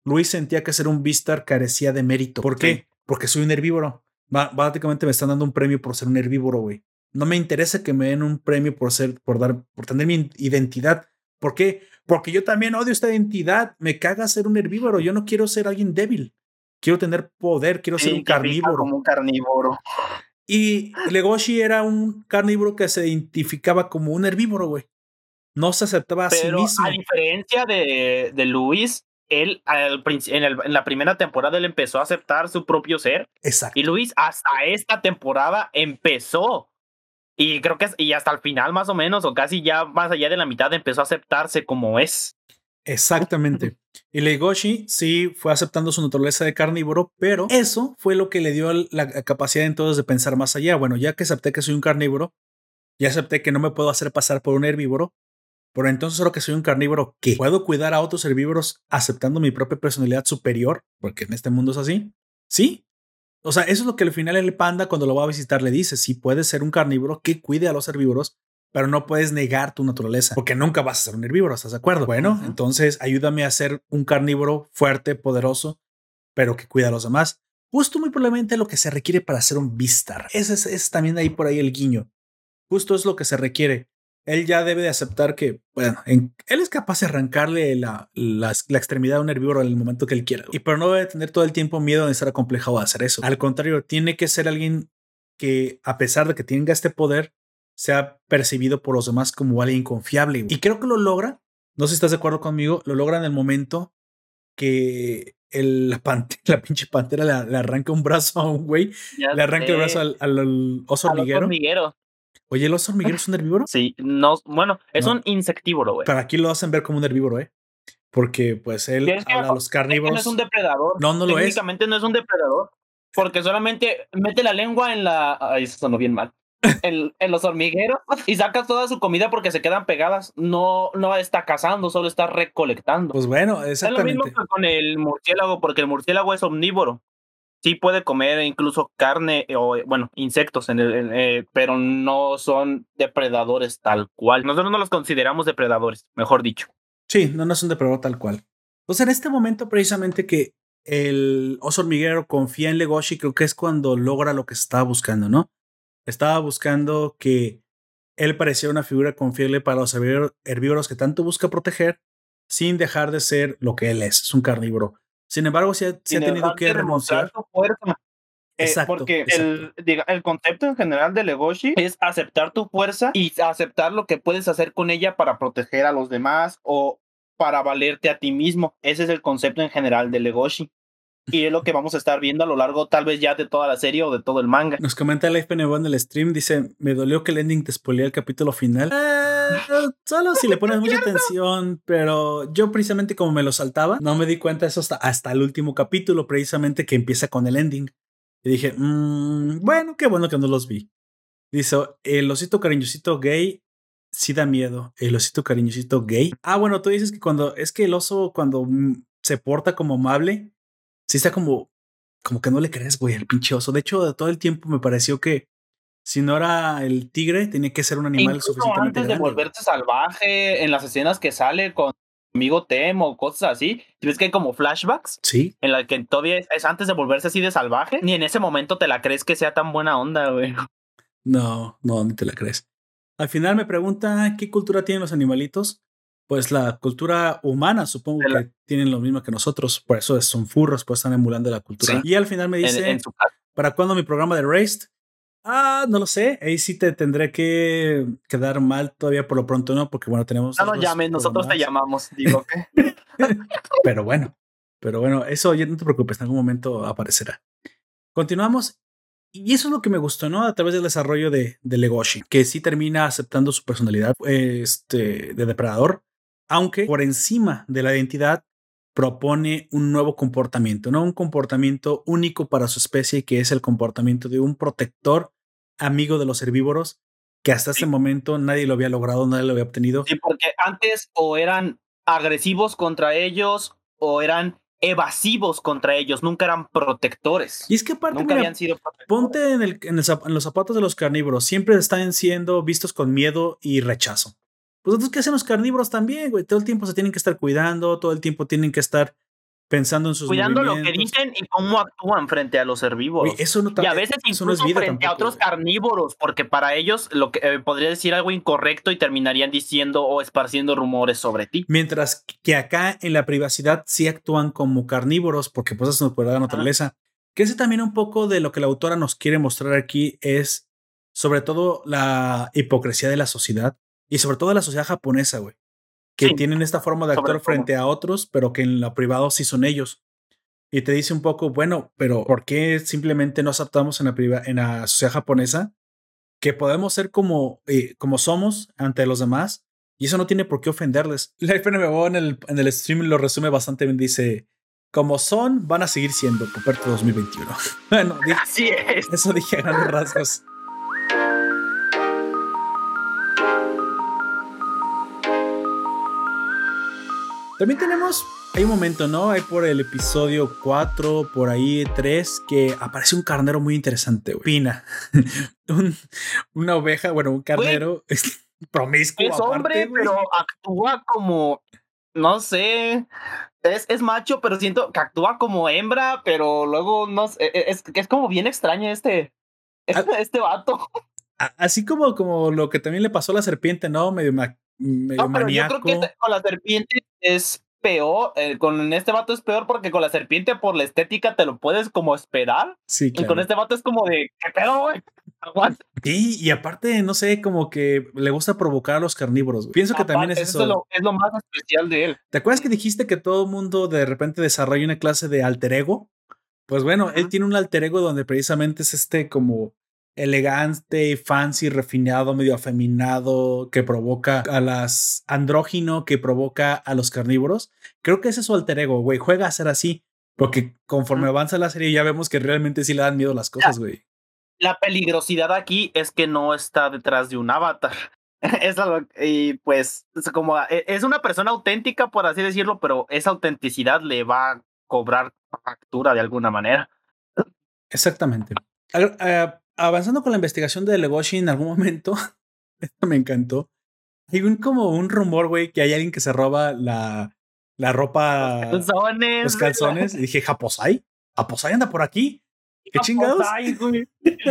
A: Luis sentía que ser un Vistar carecía de mérito. ¿Por qué? Porque soy un herbívoro básicamente me están dando un premio por ser un herbívoro, güey. No me interesa que me den un premio por ser, por dar, por tener mi identidad. ¿Por qué? Porque yo también odio esta identidad. Me caga ser un herbívoro. Yo no quiero ser alguien débil. Quiero tener poder. Quiero ser un carnívoro.
B: Como un carnívoro.
A: Y Legoshi era un carnívoro que se identificaba como un herbívoro, güey. No se aceptaba a sí mismo.
B: A diferencia de, de Luis, él en, la primera temporada él empezó a aceptar su propio ser.
A: Exacto.
B: Y Luis hasta esta temporada empezó. Y creo que y hasta el final más o menos, o casi ya más allá de la mitad, empezó a aceptarse como es.
A: Exactamente. Y Legoshi sí fue aceptando su naturaleza de carnívoro, pero eso fue lo que le dio la capacidad entonces de pensar más allá. Bueno, ya que acepté que soy un carnívoro, ya acepté que no me puedo hacer pasar por un herbívoro, pero entonces solo que soy un carnívoro que puedo cuidar a otros herbívoros aceptando mi propia personalidad superior, porque en este mundo es así. Sí. O sea, eso es lo que al final el panda cuando lo va a visitar le dice, sí puedes ser un carnívoro que cuide a los herbívoros, pero no puedes negar tu naturaleza, porque nunca vas a ser un herbívoro, ¿estás de acuerdo? Bueno, entonces ayúdame a ser un carnívoro fuerte, poderoso, pero que cuida a los demás. Justo muy probablemente lo que se requiere para ser un Vistar. Ese es, es también ahí por ahí el guiño. Justo es lo que se requiere él ya debe de aceptar que, bueno, él es capaz de arrancarle la, la, extremidad a un herbívoro en el momento que él quiera. Y pero no debe tener todo el tiempo miedo de estar acomplejado a hacer eso. Al contrario, tiene que ser alguien que, a pesar de que tenga este poder, sea percibido por los demás como alguien confiable. Y creo que lo logra. No sé si estás de acuerdo conmigo. Lo logra en el momento que el, la, la pinche pantera le, arranca un brazo a un güey, le arranca el brazo al, al, oso hormiguero. Oye, ¿el oso hormiguero es un herbívoro?
B: Sí, no, bueno, es un insectívoro, güey.
A: Pero aquí lo hacen ver como un herbívoro, ¿eh? Porque pues él habla a los carnívoros.
B: no es un depredador.
A: No, no lo es.
B: Técnicamente no es un depredador. Porque solamente mete la lengua en la. Ay, eso sonó bien mal. en, en, los hormigueros y saca toda su comida porque se quedan pegadas. No, no está cazando, solo está recolectando.
A: Pues bueno, exactamente.
B: Es lo mismo que con el murciélago, porque el murciélago es omnívoro. Sí puede comer incluso carne o, bueno, insectos, en el, eh, pero no son depredadores tal cual. Nosotros no los consideramos depredadores, mejor dicho.
A: Sí, no, no son depredador tal cual. Entonces, en este momento, precisamente que el oso hormiguero confía en Legoshi, creo que es cuando logra lo que estaba buscando, ¿no? Estaba buscando que él pareciera una figura confiable para los herbívoros que tanto busca proteger, sin dejar de ser lo que él es, es un carnívoro. Sin embargo, se ha, tenido que renunciar.
B: Eh, porque el, el concepto en general de Legoshi es aceptar tu fuerza y aceptar lo que puedes hacer con ella para proteger a los demás o para valerte a ti mismo. Ese es el concepto en general de Legoshi y es lo que vamos a estar viendo a lo largo tal vez ya de toda la serie o de todo el manga.
A: Nos comenta el FPNB en el stream, dice, me dolió que el ending te spoilea el capítulo final. Solo si le pones mucha atención, pero yo precisamente como me lo saltaba, no me di cuenta de eso hasta, hasta el último capítulo, precisamente que empieza con el ending. Y dije, mmm, bueno, qué bueno que no los vi. Dice, el osito cariñosito gay sí da miedo. El osito cariñosito gay. Ah, bueno, tú dices que cuando, es que el oso cuando mm, se porta como amable, sí está como, como que no le crees, güey, al pinche oso. De hecho, todo el tiempo me pareció que si no era el tigre, tenía que ser un animal
B: Incluso suficientemente antes de volverse salvaje, en las escenas que sale con amigo Temo o cosas así, ves que hay como flashbacks?
A: Sí.
B: En la que todavía es antes de volverse así de salvaje, ni en ese momento te la crees que sea tan buena onda, güey.
A: No, no, ni te la crees. Al final me pregunta qué cultura tienen los animalitos pues la cultura humana, supongo que tienen lo mismo que nosotros, por eso son furros, pues están emulando la cultura. Y al final me dice, ¿para cuándo mi programa de Raced? Ah, no lo sé, ahí sí te tendré que quedar mal todavía por lo pronto, ¿no? Porque bueno, tenemos...
B: No nos llames, nosotros te llamamos, digo que...
A: pero bueno, pero bueno, eso ya no te preocupes, en algún momento aparecerá. Continuamos y eso es lo que me gustó, ¿no? A través del desarrollo de, de Legoshi, que sí termina aceptando su personalidad este, de depredador, aunque por encima de la identidad propone un nuevo comportamiento, ¿no? Un comportamiento único para su especie, que es el comportamiento de un protector amigo de los herbívoros, que hasta ese momento nadie lo había logrado, nadie lo había obtenido.
B: Sí, porque antes o eran agresivos contra ellos o eran evasivos contra ellos, nunca eran protectores.
A: Y es que aparte, nunca habían sido ponte en, el, en, los zapatos de los carnívoros, siempre están siendo vistos con miedo y rechazo. Pues entonces, ¿qué hacen los carnívoros también, güey? Todo el tiempo se tienen que estar cuidando, todo el tiempo tienen que estar pensando en sus
B: Cuidando lo que dicen y cómo actúan frente a los herbívoros.
A: eso no
B: y a veces incluso no es vida frente a otros carnívoros, porque para ellos lo que eh, podría decir algo incorrecto y terminarían diciendo o esparciendo rumores sobre ti.
A: Mientras que acá en la privacidad sí actúan como carnívoros, porque pues eso nos puede dar naturaleza. Que ese también un poco de lo que la autora nos quiere mostrar aquí es sobre todo la hipocresía de la sociedad y sobre todo la sociedad japonesa, güey, que tienen esta forma de actuar frente a otros, pero que en lo privado sí son ellos. Y te dice un poco, bueno, pero ¿por qué simplemente no aceptamos en la, en la sociedad japonesa que podemos ser como, eh, como somos ante los demás? Y eso no tiene por qué ofenderles. La FNBO en el, en el stream lo resume bastante bien. Dice, como son, van a seguir siendo Poperto 2021. bueno,
B: así es.
A: Eso dije a grandes rasgos. También tenemos, hay un momento, ¿no? Hay por el episodio 4, por ahí 3, que aparece un carnero muy interesante, güey. Pina. una oveja, bueno, un carnero promiscuo.
B: Es hombre, pero actúa como, no sé, es, es, macho, pero siento que actúa como hembra, pero luego no sé, e, es, es como bien extraño este, este, este vato.
A: Así como, como lo que también le pasó a la serpiente, ¿no? Medio no, pero yo creo que
B: con la serpiente es peor, eh, con este vato es peor porque con la serpiente por la estética te lo puedes como esperar.
A: Sí,
B: Y con este vato es como de, ¿qué pedo, güey?
A: Sí, y aparte, no sé, como que le gusta provocar a los carnívoros. Pienso que también es eso.
B: Es lo, es lo más especial de él.
A: ¿Te acuerdas que dijiste que todo el mundo de repente desarrolla una clase de alter ego? Pues bueno, él tiene un alter ego donde precisamente es este como elegante, fancy, refinado, medio afeminado, que provoca a las andrógino, que provoca a los carnívoros. Creo que ese es su alter ego, güey. Juega a ser así. Porque conforme avanza la serie ya vemos que realmente sí le dan miedo las cosas, güey.
B: la peligrosidad aquí es que no está detrás de un avatar. Es algo, y pues es como e, es una persona auténtica, por así decirlo, pero esa autenticidad le va a cobrar factura de alguna manera.
A: Exactamente. Eh, avanzando con la investigación de Legoshi en algún momento, esto me encantó. Hay un como un rumor, güey, que hay alguien que se roba la, la ropa.
B: Los calzones.
A: Los calzones. Y dije, ¿Japosai? ¿Japosai anda por aquí? ¿Qué chingados?
B: El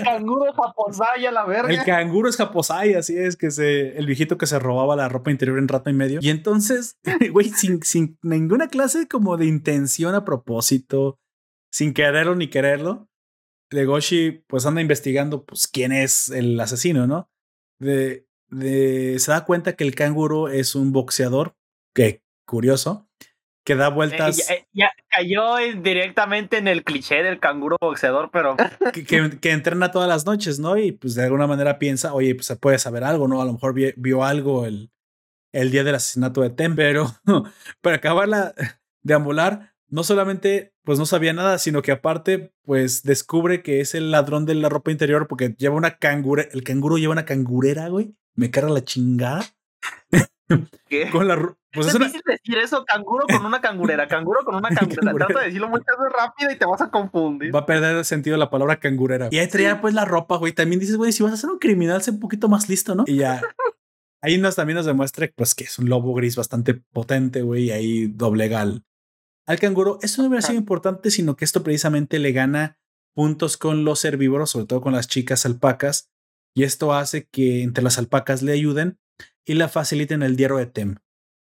B: canguro es Japosai a la verga.
A: El canguro es Japosai, así es, que se, el viejito que se robaba la ropa interior en rato y medio. Y entonces, güey, sin, sin ninguna clase como de intención a propósito, sin quererlo ni quererlo, Legoshi pues anda investigando pues quién es el asesino, ¿no? De, de, se da cuenta que el canguro es un boxeador, que curioso, que da vueltas.
B: Eh, ya, cayó directamente en el cliché del canguro boxeador, pero.
A: Que, entrena todas las noches, ¿no? Y pues de alguna manera piensa, oye, pues se puede saber algo, ¿no? A lo mejor vio, algo el, el día del asesinato de Tem, pero para acabarla de ambular, no solamente pues no sabía nada, sino que aparte pues descubre que es el ladrón de la ropa interior porque lleva una cangura, el canguro lleva una cangurera, güey. Me carga la chingada.
B: ¿Qué? Con la, pues es, difícil decir eso, canguro con una cangurera, canguro con una cangurera. Trata de decirlo muchas veces rápido y te vas a confundir.
A: Va a perder el sentido la palabra cangurera. Y ahí traía pues la ropa, güey. También dices, güey, si vas a ser un criminal, sé un poquito más listo, ¿no? Y ya. Ahí nos también nos demuestra pues que es un lobo gris bastante potente, güey, y ahí doblega al, al canguro. Eso no hubiera sido importante, sino que esto precisamente le gana puntos con los herbívoros, sobre todo con las chicas alpacas, y esto hace que entre las alpacas le ayuden y la faciliten el diario de Tem.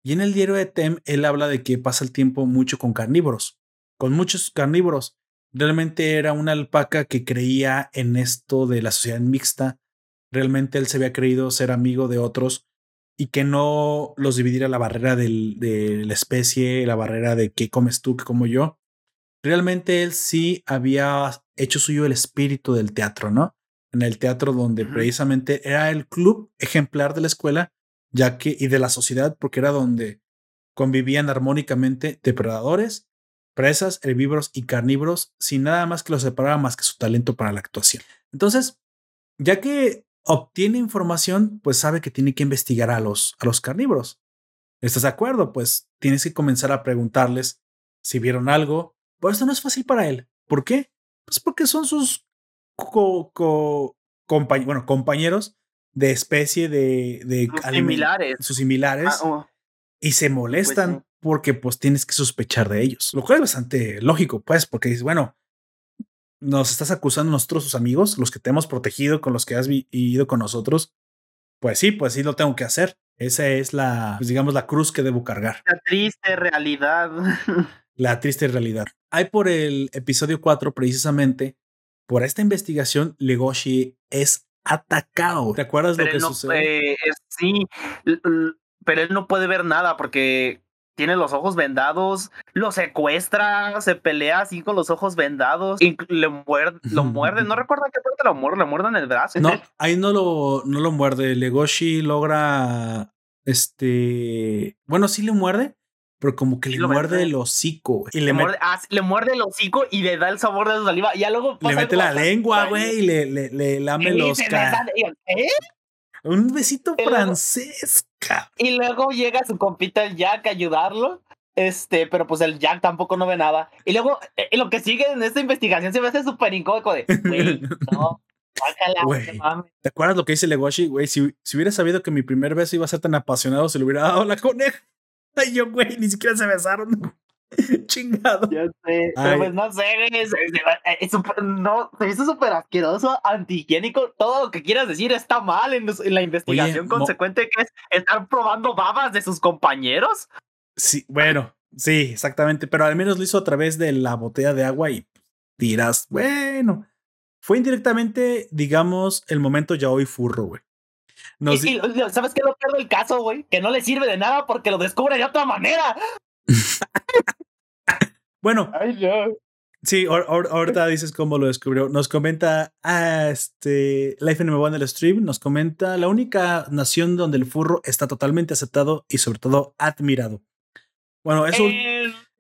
A: Y en el diario de Tem, él habla de que pasa el tiempo mucho con carnívoros, con muchos carnívoros. Realmente era una alpaca que creía en esto de la sociedad mixta. Realmente él se había creído ser amigo de otros y que no los dividiera la barrera de la especie, la barrera de qué comes tú, qué como yo. Realmente él sí había hecho suyo el espíritu del teatro, ¿no? En el teatro donde precisamente era el club ejemplar de la escuela ya que y de la sociedad, porque era donde convivían armónicamente depredadores, presas, herbívoros y carnívoros, sin nada más que los separara más que su talento para la actuación. Entonces, ya que obtiene información, pues sabe que tiene que investigar a los, a los carnívoros. ¿Estás de acuerdo? Pues tienes que comenzar a preguntarles si vieron algo. Pero esto no es fácil para él. ¿Por qué? Pues porque son sus bueno, compañeros de especie de, de
B: sus similares.
A: Sus similares. Ah, oh. Y se pues molestan porque pues tienes que sospechar de ellos. Lo cual es bastante lógico, pues, porque dices, bueno, nos estás acusando a nosotros, sus amigos, los que te hemos protegido, con los que has ido con nosotros. Pues sí, pues sí lo tengo que hacer. Esa es la, pues, digamos, la cruz que debo cargar.
B: La triste realidad.
A: la triste realidad. Hay por el episodio 4, precisamente, por esta investigación, Legoshi es atacado. ¿Te acuerdas lo que sucede?
B: sí, pero él no puede ver nada porque tiene los ojos vendados, lo secuestra, se pelea así con los ojos vendados y le muerde, lo muerde. No recuerdo qué parte lo muerde, lo muerde en el brazo.
A: No, ahí no lo, no lo muerde. Legoshi logra. Este. Bueno, sí le muerde, pero como que le muerde el hocico,
B: Y le, muerde, ah, le muerde el hocico y le da el sabor de su saliva. Ya luego
A: Le mete la lengua, güey, y le, le, le lame los ¿Eh? Un besito francés,
B: Y luego llega su compita el Jack a ayudarlo. Este, pero pues el Jack tampoco no ve nada. Y luego, eh, lo que sigue en esta investigación se me hace súper incómodo de, güey, no.
A: ¿Te acuerdas lo que dice Legoshi? Güey, si, si hubiera sabido que mi primer beso iba a ser tan apasionado, se le hubiera dado la coneja. Ay, yo, güey, ni siquiera se besaron. Chingado.
B: Ya sé. Pero pues no sé, es, es, no, se hizo súper asqueroso, antihigiénico. Todo lo que quieras decir está mal en, la investigación consecuente que es estar probando babas de sus compañeros.
A: Sí, bueno, sí, exactamente. Pero al menos lo hizo a través de la botella de agua y tiras. Bueno, fue indirectamente, digamos, el momento ya hoy furro, güey.
B: ¿Sabes qué lo peor del caso, güey? Que no le sirve de nada porque lo descubre de otra manera.
A: Bueno. Sí, ahorita dices cómo lo descubrió. Nos comenta, ah, este, Life NM1 en el stream, nos comenta la única nación donde el furro está totalmente aceptado y sobre todo admirado. Bueno, eso,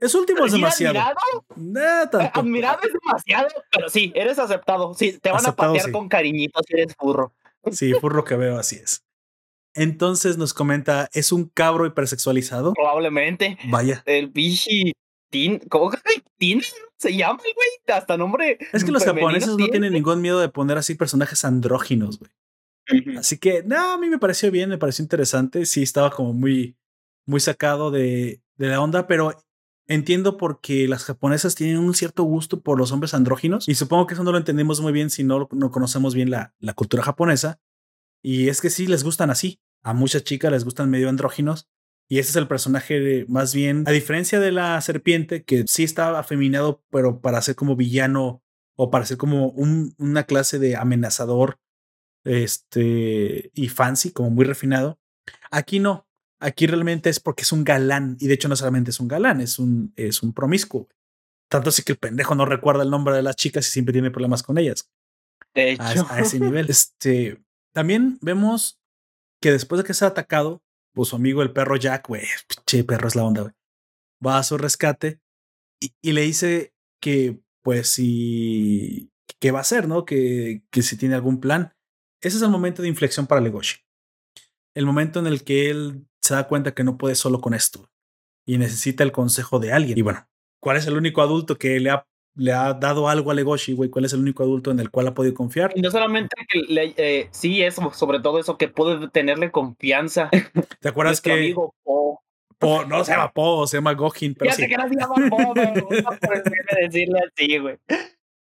A: Es último es demasiado.
B: Admirado, admirado es demasiado, pero sí, eres aceptado. Sí, te van a patear con cariñito si eres furro.
A: Sí, furro que veo, así es. Entonces nos comenta, ¿es un cabro hipersexualizado?
B: Probablemente.
A: Vaya.
B: El bichi Tin, ¿cómo Tin se llama el güey? Hasta nombre.
A: Es que los japoneses no tienen ningún miedo de poner así personajes andróginos, güey. Así que, no, a mí me pareció bien, me pareció interesante. Sí, estaba como muy, muy sacado de, de la onda, pero entiendo porque las japonesas tienen un cierto gusto por los hombres andróginos y supongo que eso no lo entendemos muy bien si no, no conocemos bien la, la cultura japonesa. Y es que sí, les gustan así. A muchas chicas les gustan medio andróginos. Y ese es el personaje más bien, a diferencia de la serpiente, que sí estaba afeminado, pero para ser como villano o para ser como un, una clase de amenazador este, y fancy, como muy refinado. Aquí no. Aquí realmente es porque es un galán. Y de hecho no solamente es un galán, es un, es un promiscuo. Tanto así que el pendejo no recuerda el nombre de las chicas y siempre tiene problemas con ellas.
B: De hecho.
A: A, ese nivel. Este, también vemos que después de que se ha atacado, pues su amigo el perro Jack, güey, che, perro es la onda, güey, va a su rescate y, y, le dice que, pues, si, qué va a hacer, ¿no? Que, que si tiene algún plan. Ese es el momento de inflexión para Legoshi. El momento en el que él se da cuenta que no puede solo con esto y necesita el consejo de alguien. Y bueno, ¿cuál es el único adulto que le ha, le ha dado algo a Legoshi, güey? ¿Cuál es el único adulto en el cual ha podido confiar?
B: Y no solamente que le, eh, sí, eso, sobre todo eso, que puede tenerle confianza.
A: ¿Te acuerdas que...
B: amigo Po.
A: Po, no se llama Po, se llama Gohin, pero
B: ya
A: sí.
B: sé que no se llama Po, pero por decirle así, güey.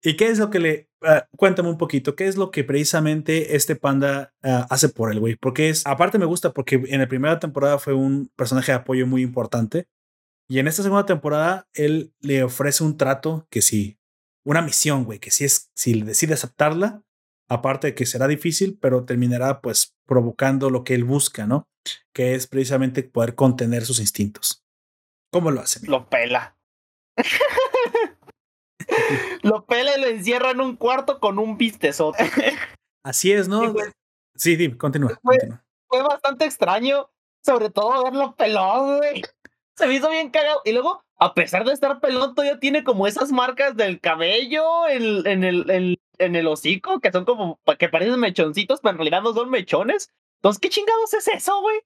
A: ¿Y qué es lo que le... Uh, cuéntame un poquito, ¿qué es lo que precisamente este panda uh, hace por él, güey? Porque es... Aparte me gusta porque en la primera temporada fue un personaje de apoyo muy importante. Y en esta segunda temporada él le ofrece un trato que sí... Una misión, güey, que si es... Si decide aceptarla, aparte de que será difícil, pero terminará pues provocando lo que él busca, ¿no? Que es precisamente poder contener sus instintos. ¿Cómo lo hace?
B: Lo pela. lo pela y lo encierra en un cuarto con un pistezote.
A: Así es, ¿no?
B: pues,
A: sí, sí, continúa.
B: Fue,
A: continúa.
B: fue, bastante extraño, sobre todo verlo pelón, güey. Se me hizo bien cagado. Y luego, a pesar de estar pelón, todavía tiene como esas marcas del cabello en, en, el, en, el hocico, que son como, que parecen mechoncitos, pero en realidad no son mechones. Entonces, ¿qué chingados es eso, güey?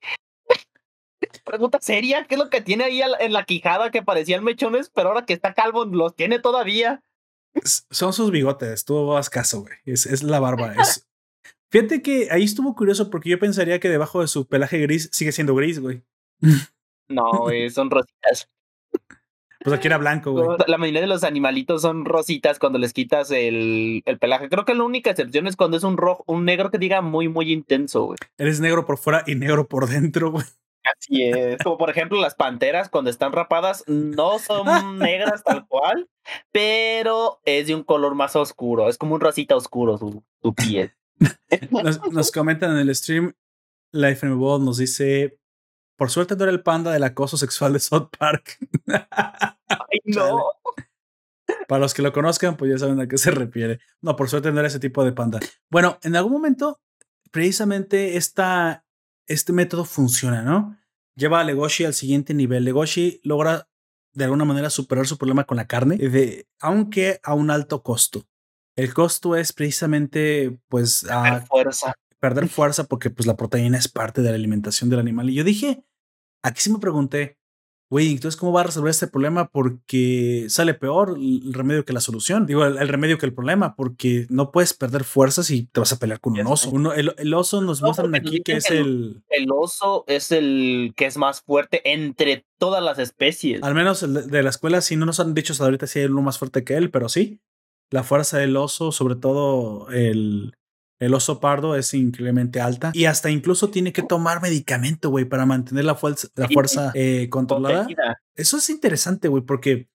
B: Pregunta seria, ¿qué es lo que tiene ahí en la quijada que parecían mechones, pero ahora que está calvo los tiene todavía?
A: Son sus bigotes, tú haz caso, güey. Es, es, la barba. Fíjate que ahí estuvo curioso porque yo pensaría que debajo de su pelaje gris sigue siendo gris, güey.
B: No, güey, son rositas.
A: Pues aquí era blanco, güey.
B: La mayoría de los animalitos son rositas cuando les quitas el, el, pelaje. Creo que la única excepción es cuando es un rojo, un negro que diga muy, muy intenso, güey.
A: Eres negro por fuera y negro por dentro, güey.
B: Así es. Como por ejemplo las panteras cuando están rapadas no son negras tal cual, pero es de un color más oscuro. Es como un rosita oscuro su, su piel.
A: nos, nos, comentan en el stream, Life in World nos dice, por suerte no era el panda del acoso sexual de South Park.
B: Ay, no.
A: Para los que lo conozcan, pues ya saben a qué se refiere. No, por suerte no era ese tipo de panda. Bueno, en algún momento, precisamente esta, este método funciona, ¿no? Lleva a Legoshi al siguiente nivel. Legoshi logra de alguna manera superar su problema con la carne, de, aunque a un alto costo. El costo es precisamente, pues,
B: a fuerza.
A: perder fuerza porque, pues, la proteína es parte de la alimentación del animal. Y yo dije, aquí sí me pregunté, güey, entonces, ¿cómo va a resolver este problema? Porque sale peor el remedio que la solución. Digo, el, el, remedio que el problema, porque no puedes perder fuerzas y te vas a pelear con un oso. Uno, el, el, oso nos no, muestran aquí que es el...
B: El oso es el que es más fuerte entre todas las especies.
A: Al menos el de, de la escuela sí no nos han dicho hasta ahorita si hay uno más fuerte que él, pero sí. La fuerza del oso, sobre todo el, el oso pardo es increíblemente alta y hasta incluso tiene que tomar medicamento, güey, para mantener la fuerza, la fuerza eh, controlada. Eso es interesante, güey, porque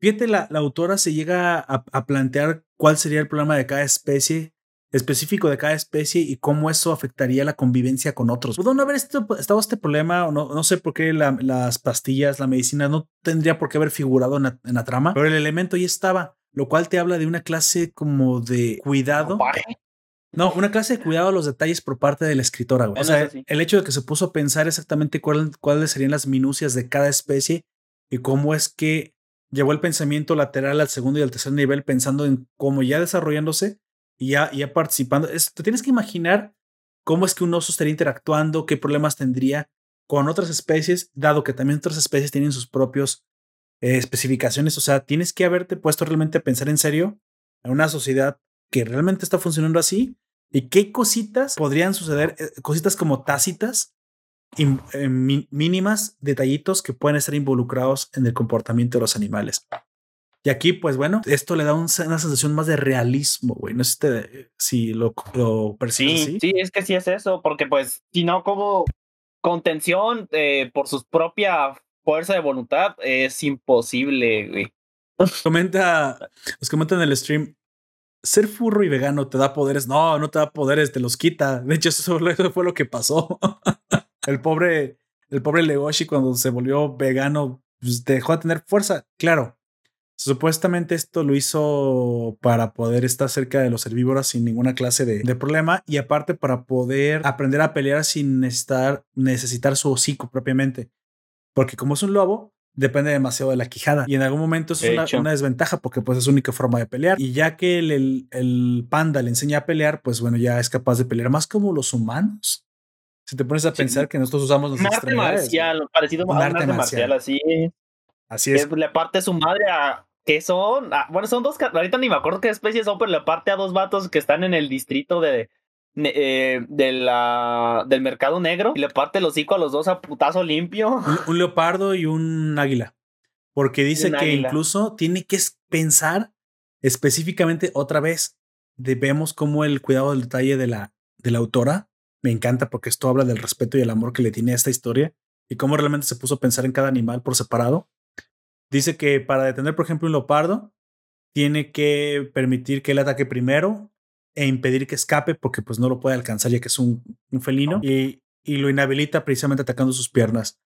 A: fíjate, la, la autora se llega a, a, plantear cuál sería el problema de cada especie, específico de cada especie y cómo eso afectaría la convivencia con otros. ¿Pudo no haber esto, estado este problema o no, no sé por qué la, las pastillas, la medicina no tendría por qué haber figurado en la, en la trama, pero el elemento ya estaba, lo cual te habla de una clase como de cuidado. No, una clase de cuidado a los detalles por parte de la escritora. Güey. O sea, sí. el hecho de que se puso a pensar exactamente cuál, cuáles serían las minucias de cada especie y cómo es que llevó el pensamiento lateral al segundo y al tercer nivel pensando en cómo ya desarrollándose y ya, ya participando. te tienes que imaginar cómo es que un oso estaría interactuando, qué problemas tendría con otras especies, dado que también otras especies tienen sus propios eh, especificaciones. O sea, tienes que haberte puesto realmente a pensar en serio en una sociedad que realmente está funcionando así y qué cositas podrían suceder, eh, cositas como tácitas, eh, mínimas, detallitos que pueden estar involucrados en el comportamiento de los animales. Y aquí, pues bueno, esto le da una sensación más de realismo, güey. No sé si lo, lo percibes
B: sí, Sí, es que sí es eso, porque pues, si no, como contención eh, por su propia fuerza de voluntad es imposible, güey.
A: Comenta, nos comenta en el stream, ser furro y vegano te da poderes. No, no te da poderes, te los quita. De hecho, eso, fue lo que pasó. el pobre, el pobre Legoshi cuando se volvió vegano, pues dejó de tener fuerza. Claro, Supuestamente esto lo hizo para poder estar cerca de los herbívoros sin ninguna clase de, problema y aparte para poder aprender a pelear sin necesitar, necesitar su hocico propiamente. Porque como es un lobo, depende demasiado de la quijada. Y en algún momento eso es una, desventaja porque pues es su única forma de pelear. Y ya que el, el, panda le enseña a pelear pues bueno ya es capaz de pelear más como los humanos. Si te pones a pensar que nosotros usamos
B: un arte marcial parecido a un arte, marcial. así
A: así es.
B: Le parte su madre a que son, ah, bueno, son dos, ahorita ni me acuerdo qué especies son, pero le parte a dos vatos que están en el distrito de, eh, de la, del mercado negro y le parte el hocico a los dos a putazo limpio.
A: Un, leopardo y un águila. Porque dice que incluso tiene que pensar específicamente otra vez. De, vemos cómo el cuidado del detalle de la, de la autora me encanta porque esto habla del respeto y el amor que le tiene a esta historia y cómo realmente se puso a pensar en cada animal por separado Dice que para detener, por ejemplo, un leopardo, tiene que permitir que él ataque primero e impedir que escape porque pues no lo puede alcanzar ya que es un, felino y, y, lo inhabilita precisamente atacando sus piernas.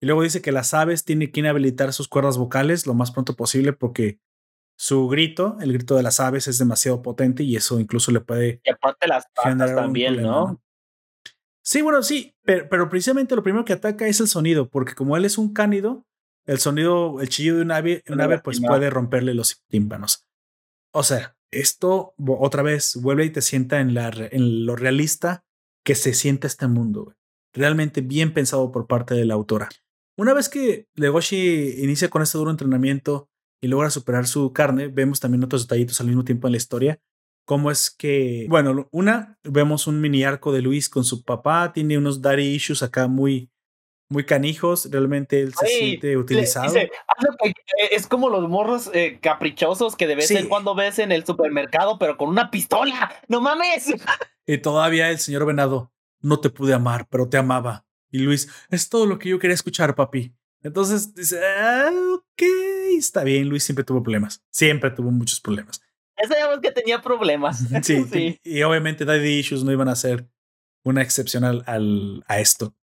A: Y luego dice que las aves tienen que inhabilitar sus cuerdas vocales lo más pronto posible porque su grito, el grito de las aves es demasiado potente y eso incluso le puede
B: y aparte las generar también, ¿no?
A: Sí, bueno, sí, pero, pero, precisamente lo primero que ataca es el sonido, porque como él es un cánido, el sonido, el chillido de un ave, un ave pues puede romperle los tímpanos. O sea, esto otra vez vuelve y te sienta en, la, en lo realista que se siente este mundo. Realmente bien pensado por parte de la autora. Una vez que Legoshi inicia con este duro entrenamiento y logra superar su carne, vemos también otros detallitos al mismo tiempo en la historia. Cómo es que, bueno, una, vemos un mini arco de Luis con su papá, tiene unos daddy issues acá muy, muy canijos, realmente él se siente utilizado.
B: es como los morros eh, caprichosos que de vez en cuando ves en el supermercado, pero con una pistola. ¡No mames!
A: Y todavía el señor Venado, no te pude amar, pero te amaba. Y Luis, es todo lo que yo quería escuchar, papi. Entonces dice, ah, ok, está bien. Luis siempre tuvo problemas. Siempre tuvo muchos problemas.
B: Ya sabíamos que tenía problemas.
A: Sí, sí. Y, obviamente Daddy Issues no iban a ser una excepción al, a esto.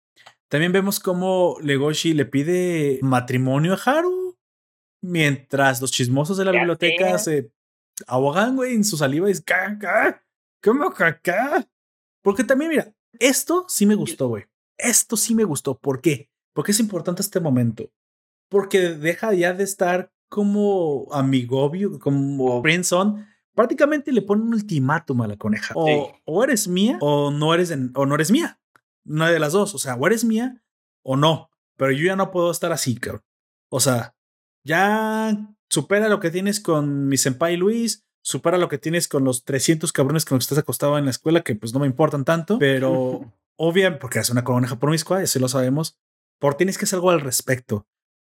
A: También vemos cómo Legoshi le pide matrimonio a Haru. Mientras los chismosos de la biblioteca se ahogan, güey, en su saliva y dicen, ¿cómo caca? Porque también, mira, esto sí me gustó, güey. Esto sí me gustó. ¿Por qué? Porque es importante este momento. Porque deja ya de estar como amigobio, como friendzone. Prácticamente le pone un ultimátum a la coneja. O, o eres mía o no eres, o no eres mía. Una de las dos. O sea, o eres mía o no. Pero yo ya no puedo estar así, cabrón. O sea, ya supera lo que tienes con mi senpai Luis, supera lo que tienes con los 300 cabrones con los que estás acostado en la escuela, que pues no me importan tanto, pero obviamente, porque es una coneja promiscua, eso lo sabemos, por tienes que hacer algo al respecto.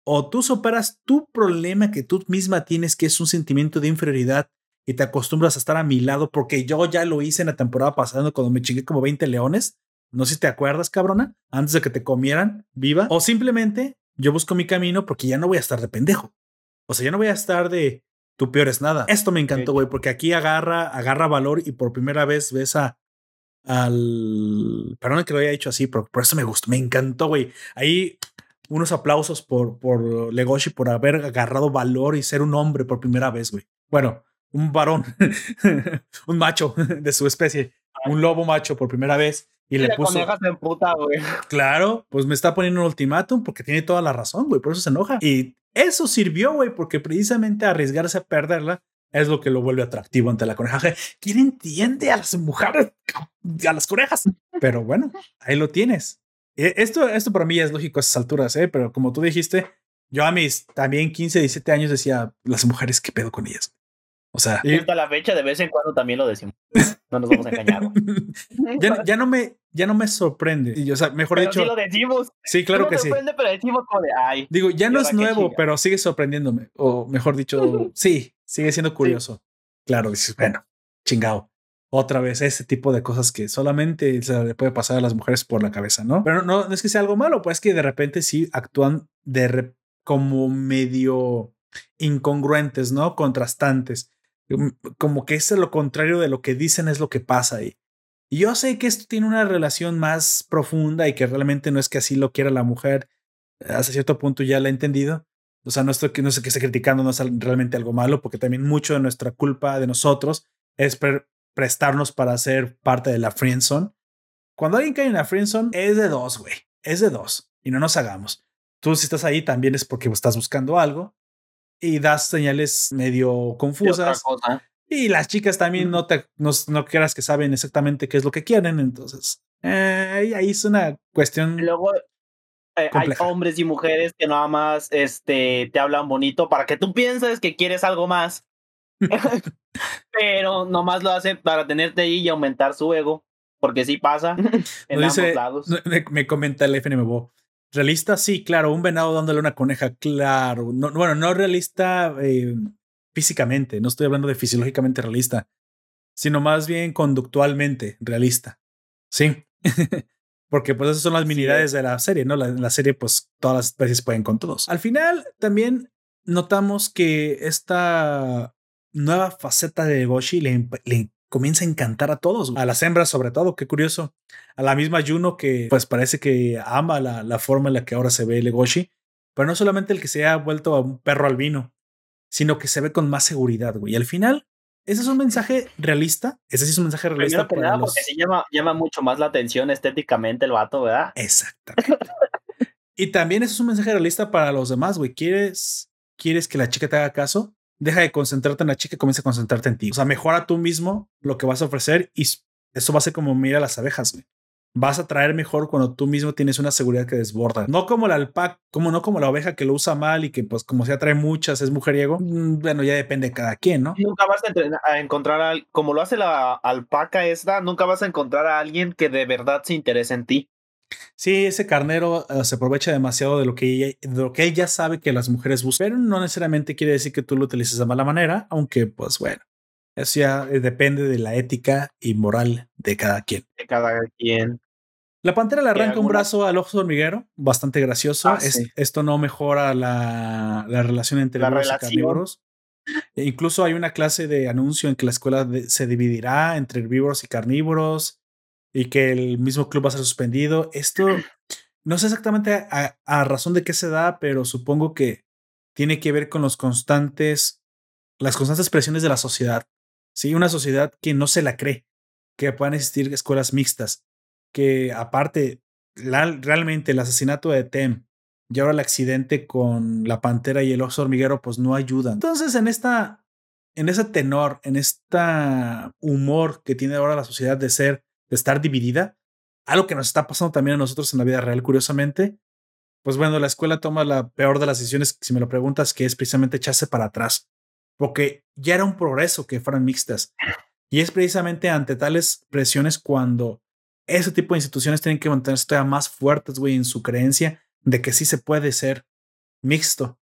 A: O tú superas tu problema que tú misma tienes, que es un sentimiento de inferioridad, y te acostumbras a estar a mi lado, porque yo ya lo hice en la temporada pasada cuando me chingué como 20 leones, no sé si te acuerdas, cabrona, antes de que te comieran viva. O simplemente yo busco mi camino porque ya no voy a estar de pendejo. O sea, ya no voy a estar de tú peor es nada. Esto me encantó, güey, porque aquí agarra, agarra valor y por primera vez ves a al. Perdón que lo haya hecho así, pero por eso me gustó, me encantó, güey. Ahí unos aplausos por, por Legoshi por haber agarrado valor y ser un hombre por primera vez, güey. Bueno, un varón, un macho de su especie, un lobo macho por primera vez y le puso. Claro, pues me está poniendo un ultimátum porque tiene toda la razón, güey. Por eso se enoja. Y Eso sirvió, güey, porque precisamente arriesgarse a perderla es lo que lo vuelve atractivo ante la coneja. ¿Quién entiende a las mujeres, a las conejas? Pero bueno, ahí lo tienes. E, esto, esto para mí ya es lógico a esas alturas, ¿eh? pero como tú dijiste, yo a mis también 15, 17 años decía, las mujeres, ¿qué pedo con ellas? O sea,
B: y hasta la fecha de vez en cuando también lo decimos. No nos vamos a engañar.
A: ya, ya, no me, ya no me sorprende. Y, o sea, mejor
B: pero
A: dicho.
B: Sí lo decimos.
A: Sí, claro que
B: sí. sorprende, pero decimos como de ay.
A: Digo, ya no es nuevo, pero sigue sorprendiéndome. O mejor dicho, sí, sigue siendo curioso. Sí. Claro, dices, bueno, chingado. Otra vez, ese tipo de cosas que solamente se le puede pasar a las mujeres por la cabeza, ¿no? Pero no, no es que sea algo malo, pues es que de repente sí actúan de como medio incongruentes, ¿no? Contrastantes como que es lo contrario de lo que dicen es lo que pasa ahí. Y yo sé que esto tiene una relación más profunda y que realmente no es que así lo quiera la mujer. Hasta cierto punto ya la he entendido. O sea, no estoy no sé que esté criticando, no es realmente algo malo, porque también mucho de nuestra culpa de nosotros es prestarnos para ser parte de la friendzone. Cuando alguien cae en la friendzone es de dos, güey. Es de dos. Y no nos hagamos. Tú si estás ahí también es porque estás buscando algo y das señales medio confusas. Y las chicas también no te no, no, creas que saben exactamente qué es lo que quieren, entonces eh, ahí es una cuestión.
B: Luego eh, hay hombres y mujeres que nada más este, te hablan bonito para que tú pienses que quieres algo más. Pero nomás lo hacen para tenerte ahí y aumentar su ego, porque sí pasa en ambos lados.
A: Me, me comenta el FNMBO. Realista, sí, claro. Un venado dándole una coneja, claro. bueno, no realista eh, físicamente, no estoy hablando de fisiológicamente realista, sino más bien conductualmente realista. Sí. Porque pues esas son las minidades de la serie, ¿no? La, la serie, pues todas las especies pueden con todos. Al final, también notamos que esta nueva faceta de Boshi le, le comienza a encantar a todos, a las hembras sobre todo, qué curioso, a la misma Juno que pues parece que ama la, la forma en la que ahora se ve Legoshi, pero no solamente el que se ha vuelto a un perro albino, sino que se ve con más seguridad, güey. Y al final, ese es un mensaje realista, ese sí es un mensaje realista.
B: para nada, porque sí llama, llama mucho más la atención estéticamente el vato, ¿verdad?
A: Exactamente. y también ese es un mensaje realista para los demás, güey. ¿Quieres, ¿Quieres que la chica te haga caso? Deja de concentrarte en la chica y comienza a concentrarte en ti. O sea, mejora tú mismo lo que vas a ofrecer y eso va a ser como mira las abejas. Vas a traer mejor cuando tú mismo tienes una seguridad que desborda. No como la alpaca, como no como la oveja que lo usa mal y que pues como se atrae muchas, es mujeriego. Mm, bueno, ya depende de cada quien, ¿no?
B: Nunca vas a, encontrar, a, como lo hace la alpaca esta, nunca vas a encontrar a alguien que de verdad se interese en ti.
A: Sí, ese carnero eh, se aprovecha demasiado de lo, que ella, de lo que él ya sabe que las mujeres buscan, pero no necesariamente quiere decir que tú lo utilices de mala manera, aunque pues bueno, eso ya eh, depende de la ética y moral de cada quien.
B: De cada quien.
A: La pantera le arranca un brazo al ojo hormiguero, bastante gracioso. Ah, esto no mejora la, la relación entre los carnívoros. E incluso hay una clase de anuncio en que la escuela se dividirá entre herbívoros y carnívoros y que el mismo club va a ser suspendido. Esto no sé exactamente a, razón de qué se da, pero supongo que tiene que ver con los constantes, las constantes presiones de la sociedad. Sí, una sociedad que no se la cree, que puedan existir escuelas mixtas, que aparte, realmente el asesinato de Tem y ahora el accidente con la pantera y el oso hormiguero, pues no ayudan. Entonces, en esta, en ese tenor, en este humor que tiene ahora la sociedad de ser de estar dividida, algo que nos está pasando también a nosotros en la vida real, curiosamente. Pues bueno, la escuela toma la peor de las decisiones, si me lo preguntas, que es precisamente echarse para atrás, porque ya era un progreso que fueran mixtas. Y es precisamente ante tales presiones cuando ese tipo de instituciones tienen que mantenerse todavía más fuertes, güey, en su creencia de que sí se puede ser mixto.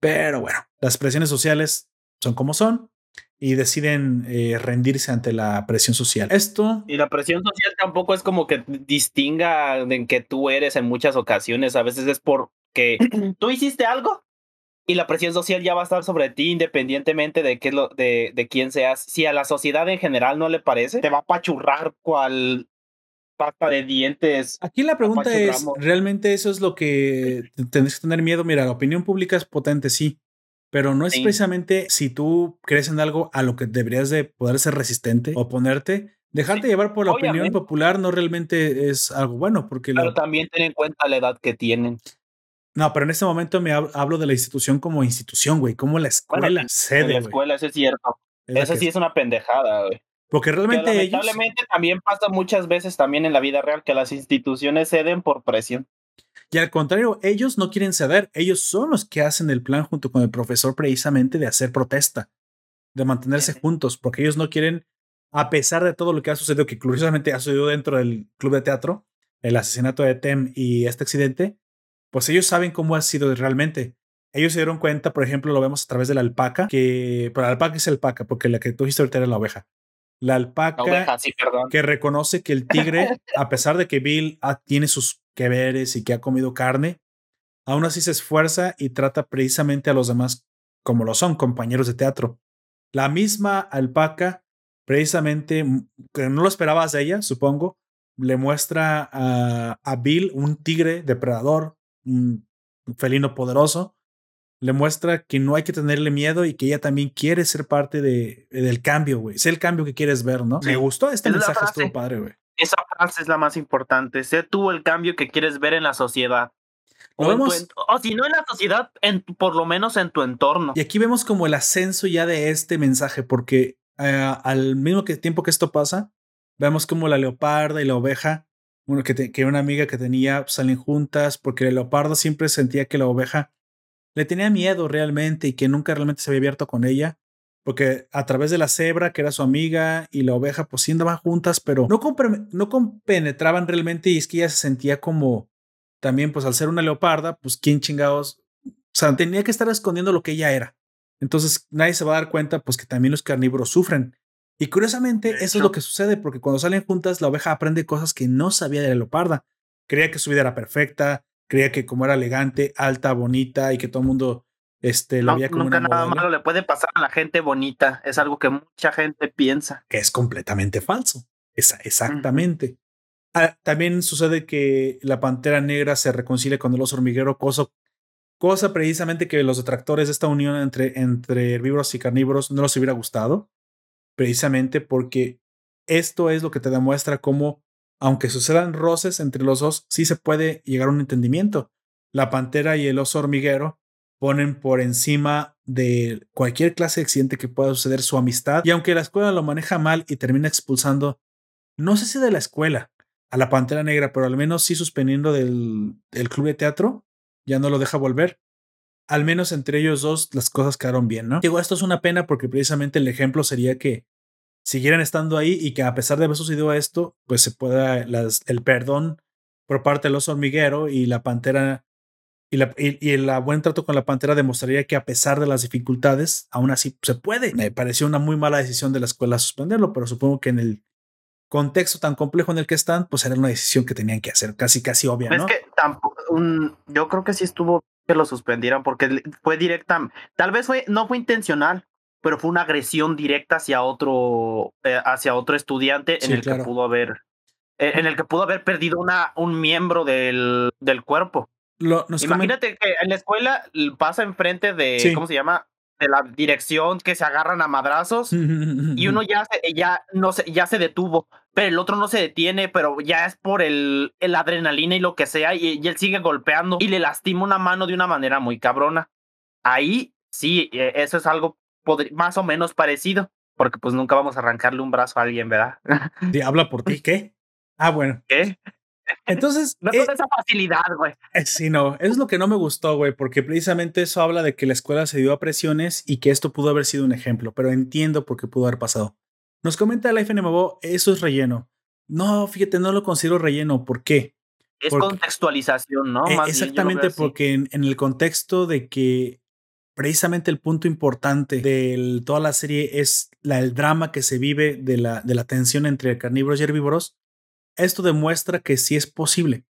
A: Pero bueno, las presiones sociales son como son y deciden eh, rendirse ante la presión social. Esto.
B: Y la presión social tampoco es como que distinga en que tú eres en muchas ocasiones. A veces es porque tú hiciste algo y la presión social ya va a estar sobre ti independientemente de qué lo, de, de quién seas. Si a la sociedad en general no le parece, te va a pachurrar cual pasta de dientes.
A: Aquí la pregunta es, ¿realmente eso es lo que tendrías que tener miedo? Mira, la opinión pública es potente, sí, pero no es precisamente si tú crees en algo a lo que deberías de poder ser resistente o ponerte. Dejarte llevar por la opinión popular no realmente es algo bueno porque...
B: Pero también ten en cuenta la edad que tienen.
A: No, pero en este momento me hablo de la institución como institución, güey, como la escuela
B: sede. La escuela, eso es cierto. Eso sí es una pendejada, güey.
A: Porque realmente
B: lamentablemente también pasa muchas veces también en la vida real que las instituciones ceden por presión.
A: Y al contrario, ellos no quieren ceder, ellos son los que hacen el plan junto con el profesor precisamente de hacer protesta, de mantenerse juntos, porque ellos no quieren, a pesar de todo lo que ha sucedido, que curiosamente ha sucedido dentro del club de teatro, el asesinato de Tem y este accidente, pues ellos saben cómo ha sido realmente. Ellos se dieron cuenta, por ejemplo, lo vemos a través de la alpaca, que, pero la alpaca es alpaca, porque la que tú dijiste ahorita era la oveja. La alpaca que reconoce que el tigre, a pesar de que Bill tiene sus que veres y que ha comido carne, aún así se esfuerza y trata precisamente a los demás como lo son, compañeros de teatro. La misma alpaca, precisamente, que no lo esperabas de ella, supongo, le muestra a, a Bill un tigre depredador, un felino poderoso, le muestra que no hay que tenerle miedo y que ella también quiere ser parte de, del cambio, güey. Es el cambio que quieres ver, ¿no? Me gustó este mensaje, estuvo padre, güey.
B: Esa frase es la más importante. Sé tú el cambio que quieres ver en la sociedad. O, o, si no en la sociedad, en, por lo menos en tu entorno.
A: Y aquí vemos como el ascenso ya de este mensaje, porque eh, al mismo tiempo que esto pasa, vemos como la leoparda y la oveja, bueno, que, que una amiga que tenía salen juntas, porque el leopardo siempre sentía que la oveja le tenía miedo realmente y que nunca realmente se había abierto con ella, porque a través de la cebra, que era su amiga, y la oveja, pues sí andaban juntas, pero no, no compenetraban realmente y es que ella se sentía como también, pues al ser una leoparda, pues quién chingados, o sea, tenía que estar escondiendo lo que ella era. Entonces nadie se va a dar cuenta, pues que también los carnívoros sufren. Y curiosamente, eso es lo que sucede, porque cuando salen juntas, la oveja aprende cosas que no sabía de la leoparda. Creía que su vida era perfecta, creía que como era elegante, alta, bonita y que todo el mundo este, lo veía como
B: nunca nada malo le puede pasar a la gente bonita. Es algo que mucha gente piensa.
A: Que es completamente falso. Exactamente. Ah, también sucede que la pantera negra se reconcilia con el oso hormiguero, cosa, cosa precisamente que los detractores de esta unión entre, entre herbívoros y carnívoros no les hubiera gustado, precisamente porque esto es lo que te demuestra cómo aunque sucedan roces entre los dos, sí se puede llegar a un entendimiento. La pantera y el oso hormiguero ponen por encima de cualquier clase de accidente que pueda suceder su amistad. Y aunque la escuela lo maneja mal y termina expulsando, no sé si de la escuela a la pantera negra, pero al menos sí suspendiendo del, del club de teatro, ya no lo deja volver. Al menos entre ellos dos las cosas quedaron bien, ¿no? Digo, esto es una pena porque precisamente el ejemplo sería que siguieran estando ahí y que a pesar de haber sucedido esto, pues se pueda el perdón por parte del oso hormiguero y la pantera y, la, y, el buen trato con la pantera demostraría que a pesar de las dificultades, aún así se puede. Me pareció una muy mala decisión de la escuela suspenderlo, pero supongo que en el contexto tan complejo en el que están, pues era una decisión que tenían que hacer, casi, casi obvia, ¿no?
B: Es que tampoco, yo creo que sí estuvo que lo suspendieran porque fue directa, tal vez fue, no fue intencional, pero fue una agresión directa hacia otro, eh, hacia otro estudiante en el que pudo haber, eh, en el que pudo haber perdido una, un miembro del, del cuerpo. Imagínate que en la escuela pasa enfrente de, ¿cómo se llama? De la dirección que se agarran a madrazos y uno ya se, ya no se, ya se detuvo, pero el otro no se detiene, pero ya es por el, el adrenalina y lo que sea, y, y él sigue golpeando y le lastima una mano de una manera muy cabrona. Ahí sí, e, eso es algo más o menos parecido, porque pues nunca vamos a arrancarle un brazo a alguien, ¿verdad?
A: habla por ti, ¿qué? Ah, bueno.
B: ¿Qué?
A: Entonces.
B: no es eh, esa facilidad, güey.
A: Eh, sí, no, es lo que no me gustó, güey, porque precisamente eso habla de que la escuela se dio a presiones y que esto pudo haber sido un ejemplo, pero entiendo por qué pudo haber pasado. Nos comenta el FNMBO, eso es relleno. No, fíjate, no lo considero relleno. ¿Por qué?
B: Es contextualización, ¿no?
A: Eh, exactamente, porque en, en, el contexto de que precisamente el punto importante de toda la serie es el drama que se vive de la, de la tensión entre carnívoros y herbívoros. Esto demuestra que sí es posible.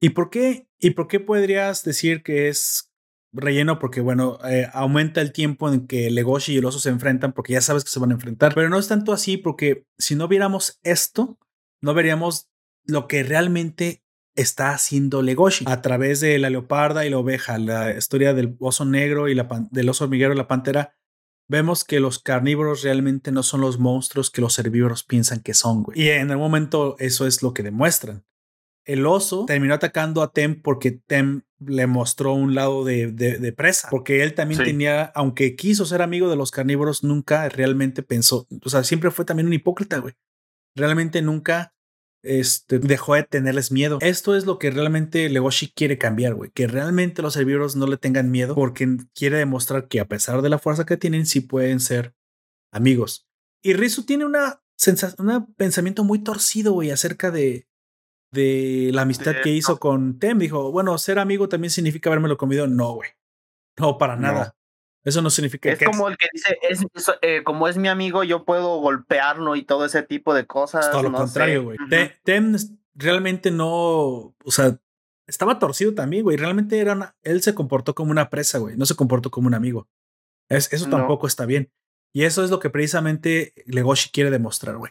A: ¿Y por qué? ¿Y por qué podrías decir que es relleno? Porque, bueno, eh, aumenta el tiempo en que Legoshi y el oso se enfrentan porque ya sabes que se van a enfrentar. Pero no es tanto así porque si no viéramos esto, no veríamos lo que realmente está haciendo Legoshi a través de la leoparda y la oveja, la historia del oso negro y la del oso hormiguero y la pantera. Vemos que los carnívoros realmente no son los monstruos que los herbívoros piensan que son, güey. Y en el momento eso es lo que demuestran. el oso terminó atacando a Tem porque Tem le mostró un lado de, de, presa, porque él también tenía, aunque quiso ser amigo de los carnívoros, nunca realmente pensó, o sea, siempre fue también un hipócrita, güey. Realmente nunca este, dejó de tenerles miedo. Esto es lo que realmente Legoshi quiere cambiar, güey. Que realmente los herbívoros no le tengan miedo porque quiere demostrar que a pesar de la fuerza que tienen, sí pueden ser amigos. Y Rizu tiene una un pensamiento muy torcido, güey, acerca de, de la amistad que hizo con Tem. Dijo, bueno, ser amigo también significa lo comido. No, güey. No, para nada. Eso no significa
B: es como el que dice, es, eh, como es mi amigo, yo puedo golpearlo y todo ese tipo de cosas.
A: todo lo contrario, güey. Tem realmente no, o sea, estaba torcido también, güey. Realmente era él se comportó como una presa, güey. No se comportó como un amigo. Es, eso tampoco está bien. Y eso es lo que precisamente Legoshi quiere demostrar, güey.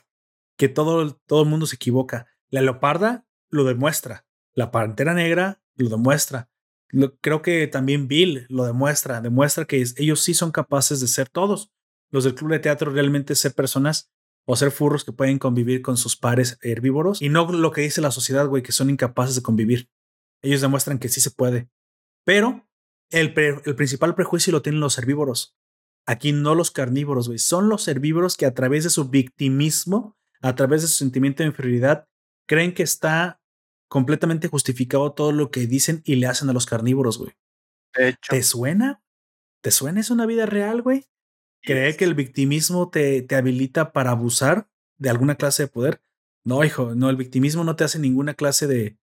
A: Que todo, todo el mundo se equivoca. La leoparda lo demuestra. La pantera negra lo demuestra creo que también Bill lo demuestra, demuestra que ellos sí son capaces de ser todos. Los del club de teatro realmente ser personas o ser furros que pueden convivir con sus pares herbívoros y no lo que dice la sociedad, güey, que son incapaces de convivir. Ellos demuestran que sí se puede. Pero el, el principal prejuicio lo tienen los herbívoros. Aquí no los carnívoros, güey. Son los herbívoros que a través de su victimismo, a través de su sentimiento de inferioridad, creen que está completamente justificado todo lo que dicen y le hacen a los carnívoros, güey. ¿Te suena? ¿Te suena es una vida real, güey? ¿Cree que el victimismo te, te habilita para abusar de alguna clase de poder? No, hijo, no, el victimismo no te hace ninguna clase de,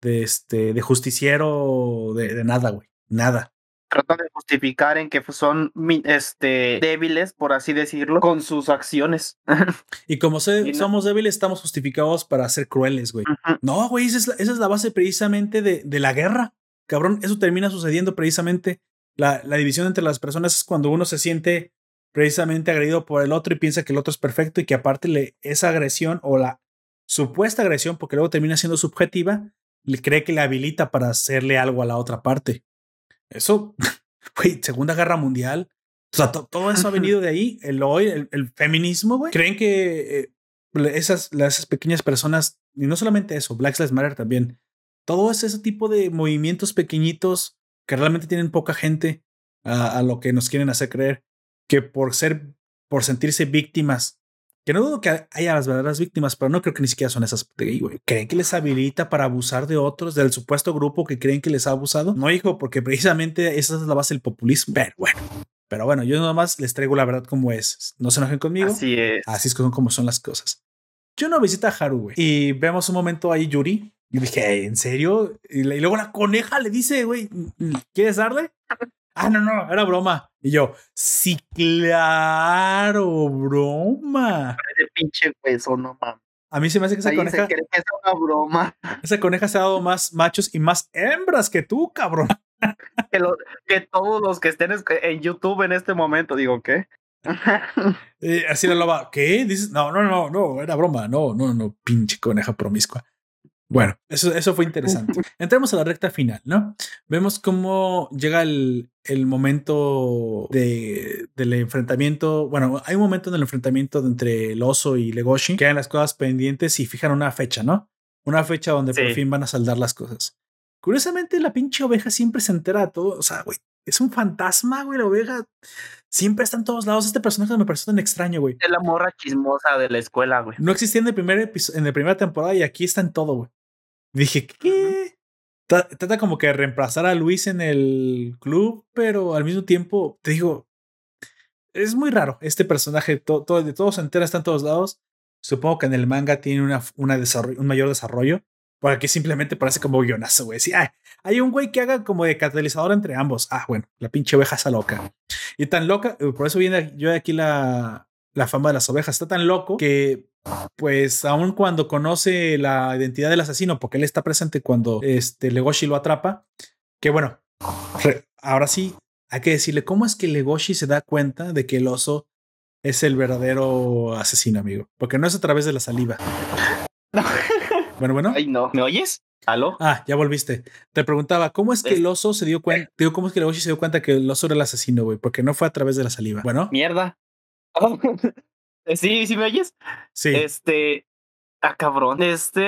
A: de, este, de justiciero, de, de nada, güey. Nada
B: tratan de justificar en que son este, débiles, por así decirlo, con sus acciones.
A: y como somos débiles, estamos justificados para ser crueles, güey. No, güey, esa es, la, base precisamente de, de, la guerra. Cabrón, eso termina sucediendo precisamente. La, la división entre las personas es cuando uno se siente precisamente agredido por el otro y piensa que el otro es perfecto y que aparte le, esa agresión o la supuesta agresión, porque luego termina siendo subjetiva, le cree que le habilita para hacerle algo a la otra parte. Eso, güey, Segunda Guerra Mundial. O sea, todo eso ha venido de ahí. El hoy, el, feminismo, güey. Creen que eh, esas, esas pequeñas personas, y no solamente eso, Black Lives Matter también, todo ese tipo de movimientos pequeñitos que realmente tienen poca gente a, a, lo que nos quieren hacer creer que por ser, por sentirse víctimas que no dudo que haya las verdaderas víctimas, pero no creo que ni siquiera son esas güey. ¿Creen que les habilita para abusar de otros, del supuesto grupo que creen que les ha abusado? No, hijo, porque precisamente esa es la base del populismo. Pero bueno. Pero bueno, yo nada más les traigo la verdad como es. No se enojen conmigo.
B: Así es.
A: Así es como son las cosas. Yo no visita a Haru, güey. Y vemos un momento ahí Yuri. Y dije, ¿en serio? Y, luego la coneja le dice, güey, ¿quieres darle? Ah, no, no, era broma. Y yo, sí, claro, broma.
B: Ese pinche hueso, no mames.
A: A mí se me hace que esa coneja.
B: que es una broma.
A: Esa coneja se ha dado más machos y más hembras que tú, cabrón.
B: que, todos los que estén en YouTube en este momento, digo, ¿qué?
A: así la loba, ¿qué? Dices, no, no, no, no, era broma. No, no, no, pinche coneja promiscua. Bueno, eso, eso fue interesante. Entremos a la recta final, ¿no? Vemos cómo llega el, el momento de, del enfrentamiento. Bueno, hay un momento en el enfrentamiento entre el oso y Legoshi. Quedan las cosas pendientes y fijan una fecha, ¿no? Una fecha donde por fin van a saldar las cosas. Curiosamente, la pinche oveja siempre se entera de todo. O sea, güey, es un fantasma, güey. La oveja siempre está en todos lados. Este personaje me parece tan extraño, güey.
B: Es la morra chismosa de la escuela, güey.
A: No existía en el primer en la primera temporada y aquí está en todo, güey. Dije, ¿qué? Trata como que de reemplazar a Luis en el club, pero al mismo tiempo, te digo, es muy raro este personaje. Todo, de todo se entera, está en todos lados. Supongo que en el manga tiene una, una un mayor desarrollo. Por aquí simplemente parece como guionazo, güey. Sí, hay un güey que haga como de catalizador entre ambos. Ah, bueno, la pinche oveja está loca. Y tan loca, por eso viene yo de aquí la, la fama de las ovejas. Está tan loco que pues aun cuando conoce la identidad del asesino, porque él está presente cuando este Legoshi lo atrapa, que bueno, ahora sí hay que decirle cómo es que Legoshi se da cuenta de que el oso es el verdadero asesino, amigo, porque no es a través de la saliva. Bueno, bueno.
B: Ay, no. ¿Me oyes? ¿Aló?
A: Ah, ya volviste. Te preguntaba, ¿cómo es que el oso se dio cuenta? Digo, ¿cómo es que Legoshi se dio cuenta que el oso era el asesino, güey? Porque no fue a través de la saliva. Bueno.
B: Mierda. Sí, sí me oyes.
A: Sí.
B: Este, Ah, cabrón. Este.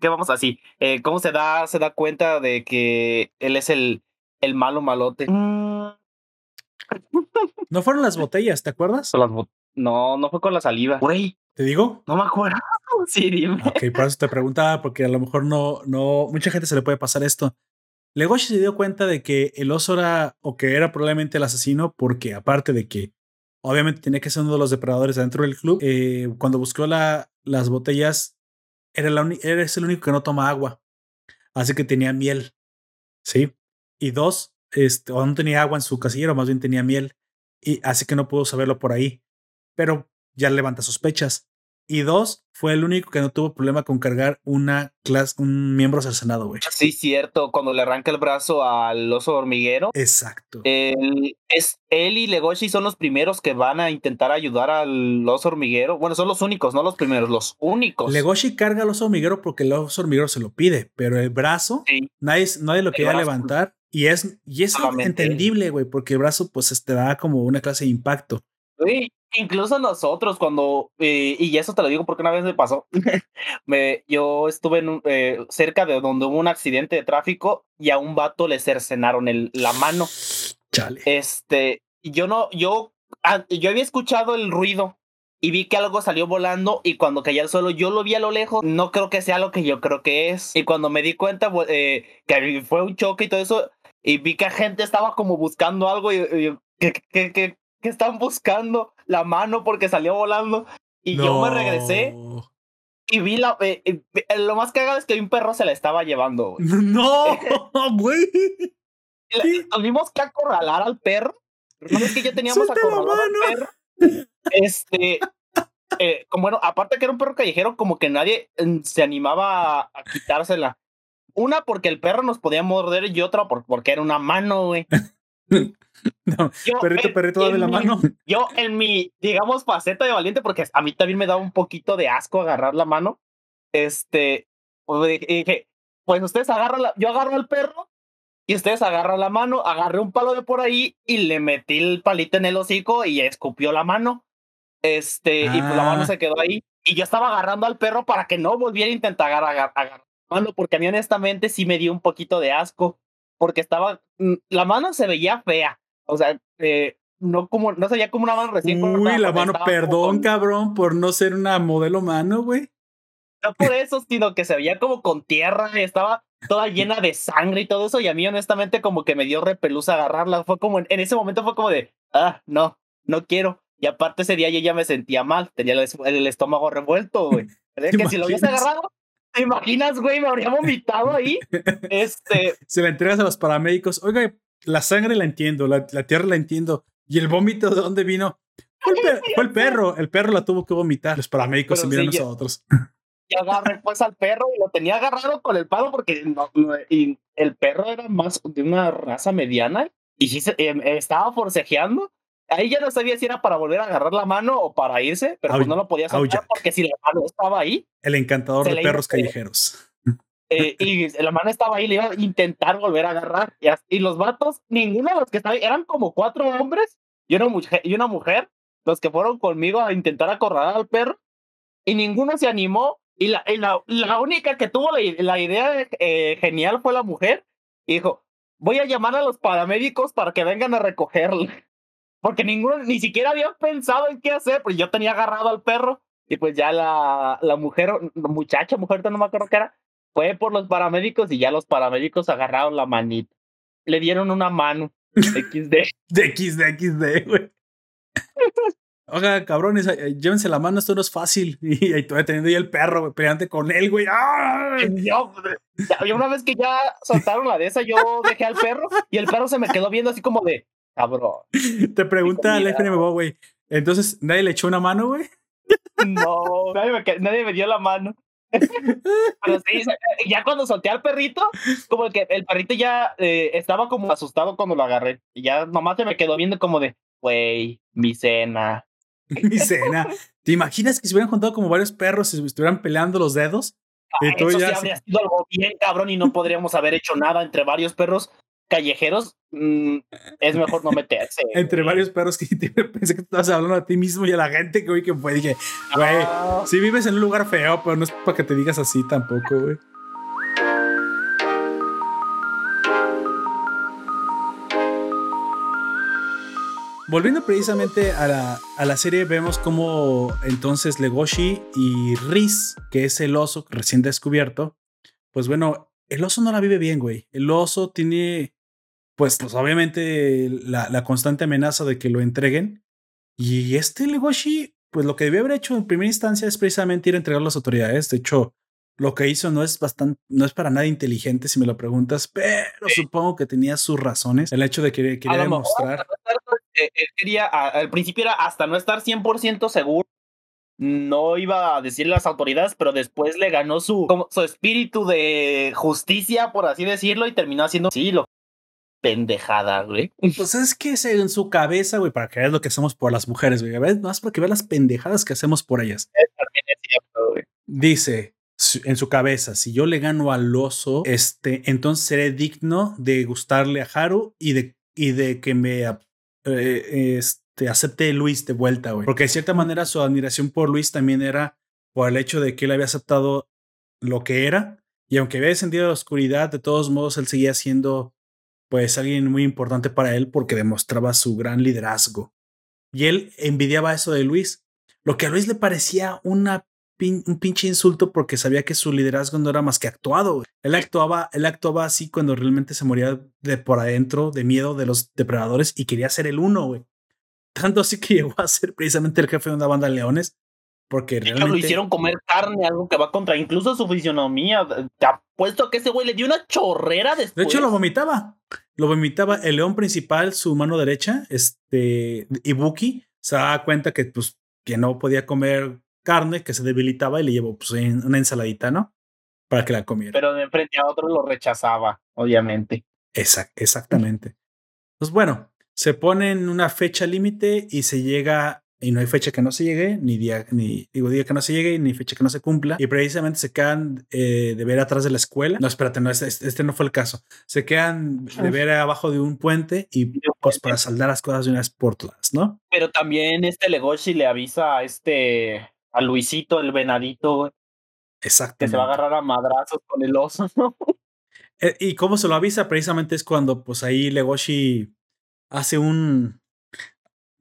B: ¿Qué vamos así? Eh, ¿Cómo se da, se da cuenta de que él es el, el malo malote?
A: Mm. No fueron las botellas, ¿te acuerdas?
B: no, no fue con la saliva. Güey.
A: ¿Te digo?
B: No me acuerdo. Sí, dime.
A: Ok, por eso te preguntaba, porque a lo mejor no, no, mucha gente se le puede pasar esto. Legoshi se dio cuenta de que el oso era, o que era probablemente el asesino, porque aparte de que obviamente tenía que ser uno de los depredadores dentro del club, eh, cuando buscó la, las botellas, era, la era el único que no toma agua. Así que tenía miel. ¿Sí? Y dos, este, o no tenía agua en su casillero, más bien tenía miel. Y así que no pudo saberlo por ahí. Pero ya levanta sospechas. Y dos, fue el único que no tuvo problema con cargar una clase, un miembro del Senado, güey.
B: Sí, cierto, cuando le arranca el brazo al oso hormiguero.
A: Exacto.
B: es, él y Legoshi son los primeros que van a intentar ayudar al oso hormiguero. Bueno, son los únicos, no los primeros, los únicos.
A: Legoshi carga al oso hormiguero porque el oso hormiguero se lo pide, pero el brazo, nadie, nadie lo quería levantar. Y es, y es entendible, güey, porque el brazo pues te da como una clase de impacto.
B: Sí, incluso nosotros cuando, eh, y eso te lo digo porque una vez me pasó, me, yo estuve en eh, cerca de donde hubo un accidente de tráfico y a un vato le cercenaron el, la mano.
A: Chale.
B: Este, yo no, yo, ah, yo había escuchado el ruido y vi que algo salió volando y cuando caía al suelo yo lo vi a lo lejos, no creo que sea lo que yo creo que es. Y cuando me di cuenta eh, que fue un choque y todo eso, y vi que gente estaba como buscando algo y, y que, que, que, que están buscando la mano porque salió volando. Y yo me regresé y vi la. Eh, eh, eh, lo más cagado es que un perro se la estaba llevando.
A: No, güey.
B: Tuvimos que acorralar al perro. No es que ya teníamos acorralado al perro. Este. como bueno, aparte que era un perro callejero, como que nadie mm, se animaba a, a quitársela. Una porque el perro nos podía morder y otra porque era una mano, güey.
A: No, perrito, perrito, dame la mano.
B: Yo en mi, digamos, faceta de valiente, porque a mí también me daba un poquito de asco agarrar la mano, este, pues dije, pues ustedes agarran, la, yo agarro al perro y ustedes agarran la mano, agarré un palo de por ahí y le metí el palito en el hocico y escupió la mano. Este, y pues la mano ah. se quedó ahí. Y yo estaba agarrando al perro para que no volviera a intentar agarrar, agarrar la mano, porque a mí honestamente sí me dio un poquito de asco, porque estaba, la mano se veía fea, o sea, eh, no como, no sabía como una mano recién
A: Uy, la mano, perdón, cabrón, por no ser una modelo mano, güey.
B: No por eso, sino que se veía como con tierra, y estaba toda llena de sangre y todo eso, y a mí honestamente como que me dio repelusa agarrarla. Fue como, en, ese momento fue como de, ah, no, no quiero. Y aparte ese día yo ya me sentía mal, tenía el, estómago revuelto, güey. que si lo hubiese agarrado, ¿te imaginas, güey? Me habría vomitado ahí. Este.
A: Se la entregas a los paramédicos. Oiga, la sangre la entiendo, la, tierra la entiendo. ¿Y el vómito de dónde vino? Fue el, perro, el perro la tuvo que vomitar. Los paramédicos se miran a otros.
B: Y agarré pues al perro y lo tenía agarrado con el palo porque y el perro era más de una raza mediana y em, estaba forcejeando. Ahí ya no sabía si era para volver a agarrar la mano o para irse, pero pues no lo podía soltar porque si la mano estaba ahí.
A: El encantador de perros callejeros.
B: Eh, y la mano estaba ahí, le iba a intentar volver a agarrar. Y, los vatos, ninguno de los que estaban, eran como cuatro hombres y una, mujer, y una mujer, los que fueron conmigo a intentar acorralar al perro, y ninguno se animó. Y la, la, única que tuvo la, idea eh, genial fue la mujer. Y dijo: Voy a llamar a los paramédicos para que vengan a recogerlo. Porque ninguno, ni siquiera había pensado en qué hacer, pues yo tenía agarrado al perro. Y pues ya la, la mujer, muchacha, mujer, no me acuerdo qué era, fue por los paramédicos y ya los paramédicos agarraron la manita. Le dieron una mano. XD.
A: de XD, XD, güey. Oiga, cabrones, eh, llévense la mano, esto no es fácil. Y ahí todavía teniendo ahí el perro, güey, peleante con él, güey.
B: Yo, una vez que ya soltaron la de esa, yo dejé al perro y el perro se me quedó viendo así como de, cabrón.
A: Te pregunta el FNMO, güey. Entonces, ¿nadie le echó una mano, güey?
B: No, nadie me, nadie me dio la mano. Pero sí, ya cuando solté al perrito, como que el perrito ya eh, estaba como asustado cuando lo agarré. Y ya nomás se me quedó viendo como de, güey, mi cena.
A: mi cena. ¿Te imaginas que se hubieran juntado como varios perros y se estuvieran peleando los dedos?
B: Ah, eso sí habría sido algo bien cabrón y no podríamos haber hecho nada entre varios perros callejeros mm, es mejor no meterse.
A: Entre varios perros que pensé que estabas hablando a ti mismo y a la gente que, güey, que fue. Dije, güey, si vives en un lugar feo, pero no es para que te digas así tampoco, güey. Volviendo precisamente a la, a la, serie, vemos como entonces Legoshi y Riz, que es el oso recién descubierto, pues bueno, el oso no la vive bien, güey. El oso tiene, pues, pues obviamente la, la, constante amenaza de que lo entreguen. Y este Legoshi, pues lo que debió haber hecho en primera instancia es precisamente ir a entregar a las autoridades. De hecho, lo que hizo no es bastante, no es para nada inteligente si me lo preguntas, pero supongo que tenía sus razones. El hecho de que quería demostrar.
B: Eh, él quería, al principio era hasta no estar 100% seguro, no iba a decirle a las autoridades, pero después le ganó su, su espíritu de justicia, por así decirlo, y terminó haciendo, sí, lo pendejada, güey.
A: Pues es que es en su cabeza, güey, para que veas lo que hacemos por las mujeres, güey. ¿Ves? Más para que veas las pendejadas que hacemos por ellas. Dice en su cabeza, si yo le gano al oso, este, entonces seré digno de gustarle a Haru y de, y de que me eh, este, acepte Luis de vuelta, güey. Porque de cierta manera su admiración por Luis también era por el hecho de que él había aceptado lo que era. Y aunque había descendido a la oscuridad, de todos modos él seguía siendo pues alguien muy importante para él porque demostraba su gran liderazgo. Y él envidiaba eso de Luis, lo que a Luis le parecía una un pinche insulto porque sabía que su liderazgo no era más que actuado. Él actuaba, él actuaba así cuando realmente se moría de por adentro, de miedo de los depredadores y quería ser el uno, güey. Tanto así que llegó a ser precisamente el jefe de una banda de leones. Porque realmente.
B: lo hicieron comer carne, algo que va contra incluso su fisionomía. Te apuesto que ese güey le dio una chorrera después.
A: De hecho, lo vomitaba. Lo vomitaba el león principal, su mano derecha, este, Ibuki, se daba cuenta que, pues, que no podía comer carne que se debilitaba y le llevó pues, una ensaladita, ¿no? Para que la comiera.
B: Pero de frente a otro lo rechazaba, obviamente.
A: exactamente. Pues bueno, se pone en una fecha límite y se llega y no hay fecha que no se llegue, ni día, ni digo día que no se llegue, ni fecha que no se cumpla. Y precisamente se quedan eh, de ver atrás de la escuela. No, espérate, no, este, este, no fue el caso. Se quedan de ver abajo de un puente y pues para saldar las cosas de una vez por todas, ¿no?
B: Pero también este Legoshi le avisa a este a Luisito, el venadito,
A: Exacto.
B: Que se va a agarrar a madrazos con el oso, ¿no?
A: Eh, y cómo se lo avisa, precisamente es cuando, pues ahí Legoshi hace un.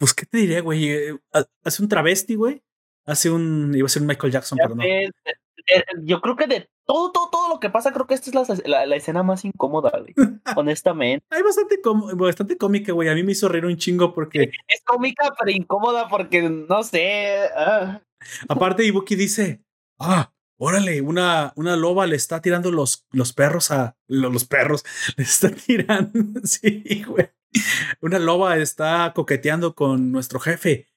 A: Pues, ¿qué te diré, güey? Eh, hace un travesti, güey. Hace un. Iba a ser un Michael Jackson, pero no.
B: Yo creo que de todo, todo, todo lo que pasa, creo que esta es la, la, escena más incómoda, güey. honestamente.
A: Hay bastante, bastante cómica, güey. A mí me hizo reír un chingo porque.
B: Es cómica, pero incómoda porque no sé. Ah.
A: Aparte, Ibuki dice, ah, órale, una, una loba le está tirando los, los perros a los, perros, le está tirando, sí, güey. Una loba está coqueteando con nuestro jefe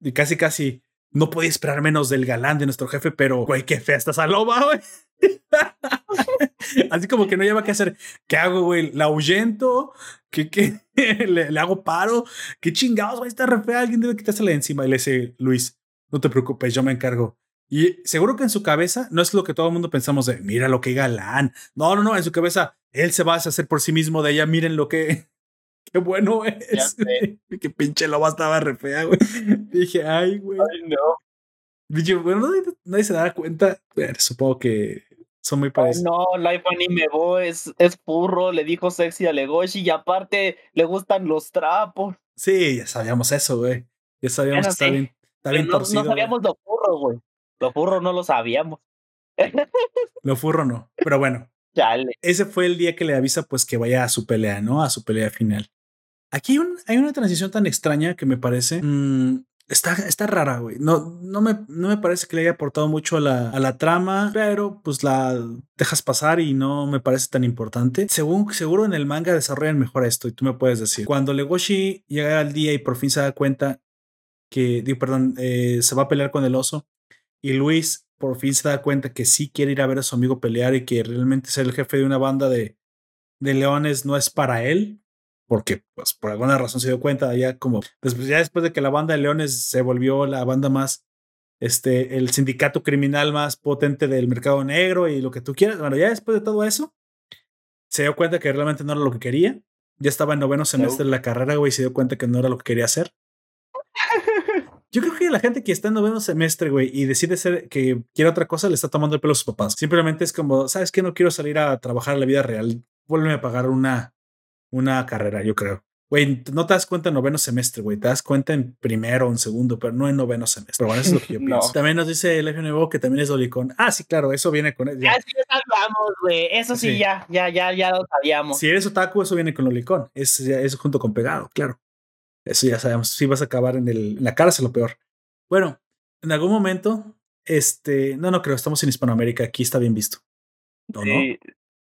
A: y casi, casi no podía esperar menos del galán de nuestro jefe, pero, güey, qué fea está esa loba, güey. Así como que no lleva que hacer. ¿Qué hago, güey? ¿La ahuyento? ¿Qué, qué? ¿Le, ¿Le, hago paro? ¿Qué chingados, güey? Está re fea. Alguien debe quitársela de encima. Y le dice, Luis, no te preocupes, yo me encargo. Y seguro que en su cabeza no es lo que todo el mundo pensamos de, mira lo que galán. No, no, no, en su cabeza él se va a hacer por sí mismo de ella, miren lo que, qué bueno es. Qué pinche loba estaba re fea, güey. Dije, ay, güey.
B: Ay, no.
A: Dije, bueno, nadie, se da cuenta. supongo que son muy parecidos.
B: no, Life Anime Boy es, es furro, le dijo sexy a Legoshi y aparte le gustan los trapos.
A: Sí, ya sabíamos eso, güey. Ya sabíamos que está bien
B: no, sabíamos lo furro, güey. Lo furro no lo sabíamos.
A: lo furro no. Pero bueno. Ese fue el día que le avisa pues que vaya a su pelea, ¿no? A su pelea final. Aquí hay, una transición tan extraña que me parece. Mm, está, está rara, güey. No, no, me, no me parece que le haya aportado mucho a la, a la trama, pero pues la dejas pasar y no me parece tan importante. Según, seguro en el manga desarrollan mejor esto y tú me puedes decir. Cuando Legoshi llega al día y por fin se da cuenta que, digo, perdón, eh, se va a pelear con el oso y Luis por fin se da cuenta que sí quiere ir a ver a su amigo pelear y que realmente ser el jefe de una banda de, de leones no es para él, porque pues por alguna razón se dio cuenta ya como después ya después de que la banda de leones se volvió la banda más este el sindicato criminal más potente del mercado negro y lo que tú quieras bueno ya después de todo eso se dio cuenta que realmente no era lo que quería Ya estaba en noveno semestre de la carrera, güey, y se dio cuenta que no era lo que quería hacer. Yo creo que la gente que está en noveno semestre, güey, y decide ser que quiere otra cosa, le está tomando el pelo a sus papás. Simplemente es como, ¿sabes qué? No quiero salir a trabajar en la vida real. Vuelve a pagar una, una carrera, yo creo. Güey, no te das cuenta en noveno semestre, güey. Te das cuenta en primero o en segundo, pero no en noveno semestre. Pero bueno, eso es lo que yo pienso. También nos dice el FNBO que también es Dolicón. Ah, sí, claro, eso viene con él.
B: Ya, sí lo sabíamos, güey. Eso sí, ya, ya, ya, ya lo sabíamos.
A: Si eres otaku, eso viene con Lolicón. Es, es junto con pegado, claro. Eso ya sabemos. Si vas a acabar en, el, en la cárcel, lo peor. Bueno, en algún momento, este, no, no creo, estamos en Hispanoamérica, aquí está bien visto.
B: ¿No, no?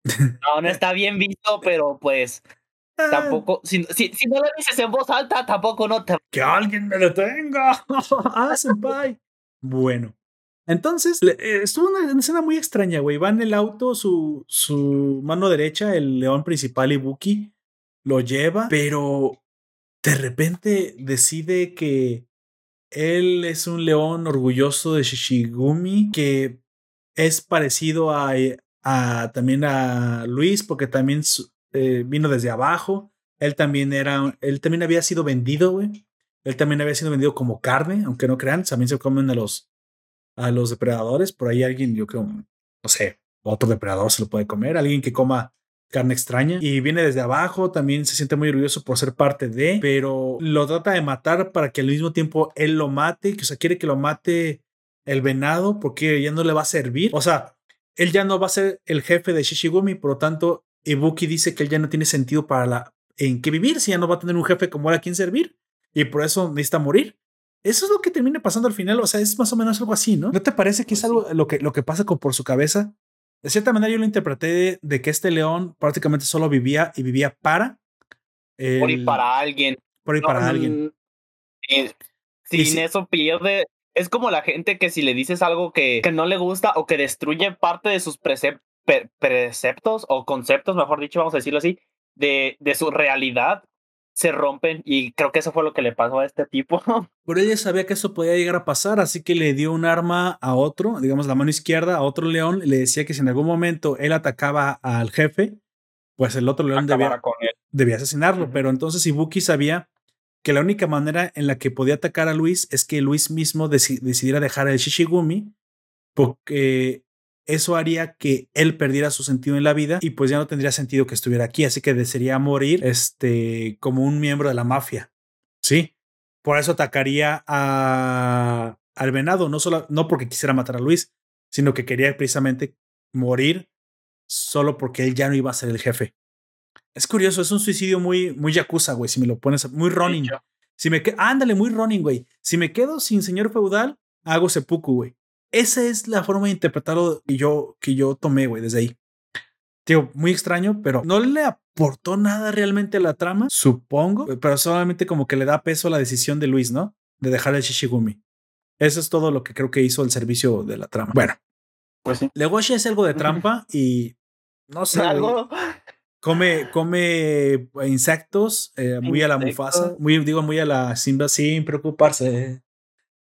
B: no, no está bien visto, pero pues. Tampoco, si, si, si, no lo dices en voz alta, tampoco no te...
A: Que alguien me lo tenga. ah, senpai. bueno, entonces, eh, estuvo una, escena muy extraña, güey. Va en el auto, su, su mano derecha, el león principal Ibuki, lo lleva, pero de repente decide que él es un león orgulloso de Shishigumi que es parecido a, a también a Luis porque también eh, vino desde abajo. Él también era, él también había sido vendido, güey. Él también había sido vendido como carne, aunque no crean, también se comen a los, a los depredadores. Por ahí alguien, yo creo, no sé, otro depredador se lo puede comer. Alguien que coma carne extraña y viene desde abajo, también se siente muy orgulloso por ser parte de, pero lo trata de matar para que al mismo tiempo él lo mate, que o sea, quiere que lo mate el venado porque ya no le va a servir, o sea, él ya no va a ser el jefe de Shishigumi, por lo tanto, Ibuki dice que él ya no tiene sentido para la en qué vivir, si ya no va a tener un jefe como él a quien servir y por eso necesita morir. Eso es lo que termina pasando al final, o sea, es más o menos algo así, ¿no? ¿No te parece que es pues algo lo que, lo que pasa por su cabeza? De cierta manera yo lo interpreté de, que este león prácticamente solo vivía y vivía para...
B: por y para alguien.
A: Por y para alguien.
B: Mm, sin eso pierde... Es como la gente que si le dices algo que, que no le gusta o que destruye parte de sus preceptos o conceptos, mejor dicho, vamos a decirlo así, de, de su realidad, se rompen y creo que eso fue lo que le pasó a este tipo.
A: Pero ella sabía que eso podía llegar a pasar, así que le dio un arma a otro, digamos la mano izquierda, a otro león, y le decía que si en algún momento él atacaba al jefe, pues el otro león debía, debía, asesinarlo. Pero entonces Ibuki sabía que la única manera en la que podía atacar a Luis es que Luis mismo decidiera dejar el Shishigumi, porque eso haría que él perdiera su sentido en la vida y pues ya no tendría sentido que estuviera aquí, así que desearía morir este como un miembro de la mafia. Sí. Por eso atacaría a al venado, no solo no porque quisiera matar a Luis, sino que quería precisamente morir solo porque él ya no iba a ser el jefe. Es curioso, es un suicidio muy muy yakuza, güey, si me lo pones muy Ronin. Si me ándale, muy Ronin, güey. Si me quedo sin señor feudal, hago seppuku, güey. Esa es la forma de interpretarlo que yo, que yo tomé, güey, desde ahí. Tío, muy extraño, pero no le aportó nada realmente a la trama, supongo, pero solamente como que le da peso a la decisión de Luis, ¿no? De dejar el Shishigumi. Eso es todo lo que creo que hizo el servicio de la trama. Bueno,
B: pues sí.
A: Legoshi es algo de trampa y no sé. ¿Algo? Come, come insectos, eh, muy a la Mufasa, muy, digo, muy a la Simba sin preocuparse.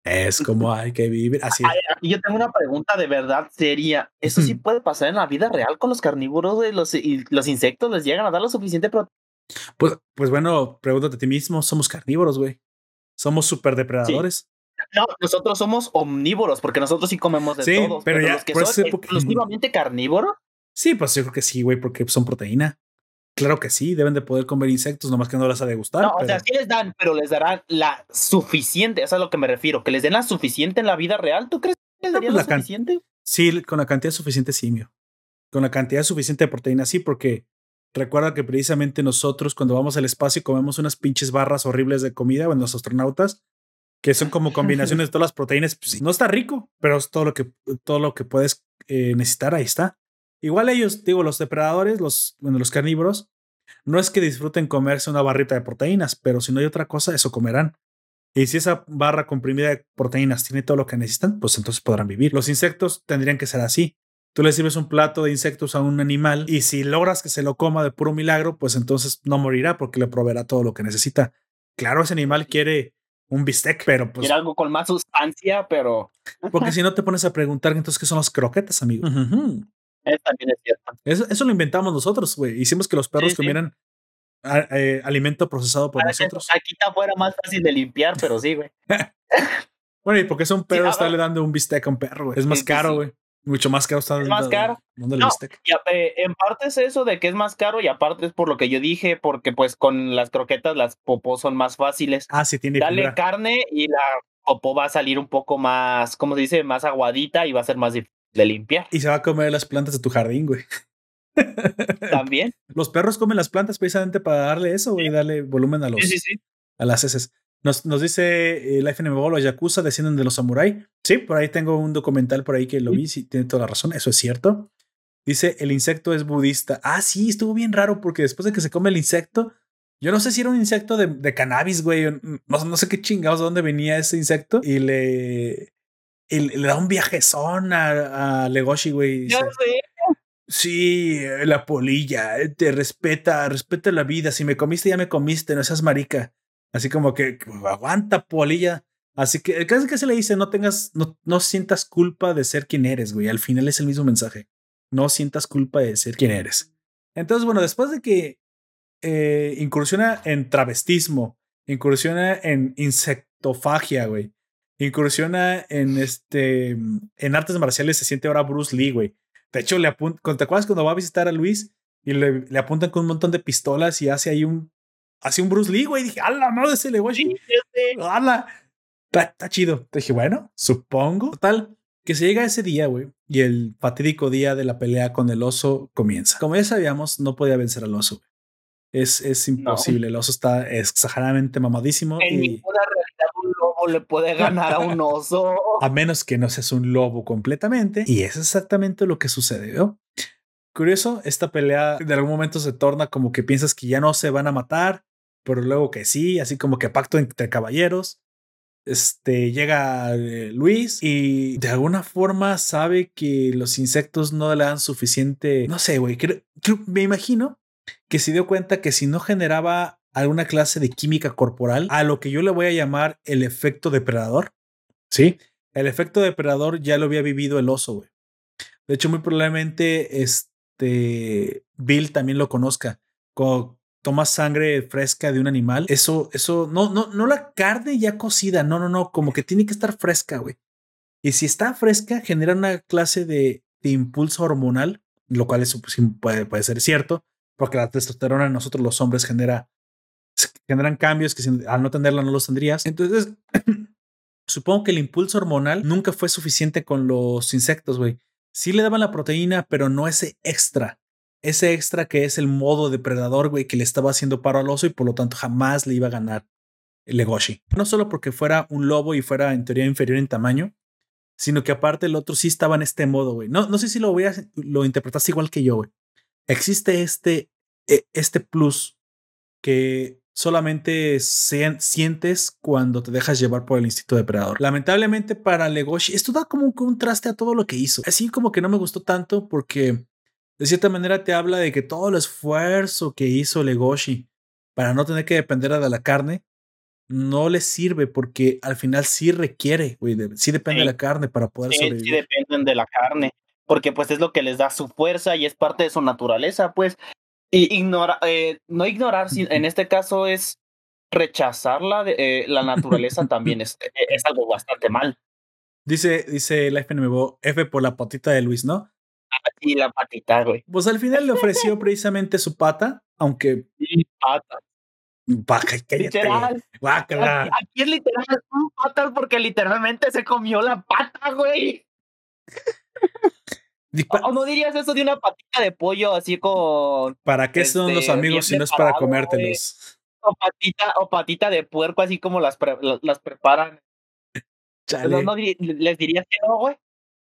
A: Es como hay que vivir así.
B: yo tengo una pregunta de verdad seria. ¿Eso sí puede pasar en la vida real con los carnívoros? De los, y los insectos les llegan a dar lo suficiente proteína.
A: Pues, pues bueno, pregúntate a ti mismo. Somos carnívoros, güey. Somos súper depredadores.
B: No, nosotros somos omnívoros porque nosotros sí comemos de sí, Pero, pero ya, los que son exclusivamente carnívoros.
A: Sí, pues yo creo que sí, güey, porque son proteína. Claro que sí, deben de poder comer insectos, nomás que no les ha de gustar.
B: No, o sea, sí les dan, pero les darán la suficiente, eso es a lo que me refiero, que les den la suficiente en la vida real. ¿Tú crees que les darían pues la, suficiente?
A: Sí, con la cantidad suficiente simio. Con la cantidad suficiente de proteína, sí, porque recuerda que precisamente nosotros cuando vamos al espacio comemos unas pinches barras horribles de comida, bueno, los astronautas, que son como combinaciones de todas las proteínas. Pues, no está rico, pero es todo lo que, todo lo que puedes eh, necesitar, ahí está. Igual ellos, digo, los depredadores, los, bueno, los carnívoros, no es que disfruten comerse una barrita de proteínas, pero si no hay otra cosa, eso comerán. Y si esa barra comprimida de proteínas tiene todo lo que necesitan, pues entonces podrán vivir. Los insectos tendrían que ser así. Tú le sirves un plato de insectos a un animal y si logras que se lo coma de puro milagro, pues entonces no morirá porque le proveerá todo lo que necesita. Claro, ese animal quiere un bistec, pero pues.
B: Quiere algo con más sustancia, pero.
A: Porque si no te pones a preguntar, entonces, ¿qué son los croquetas, amigo?
B: Eso también es cierto.
A: Eso, lo inventamos nosotros, güey. Hicimos que los perros comieran eh, alimento procesado por nosotros.
B: Aquí está fuera más fácil de limpiar, pero sí, güey.
A: bueno, y porque es un perro, está le dando un bistec a un perro, güey. Es más caro, güey. Mucho más caro está.
B: Es más caro. No, eh, en parte es eso de que es más caro y aparte es por lo que yo dije, porque pues con las croquetas las popó son más fáciles.
A: Ah, sí, tiene
B: Dale carne y la popó va a salir un poco más, ¿cómo se dice? Más aguadita y va a ser más difícil de limpiar.
A: Y se va a comer las plantas de tu jardín, güey.
B: También.
A: Los perros comen las plantas precisamente para darle eso, güey, y darle volumen a los a las heces. Nos, nos dice el FNMO, los Yakuza descienden de los samurai. Sí, por ahí tengo un documental por ahí que lo vi, sí, tiene toda la razón, eso es cierto. Dice, el insecto es budista. Ah, sí, estuvo bien raro porque después de que se come el insecto, yo no sé si era un insecto de, de cannabis, güey. No, no, sé qué chingados de dónde venía ese insecto. Y le, le da un viajezón a, a Legoshi, güey.
B: Ya sé.
A: Sí, la polilla, eh, te respeta, respeta la vida. Si me comiste, ya me comiste, no seas marica. Así como que aguanta, polilla. Así que casi que se le dice, no tengas, no, no sientas culpa de ser quien eres, güey. Al final es el mismo mensaje. No sientas culpa de ser quien eres. Entonces, bueno, después de que eh, incursiona en travestismo, incursiona en insectofagia, güey. Incursiona en este, en artes marciales, se siente ahora Bruce Lee, güey. De hecho, le apunta, ¿te acuerdas cuando va a visitar a Luis y le, le apuntan con un montón de pistolas y hace ahí un Así un Bruce Lee, güey. Dije, ala, madre, ese le voy ala. Está, chido. Te dije, bueno, supongo. Total, que se llega ese día, güey, y el fatídico día de la pelea con el oso comienza. Como ya sabíamos, no podía vencer al oso, güey. Es, es imposible. El oso está exageradamente mamadísimo.
B: En ninguna le puede ganar a un oso.
A: a menos que no seas un lobo completamente. Y es exactamente lo que sucedió. Curioso, esta pelea de algún momento se torna como que piensas que ya no se van a matar pero luego que sí, así como que pacto entre caballeros. Este llega eh, Luis y de alguna forma sabe que los insectos no le dan suficiente. No sé, güey. Me imagino que se dio cuenta que si no generaba alguna clase de química corporal, a lo que yo le voy a llamar el efecto depredador. Sí, el efecto depredador ya lo había vivido el oso, güey. De hecho, muy probablemente este Bill también lo conozca. Como tomas sangre fresca de un animal, eso, eso, no, no, no la carne ya cocida, no, no, no, como que tiene que estar fresca, güey. Y si está fresca, genera una clase de, de impulso hormonal, lo cual eso pues, puede, puede ser cierto, porque la testosterona en nosotros los hombres genera, generan cambios que al no tenerla no los tendrías. Entonces, supongo que el impulso hormonal nunca fue suficiente con los insectos, güey. Sí le daban la proteína, pero no ese extra ese extra que es el modo depredador, güey, que le estaba haciendo paro al oso y por lo tanto jamás le iba a ganar el Legoshi. No solo porque fuera un lobo y fuera en teoría inferior en tamaño, sino que aparte el otro sí estaba en este modo, güey. No, no sé si lo voy a, lo interpretas igual que yo, güey. Existe este, e, este plus que solamente sientes cuando te dejas llevar por el instinto depredador. Lamentablemente para Legoshi, esto da como un contraste a todo lo que hizo. Así como que no me gustó tanto porque de cierta manera te habla de que todo el esfuerzo que hizo Legoshi para no tener que depender de la carne no le sirve porque al final sí requiere, güey, sí depende de la carne para poder
B: sí,
A: sobrevivir.
B: Sí dependen de la carne, porque pues es lo que les da su fuerza y es parte de su naturaleza, pues. Y ignora, eh, no ignorar, en este caso es rechazarla, de, eh, la naturaleza también es, es algo bastante mal.
A: Dice, dice Life NMBO, F por la patita de Luis, ¿no?
B: y la patita, güey.
A: Pues al final le ofreció precisamente su pata, aunque.
B: Sí, pata.
A: Baja,
B: literal. Aquí es literal un pata porque literalmente se comió la pata, güey. ¿O no dirías eso de una patita de pollo así con.
A: ¿Para qué son los este, amigos si no es para comértelos?
B: O patita, o patita de puerco, así como las, las preparan. No, no, les dirías que no, güey.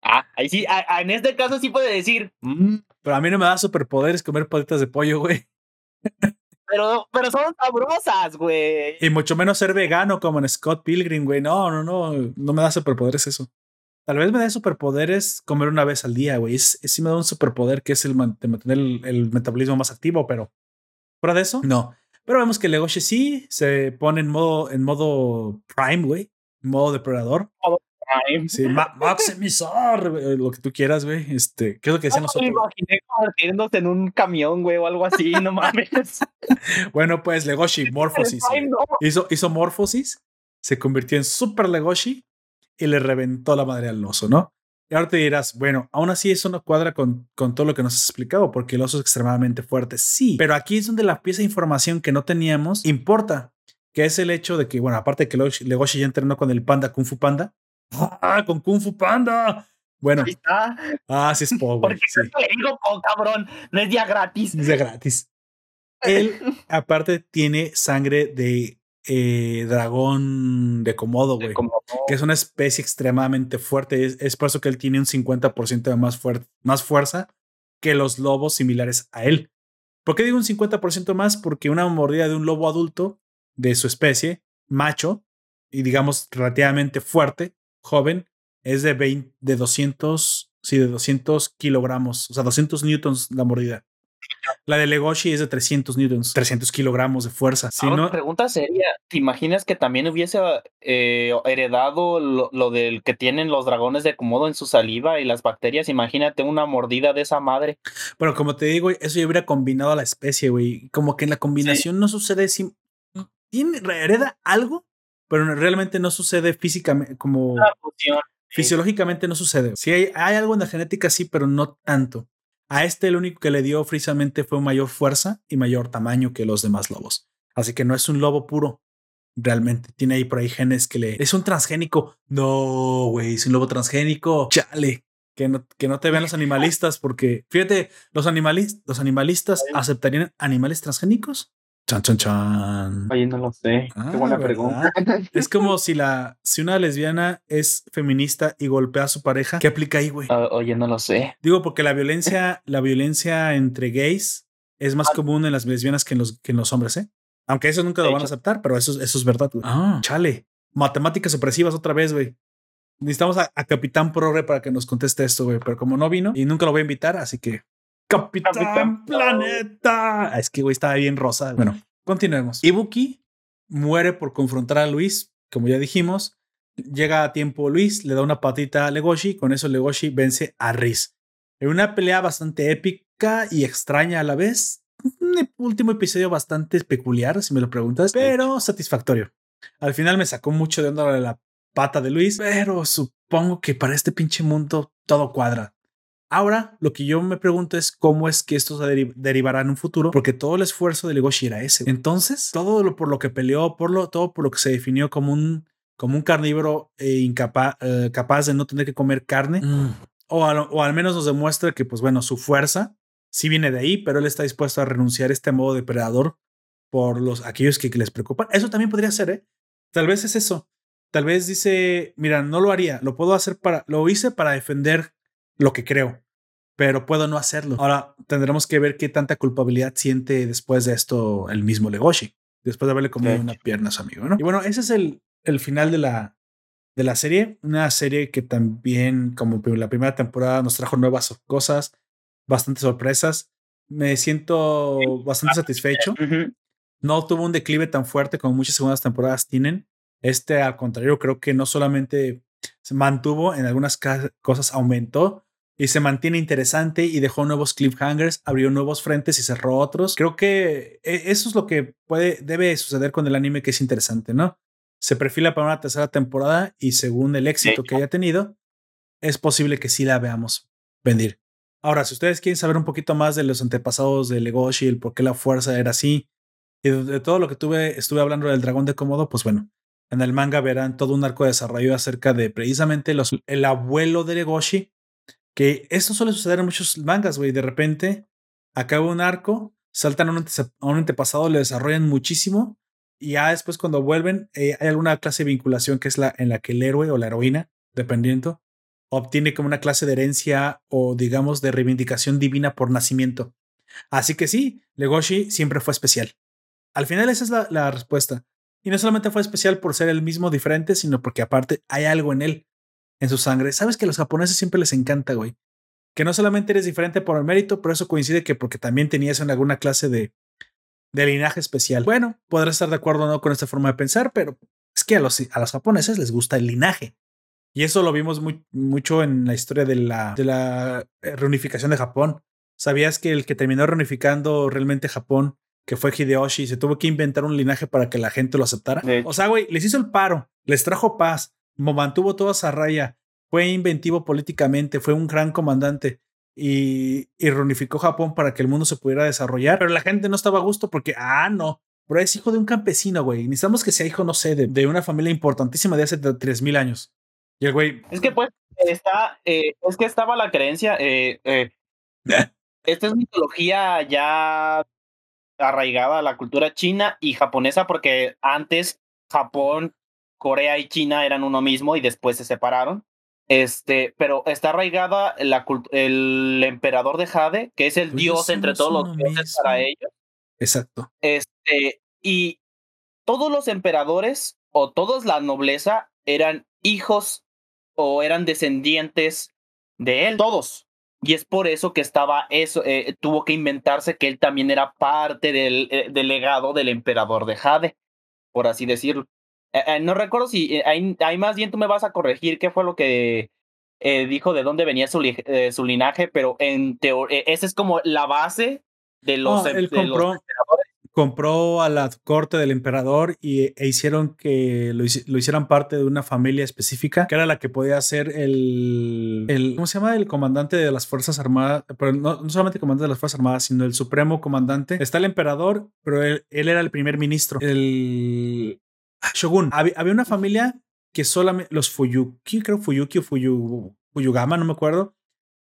B: Ah, ahí sí, en este caso sí puede decir.
A: Mm". Pero a mí no me da superpoderes comer patitas de pollo, güey.
B: Pero, pero son sabrosas, güey.
A: Y mucho menos ser vegano como en Scott Pilgrim, güey. No, no, no. No me da superpoderes eso. Tal vez me dé superpoderes comer una vez al día, güey. Es, sí me da un superpoder que es el de mantener el, metabolismo más activo, pero fuera de eso, no. Pero vemos que Legoshi sí se pone en modo, en modo prime, güey. Modo depredador.
B: Prime.
A: Sí, Ma maximizar, lo que tú quieras, güey. Este, ¿qué es lo que decían
B: No, me
A: nosotros?
B: imaginé convirtiéndose en un camión, güey, o algo así, no mames.
A: Bueno, pues Legoshi, Morphosis.
B: Ay,
A: güey.
B: no.
A: Hizo, hizo Morphosis, se convirtió en Super Legoshi y le reventó la madre al oso, ¿no? Y ahora te dirás, bueno, aún así eso no cuadra con, con todo lo que nos has explicado, porque el oso es extremadamente fuerte. Sí, pero aquí es donde la pieza de información que no teníamos importa, que es el hecho de que, bueno, aparte de que Legoshi ya entrenó con el panda Kung Fu Panda. ¡Ah, con Kung Fu Panda! Bueno,
B: Ahí está.
A: ah, sí es pobre.
B: Porque
A: Sí.
B: le digo, oh, cabrón, no es día gratis.
A: Es de gratis. Él, aparte, tiene sangre de eh, dragón de Komodo, güey. Que es una especie extremadamente fuerte. Es, es por eso que él tiene un 50% de más, fuer- más fuerza que los lobos similares a él. ¿Por qué digo un 50% más? Porque una mordida de un lobo adulto de su especie, macho, y digamos relativamente fuerte, joven, es de 20, de 200, sí, de 200 kilogramos, o sea, 200 newtons la mordida. La de Legoshi es de 300 newtons, 300 kilogramos de fuerza. Si
B: Ahora,
A: no,
B: pregunta seria, ¿te imaginas que también hubiese eh, heredado lo, lo del que tienen los dragones de Komodo en su saliva y las bacterias? Imagínate una mordida de esa madre.
A: Pero como te digo, eso ya hubiera combinado a la especie, güey. Como que en la combinación no sucede. sim- Tiene, hereda algo, pero realmente no sucede físicamente, como
B: Una fusión.
A: fisiológicamente no sucede. Sí, hay, hay algo en la genética, sí, pero no tanto. A este, lo único que le dio frísamente fue mayor fuerza y mayor tamaño que los demás lobos. Así que no es un lobo puro. Realmente tiene ahí por ahí genes que le. Es un transgénico. No, güey, es un lobo transgénico. Chale. Que no, que no te vean los animalistas, porque fíjate, los, animalis, los animalistas aceptarían animales transgénicos. Chan, chan, chan.
B: Oye, no lo sé.
A: Ah,
B: Qué buena
A: ¿verdad?
B: pregunta.
A: Es como si la, si una lesbiana es feminista y golpea a su pareja, ¿qué aplica ahí, güey?
B: Ah, oye, no lo sé.
A: Digo, porque la violencia, la violencia entre gays es más común en las lesbianas que en los, que en los hombres, ¿eh? Aunque eso nunca lo van a aceptar, pero eso, eso es verdad. güey. Ah, chale. Matemáticas opresivas otra vez, güey. Necesitamos a, a Capitán Progre para que nos conteste esto, güey. Pero como no vino y nunca lo voy a invitar, así que. Capitán,
B: Capitán
A: Planeta. Ah, Es que, güey, estaba bien rosa. Bueno, continuemos. Ibuki muere por confrontar a Luis, como ya dijimos. Llega a tiempo Luis, le da una patita a Legoshi, con eso Legoshi vence a Riz. En una pelea bastante épica y extraña a la vez. Un último episodio bastante peculiar, si me lo preguntas, pero satisfactorio. Al final me sacó mucho de onda la pata de Luis, pero supongo que para este pinche mundo todo cuadra. Ahora, lo que yo me pregunto es cómo es que esto se deri- derivará en un futuro, porque todo el esfuerzo de Legoshi era ese. Entonces, todo lo por lo que peleó, por lo, todo por lo que se definió como un, como un carnívoro eh, incapaz, eh, capaz de no tener que comer carne, o, al- o al menos nos demuestra que, pues bueno, su fuerza sí viene de ahí, pero él está dispuesto a renunciar a este modo depredador por los aquellos que, que les preocupan. Eso también podría ser, ¿eh? Tal vez es eso. Tal vez dice, mira, no lo haría, lo puedo hacer para, lo hice para defender lo que creo, pero puedo no hacerlo. Ahora tendremos que ver qué tanta culpabilidad siente después de esto el mismo Legoshi, después de haberle comido
B: Sí.
A: una pierna a su amigo, ¿no? Y bueno, ese es el, el final de la, de la serie, una serie que también, como la primera temporada, nos trajo nuevas cosas, bastantes sorpresas. Me siento bastante satisfecho.
B: Ujú.
A: No tuvo un declive tan fuerte como muchas segundas temporadas tienen. Este, al contrario, creo que no solamente se mantuvo, en algunas cosas aumentó y se mantiene interesante y dejó nuevos cliffhangers, abrió nuevos frentes y cerró otros. Creo que eh, eso es lo que puede, debe suceder con el anime que es interesante, ¿no? Se perfila para una tercera temporada y según el éxito que haya tenido, es posible que sí la veamos venir. Ahora, si ustedes quieren saber un poquito más de los antepasados de Legoshi, el por qué la fuerza era así, y de, de todo lo que tuve, estuve hablando del dragón de Komodo, pues bueno, en el manga verán todo un arco de desarrollo acerca de precisamente los, el abuelo de Legoshi, que esto suele suceder en muchos mangas, güey. De repente acaba un arco, saltan a un, antepasado, le desarrollan muchísimo y ya después cuando vuelven eh, hay alguna clase de vinculación que es la en la que el héroe o la heroína, dependiendo, obtiene como una clase de herencia o digamos de reivindicación divina por nacimiento. Así que sí, Legoshi siempre fue especial. Al final esa es la respuesta. Y no solamente fue especial por ser el mismo diferente, sino porque aparte hay algo en él, en su sangre. Sabes que a los japoneses siempre les encanta, güey. Que no solamente eres diferente por el mérito, pero eso coincide que porque también tenías en alguna clase de, de linaje especial. Bueno, podrás estar de acuerdo o no con esta forma de pensar, pero es que a los, a los japoneses les gusta el linaje. Y eso lo vimos muy, mucho en la historia de la, de la eh, reunificación de Japón. ¿Sabías que el que terminó reunificando realmente Japón, que fue Hideyoshi, se tuvo que inventar un linaje para que la gente lo aceptara? O sea, güey, les hizo el paro, les trajo paz, mantuvo toda esa raya, fue inventivo políticamente, fue un gran comandante y, y, reunificó Japón para que el mundo se pudiera desarrollar, pero la gente no estaba a gusto porque, ah, no, pero es hijo de un campesino, güey. Necesitamos que sea hijo, no sé, de, de una familia importantísima de hace 3000 años. Y el güey.
B: Es que, pues, está, eh, es que estaba la creencia, eh, eh, esta es mitología ya arraigada a la cultura china y japonesa, porque antes Japón, Corea y China eran uno mismo y después se separaron. Este, pero está arraigada la, el emperador de Jade, que es el pues dios entre todos los dioses para ellos.
A: Exacto.
B: Este, y todos los emperadores o toda la nobleza eran hijos o eran descendientes de él, todos. Y es por eso que estaba eso, eh, tuvo que inventarse que él también era parte del, eh, del, legado del emperador de Jade, por así decirlo. Eh, no recuerdo si hay, más bien tú me vas a corregir qué fue lo que dijo de dónde venía su, su linaje, pero en teoría, esa es como la base de los,
A: él compró, compró a la corte del emperador y, e hicieron que lo, lo, hicieran parte de una familia específica, que era la que podía ser el, el ¿cómo se llama? El comandante de las Fuerzas Armadas, pero no, no solamente el comandante de las Fuerzas Armadas, sino el supremo comandante. Está el emperador, pero él, él era el primer ministro, el shogun. Había, había, una familia que solamente los Fuyuki, creo Fuyuki o Fuyu, Fuyugama, no me acuerdo,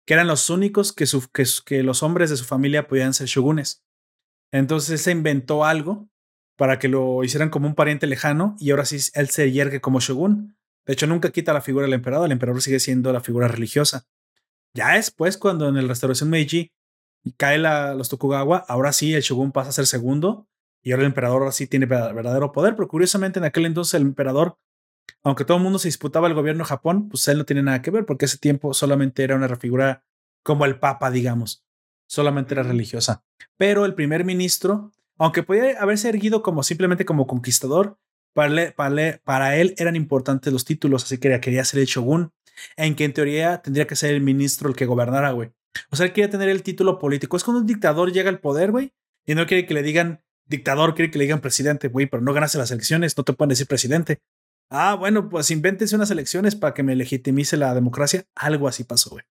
A: que eran los únicos que, su, que, los hombres de su familia podían ser shogunes. Entonces se inventó algo para que lo hicieran como un pariente lejano y ahora sí él se yergue como shogun. De hecho, nunca quita la figura del emperador, el emperador sigue siendo la figura religiosa. Ya después, cuando en la restauración Meiji cae la, los Tokugawa, ahora sí el shogun pasa a ser segundo y ahora el emperador ahora sí tiene verdadero poder, pero curiosamente en aquel entonces el emperador, aunque todo el mundo se disputaba el gobierno de Japón, pues él no tiene nada que ver porque ese tiempo solamente era una figura como el papa, digamos solamente era religiosa. Pero el primer ministro, aunque podía haberse erguido como simplemente como conquistador, para, para, para él eran importantes los títulos, así que quería ser el shogun, en que en teoría tendría que ser el ministro el que gobernara, güey. O sea, él quería tener el título político. Es cuando un dictador llega al poder, güey, y no quiere que le digan dictador, quiere que le digan presidente, güey, pero no ganaste las elecciones, no te pueden decir presidente. Ah, bueno, pues invéntense unas elecciones para que me legitimice la democracia. Algo así pasó, güey.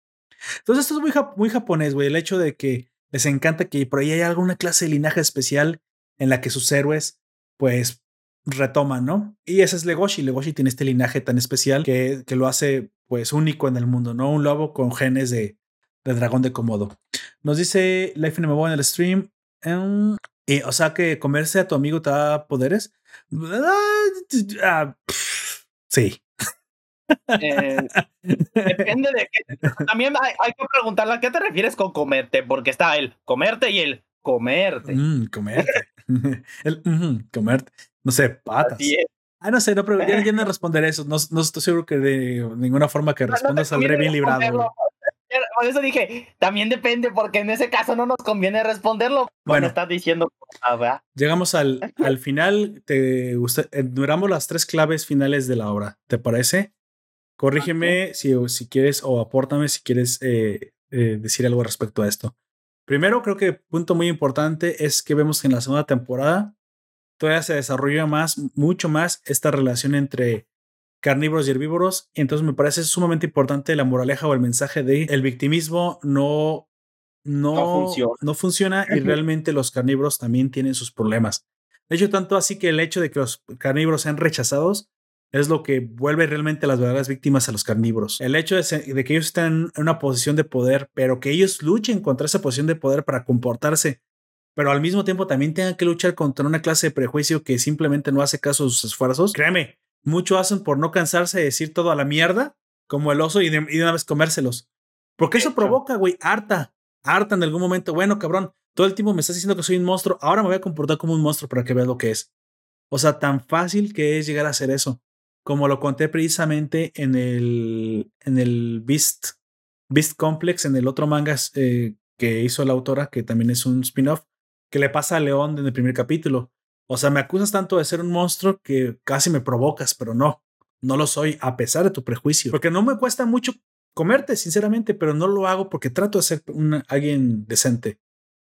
A: Entonces, esto es muy, muy japonés, güey. El hecho de que les encanta que por ahí haya alguna clase de linaje especial en la que sus héroes, pues, retoman, ¿no? Y ese es Legoshi. Legoshi tiene este linaje tan especial que, que lo hace, pues, único en el mundo, ¿no? Un lobo con genes de, de dragón de Komodo. Nos dice Life in en el stream. Em, y, o sea que comerse a tu amigo te da poderes. Ah, sí.
B: Eh, depende de qué. También hay, que preguntarle a qué te refieres con comerte, porque está el comerte y el comerte.
A: Mm, comerte. el comerte. No sé, patas. Ah, no sé, no, pero ya, no responder eso. No, no, estoy seguro que de ninguna forma que responda saldré bien librado.
B: Por eso dije, también depende, porque en ese caso no nos conviene responderlo. Bueno, estás diciendo.
A: Llegamos al, al final. Te gusta, enumeramos las tres claves finales de la obra. ¿Te parece? Corrígeme si, si quieres o apórtame si quieres eh, eh, decir algo respecto a esto. Primero, creo que punto muy importante es que vemos que en la segunda temporada todavía se desarrolla más, mucho más esta relación entre carnívoros y herbívoros. Entonces me parece sumamente importante la moraleja o el mensaje de el victimismo no, no, no funciona, no funciona y realmente los carnívoros también tienen sus problemas. De hecho, tanto así que el hecho de que los carnívoros sean rechazados es lo que vuelve realmente a las verdaderas víctimas a los carnívoros. El hecho de, que ellos estén en una posición de poder, pero que ellos luchen contra esa posición de poder para comportarse, pero al mismo tiempo también tengan que luchar contra una clase de prejuicio que simplemente no hace caso a sus esfuerzos. Créeme, mucho hacen por no cansarse de decir todo a la mierda, como el oso, y de, una vez comérselos. Porque eso provoca, güey, harta, harta en algún momento. Bueno, cabrón, todo el tiempo me estás diciendo que soy un monstruo, ahora me voy a comportar como un monstruo para que veas lo que es. O sea, tan fácil que es llegar a hacer eso como lo conté precisamente en el, en el Beast, Beast Complex, en el otro manga eh, que hizo la autora, que también es un spin-off, que le pasa a León en el primer capítulo. O sea, me acusas tanto de ser un monstruo que casi me provocas, pero no. no lo soy a pesar de tu prejuicio, porque no me cuesta mucho comerte, sinceramente, pero no lo hago porque trato de ser alguien decente.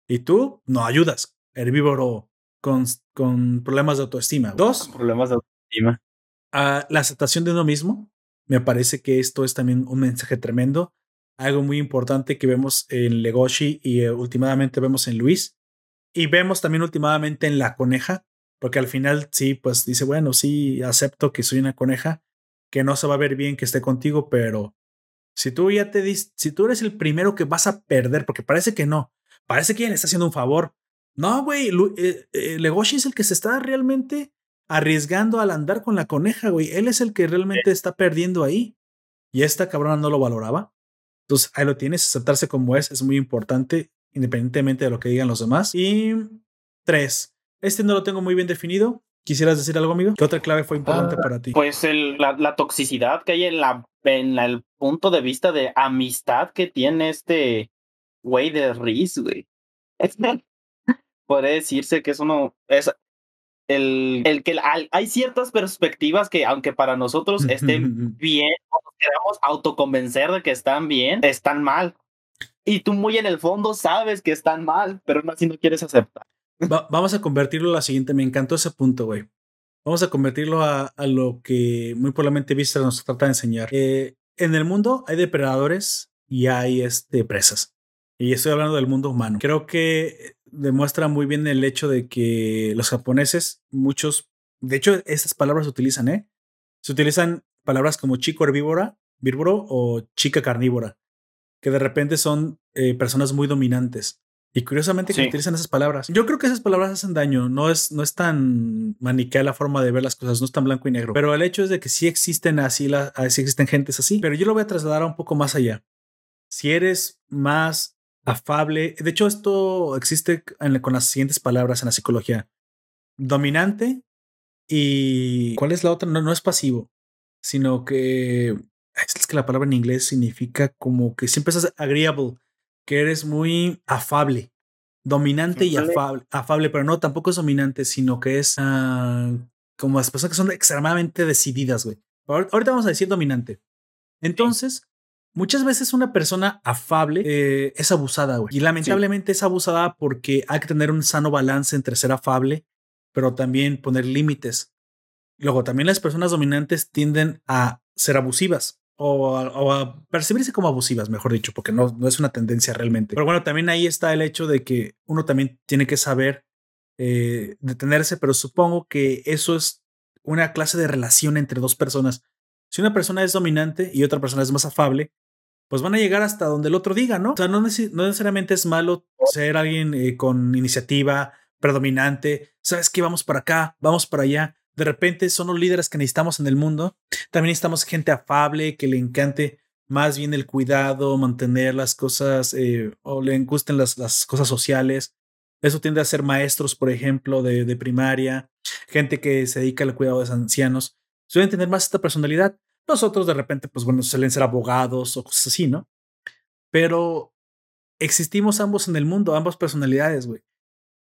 A: Y tú no ayudas, herbívoro con, con problemas de autoestima. Dos,
B: problemas de autoestima.
A: Uh, la aceptación de uno mismo. Me parece que esto es también un mensaje tremendo. Algo muy importante que vemos en Legoshi y uh, últimamente vemos en Luis. Y vemos también últimamente en la coneja, porque al final sí, pues dice, bueno, sí, acepto que soy una coneja, que no se va a ver bien que esté contigo, pero si tú ya te dis, si tú eres el primero que vas a perder, porque parece que no, parece que le está haciendo un favor. No, güey, eh, eh, Legoshi es el que se está realmente arriesgando al andar con la coneja, güey. Él es el que realmente está perdiendo ahí. Y esta cabrona no lo valoraba. Entonces ahí lo tienes, aceptarse como es, es muy importante, independientemente de lo que digan los demás. Y tres, este no lo tengo muy bien definido. ¿Quisieras decir algo, amigo? ¿Qué otra clave fue importante ah, para ti?
B: Pues el, la, la, toxicidad que hay en, la, en el punto de vista de amistad que tiene este güey de Riz, güey. Puede decirse que es uno, es el, el que hay ciertas perspectivas que aunque para nosotros estén bien, nos queramos autoconvencer de que están bien, están mal. Y tú muy en el fondo sabes que están mal, pero no así no quieres aceptar.
A: vamos a convertirlo a la siguiente, me encantó ese punto, güey. Vamos a convertirlo a, a, lo que muy probablemente Vista nos trata de enseñar. Eh, en el mundo hay depredadores y hay este, presas. Y estoy hablando del mundo humano. Creo que demuestra muy bien el hecho de que los japoneses, muchos, de hecho, estas palabras se utilizan, ¿eh? Se utilizan palabras como chico herbívora, vírboro o chica carnívora, que de repente son eh, personas muy dominantes. Y curiosamente que utilizan esas palabras. Yo creo que esas palabras hacen daño. No es, no es tan maniquea la forma de ver las cosas, no es tan blanco y negro. Pero el hecho es de que sí existen así, la, sí existen gentes así. Pero yo lo voy a trasladar un poco más allá. Si eres más afable. De hecho, esto existe con las siguientes palabras en la psicología. Dominante y... ¿Cuál es la otra? No, no es pasivo, sino que... Es que la palabra en inglés significa como que siempre estás agreeable, que eres muy afable. Dominante y afable, afable, pero no, tampoco es dominante, sino que es uh, como las personas que son extremadamente decididas, güey. Ahorita vamos a decir dominante. Entonces, Muchas veces una persona afable eh, es abusada, güey. Y lamentablemente es abusada porque hay que tener un sano balance entre ser afable, pero también poner límites. Luego, también las personas dominantes tienden a ser abusivas o a, percibirse como abusivas, mejor dicho, porque no, no, es una tendencia realmente. Pero bueno, también ahí está el hecho de que uno también tiene que saber eh, detenerse, pero supongo que eso es una clase de relación entre dos personas. Si una persona es dominante y otra persona es más afable, pues van a llegar hasta donde el otro diga, ¿no? O sea, no, necesariamente es malo ser alguien eh, con iniciativa predominante, sabes que vamos para acá, vamos para allá. De repente son los líderes que necesitamos en el mundo. También necesitamos gente afable, que le encante más bien el cuidado, mantener las cosas eh, o le gusten las, las, cosas sociales. Eso tiende a ser maestros, por ejemplo, de, de primaria, gente que se dedica al cuidado de los ancianos. Suelen tener más esta personalidad. Nosotros de repente, pues bueno, suelen ser abogados o cosas así, ¿no? Pero existimos ambos en el mundo, ambas personalidades, güey.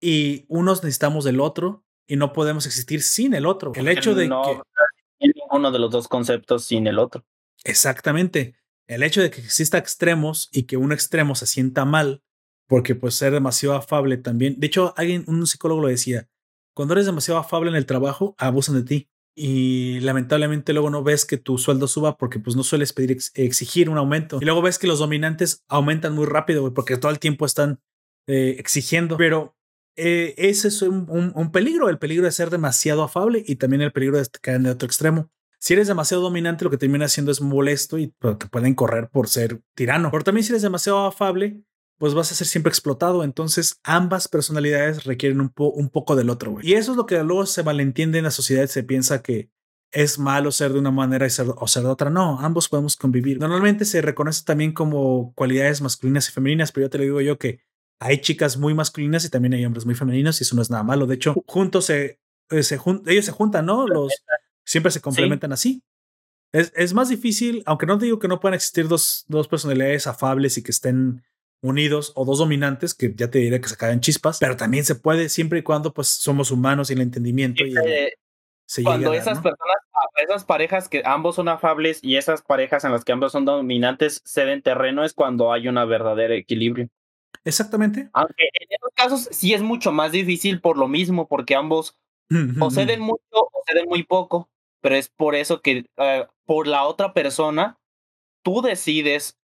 A: Y unos necesitamos del otro y no podemos existir sin el otro. El hecho de que...
B: Uno de los dos conceptos sin el otro.
A: Exactamente. El hecho de que exista extremos y que un extremo se sienta mal, porque pues ser demasiado afable también. De hecho, alguien, un psicólogo lo decía, cuando eres demasiado afable en el trabajo, abusan de ti y lamentablemente luego no ves que tu sueldo suba porque pues no sueles pedir exigir un aumento y luego ves que los dominantes aumentan muy rápido porque todo el tiempo están eh, exigiendo pero eh, ese es un, peligro el peligro de ser demasiado afable y también el peligro de caer en el otro extremo si eres demasiado dominante lo que termina haciendo es molesto y te pueden correr por ser tirano pero también si eres demasiado afable pues vas a ser siempre explotado. Entonces, ambas personalidades requieren un, poco del otro, güey. Y eso es lo que luego se malentiende en la sociedad. Se piensa que es malo ser de una manera y ser, o ser de otra. No, ambos podemos convivir. Normalmente se reconoce también como cualidades masculinas y femeninas, pero yo te lo digo yo que hay chicas muy masculinas y también hay hombres muy femeninos y eso no es nada malo. De hecho, juntos se, eh, se ellos se juntan, ¿no? Los siempre se complementan así. Es, es, más difícil, aunque no digo que no puedan existir dos, dos personalidades afables y que estén unidos o dos dominantes, que ya te diré que se caen chispas, pero también se puede siempre y cuando pues somos humanos y el entendimiento. Y,
B: cuando esas personas esas parejas que ambos son afables y esas parejas en las que ambos son dominantes ceden terreno es cuando hay una verdadera equilibrio.
A: Exactamente.
B: Aunque en esos casos sí es mucho más difícil por lo mismo, porque ambos o ceden mucho o ceden muy poco, pero es por eso que eh, por la otra persona tú decides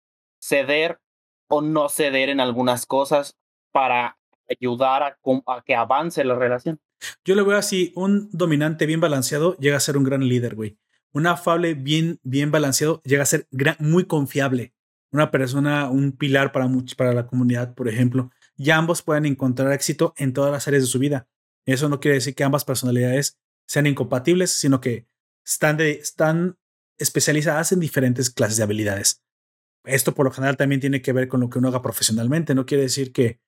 B: ceder o no ceder en algunas cosas para ayudar a, a que avance la relación.
A: Yo le veo así, un dominante bien balanceado llega a ser un gran líder, güey. Un afable bien, bien balanceado llega a ser muy confiable. Una persona, un pilar para, para la comunidad, por ejemplo. Y ambos pueden encontrar éxito en todas las áreas de su vida. Eso no quiere decir que ambas personalidades sean incompatibles, sino que están, están especializadas en diferentes clases de habilidades. Esto por lo general también tiene que ver con lo que uno haga profesionalmente. No quiere decir que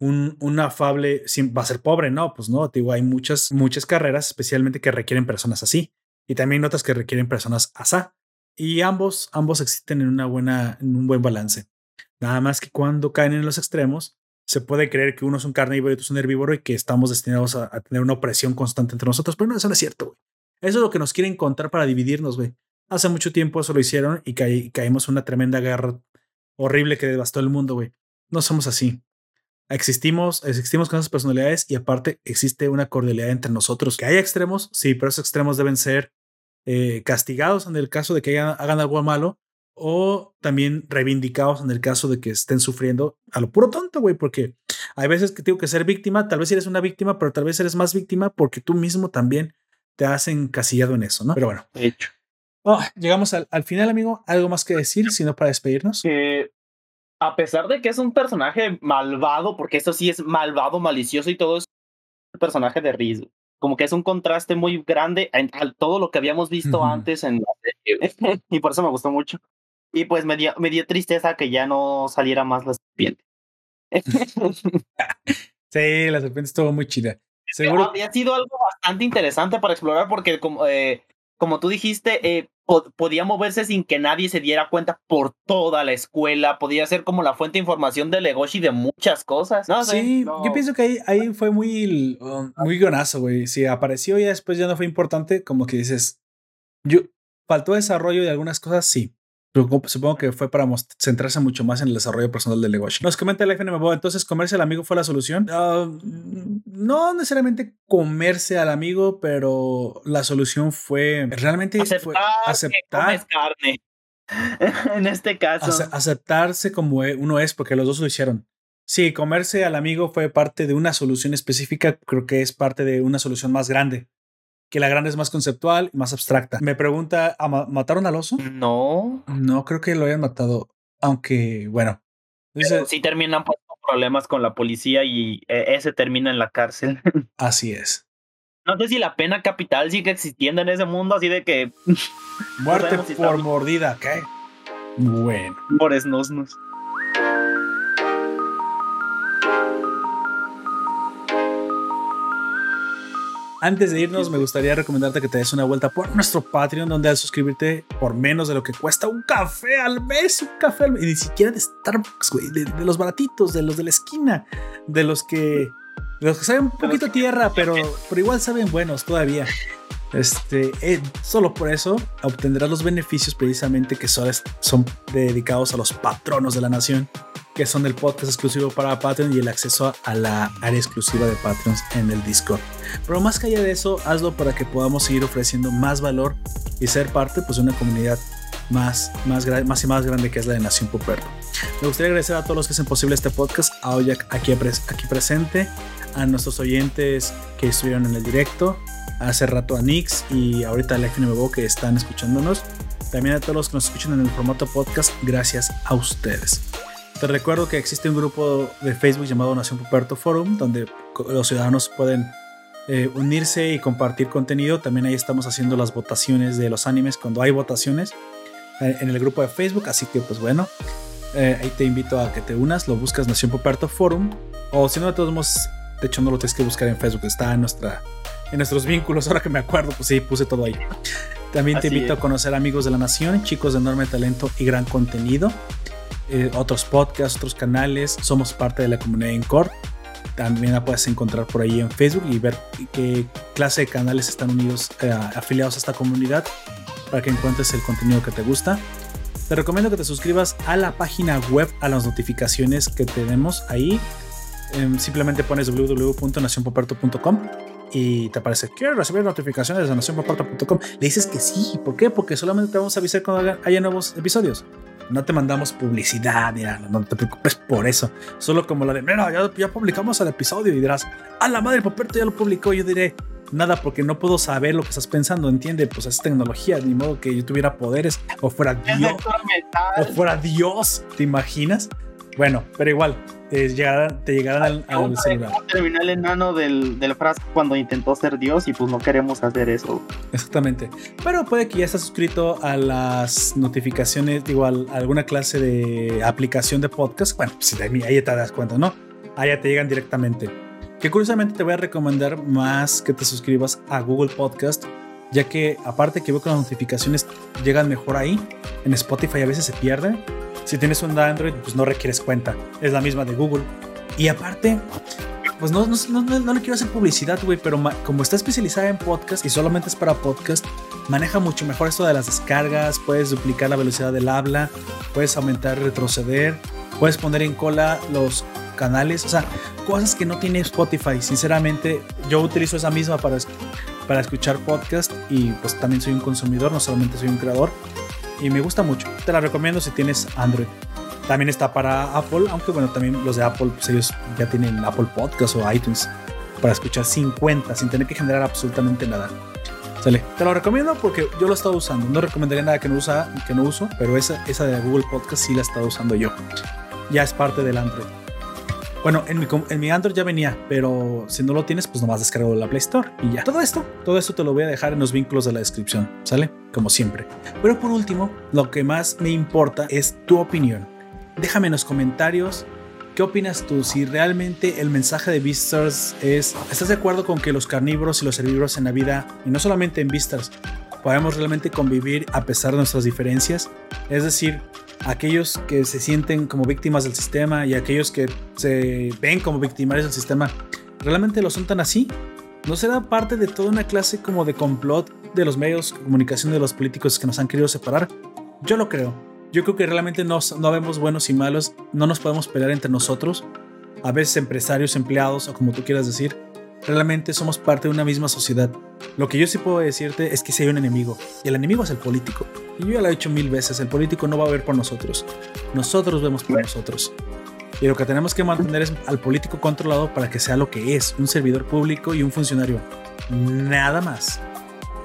A: un, afable va a ser pobre, no, pues no, digo, hay muchas, muchas carreras especialmente que requieren personas así y también otras que requieren personas asá. Y ambos, ambos existen en una buena, en un buen balance. Nada más que cuando caen en los extremos, se puede creer que uno es un carnívoro y otro es un herbívoro y que estamos destinados a, tener una opresión constante entre nosotros, pero no, eso no es cierto, güey. Eso es lo que nos quieren encontrar para dividirnos, güey. Hace mucho tiempo eso lo hicieron y, caímos en una tremenda guerra horrible que devastó el mundo, güey. No somos así existimos, existimos con esas personalidades y aparte existe una cordialidad entre nosotros. Que hay extremos, sí, pero esos extremos deben ser eh, castigados en el caso de que hagan, algo malo o también reivindicados en el caso de que estén sufriendo a lo puro tonto, güey, porque hay veces que tengo que ser víctima, tal vez eres una víctima, pero tal vez eres más víctima porque tú mismo también te has encasillado en eso, ¿no? Pero bueno.
B: De hecho.
A: Oh, llegamos al, al, final, amigo. ¿Algo más que decir, sino para despedirnos?
B: a pesar de que es un personaje malvado, porque eso sí es malvado, malicioso y todo es un personaje de Riz. Como que es un contraste muy grande a, todo lo que habíamos visto antes en la serie. y por eso me gustó mucho. Y pues me dio, me dio tristeza que ya no saliera más la serpiente.
A: sí, la serpiente estuvo muy chida.
B: Seguro. Había sido algo bastante interesante para explorar porque como, eh, como tú dijiste, eh, podía moverse sin que nadie se diera cuenta por toda la escuela, podía ser como la fuente de información de Legoshi de muchas cosas. No,
A: sí, yo pienso que ahí, ahí fue muy, um, muy guionazo, güey. Si apareció y después ya no fue importante, como que dices, yo, faltó desarrollo de algunas cosas, sí. Supongo que fue para centrarse mucho más en el desarrollo personal de Legoshi. Nos comenta el FNMBO, entonces comerse al amigo fue la solución. Ah, no necesariamente comerse al amigo, pero la solución fue realmente
B: aceptar, carne. en este caso.
A: aceptarse como uno es, porque los dos lo hicieron. Sí, comerse al amigo fue parte de una solución específica, creo que es parte de una solución más grande que la grande es más conceptual y más abstracta. Me pregunta, ¿mataron al oso?
B: No.
A: No, creo que lo hayan matado, aunque bueno.
B: Dice, sí terminan por problemas con la policía y eh, ese termina en la cárcel.
A: Así es.
B: No sé si la pena capital sigue existiendo en ese mundo, así de que...
A: Muerte por mordida, ¿qué? Bueno.
B: Por esnosnos.
A: Antes de irnos, me gustaría recomendarte que te des una vuelta por nuestro Patreon, donde al suscribirte por menos de lo que cuesta un café al mes, un café al mes, y ni siquiera de Starbucks, güey, de, los baratitos, de los de la esquina, de los que, de los que saben un poquito tierra, pero, pero igual saben buenos todavía. Este, eh, solo por eso obtendrás los beneficios precisamente que son, son dedicados a los patronos de la nación que son el podcast exclusivo para Patreon y el acceso a la área exclusiva de Patreons en el Discord. Pero más que allá de eso, hazlo para que podamos seguir ofreciendo más valor y ser parte pues, de una comunidad más, más, más y más grande que es la de Nación Puperto. Me gustaría agradecer a todos los que hacen posible este podcast, a Oyak aquí, aquí presente, a nuestros oyentes que estuvieron en el directo, hace rato a Nix y ahorita a la FNMBO que están escuchándonos. También a todos los que nos escuchan en el formato podcast, gracias a ustedes. Te recuerdo que existe un grupo de Facebook llamado Nación Puperto Forum, donde los ciudadanos pueden eh, unirse y compartir contenido. También ahí estamos haciendo las votaciones de los animes cuando hay votaciones eh, en el grupo de Facebook. Así que, pues bueno, eh, ahí te invito a que te unas. Lo buscas Nación Puperto Forum. O si no, de todos modos, de hecho, no lo tienes que buscar en Facebook. Está en, nuestra, en nuestros vínculos. Ahora que me acuerdo, pues sí, puse todo ahí. También te invito a conocer amigos de la nación, chicos de enorme talento y gran contenido. Eh, otros podcasts, otros canales. Somos parte de la comunidad Encore. También la puedes encontrar por ahí en Facebook y ver qué, clase de canales están unidos, eh, afiliados a esta comunidad para que encuentres el contenido que te gusta. Te recomiendo que te suscribas a la página web, a las notificaciones que tenemos ahí. Em, simplemente pones www.nacionpoperto.com y te aparece, quiero recibir notificaciones de nacionpoperto.com. Le dices que sí. ¿Por qué? Porque solamente te vamos a avisar cuando haya nuevos episodios. No te mandamos publicidad, mira, no te preocupes por eso. Solo como la de, mira, ya, ya publicamos el episodio y dirás, a la madre, Poperto ya lo publicó. Yo diré, nada porque no puedo saber lo que estás pensando, ¿entiende? Pues es tecnología, ni modo que yo tuviera poderes o fuera Dios. O fuera Dios, ¿te imaginas? Bueno, pero igual, te llegarán, te llegarán al, al celular.
B: Terminó el enano del, del frasco cuando intentó ser Dios y pues no queremos hacer eso.
A: Exactamente. Pero puede que ya estés suscrito a las notificaciones, igual a alguna clase de aplicación de podcast. Bueno, pues ahí te das cuenta, ¿no? Ahí ya te llegan directamente. Que curiosamente te voy a recomendar más que te suscribas a Google Podcast, ya que aparte que veo que las notificaciones llegan mejor ahí, en Spotify a veces se pierde. Si tienes un Android, pues no requieres cuenta, es la misma de Google. Y aparte, pues no, no, no, no le quiero hacer publicidad, güey, pero como está especializada en podcast y solamente es para podcast, maneja mucho mejor esto de las descargas, puedes duplicar la velocidad del habla, puedes aumentar, retroceder, puedes poner en cola los canales, o sea, cosas que no tiene Spotify. Sinceramente, yo utilizo esa misma para, para escuchar podcast y pues también soy un consumidor, no solamente soy un creador. Y me gusta mucho. Te la recomiendo si tienes Android. También está para Apple, aunque bueno, también los de Apple, pues ellos ya tienen Apple Podcast o iTunes para escuchar 50 sin tener que generar absolutamente nada. Sale. Te lo recomiendo porque yo lo he estado usando. No recomendaría nada que no, usa, que no uso, pero esa, esa de Google Podcast sí la he estado usando yo. Ya es parte del Android. Bueno, en mi, en mi Android ya venía, pero si no lo tienes, pues nomás descargo la Play Store y ya. Todo esto, todo esto te lo voy a dejar en los vínculos de la descripción, ¿sale? Como siempre. Pero por último, lo que más me importa es tu opinión. Déjame en los comentarios ¿Qué opinas tú? Si realmente el mensaje de Beastars es, ¿estás de acuerdo con que los carnívoros y los herbívoros en la vida, y no solamente en Beastars, podemos realmente convivir a pesar de nuestras diferencias? Es decir, aquellos que se sienten como víctimas del sistema y aquellos que se ven como victimarios del sistema, ¿realmente lo son tan así? ¿No será parte de toda una clase como de complot de los medios de comunicación de los políticos que nos han querido separar? Yo lo creo. Yo creo que realmente no, no vemos buenos y malos, no nos podemos pelear entre nosotros, a veces empresarios, empleados o como tú quieras decir, realmente somos parte de una misma sociedad. Lo que yo sí puedo decirte es que si hay un enemigo, y el enemigo es el político. Y yo ya lo he dicho mil veces, el político no va a ver por nosotros, nosotros vemos por nosotros. Y lo que tenemos que mantener es al político controlado para que sea lo que es, un servidor público y un funcionario. Nada más.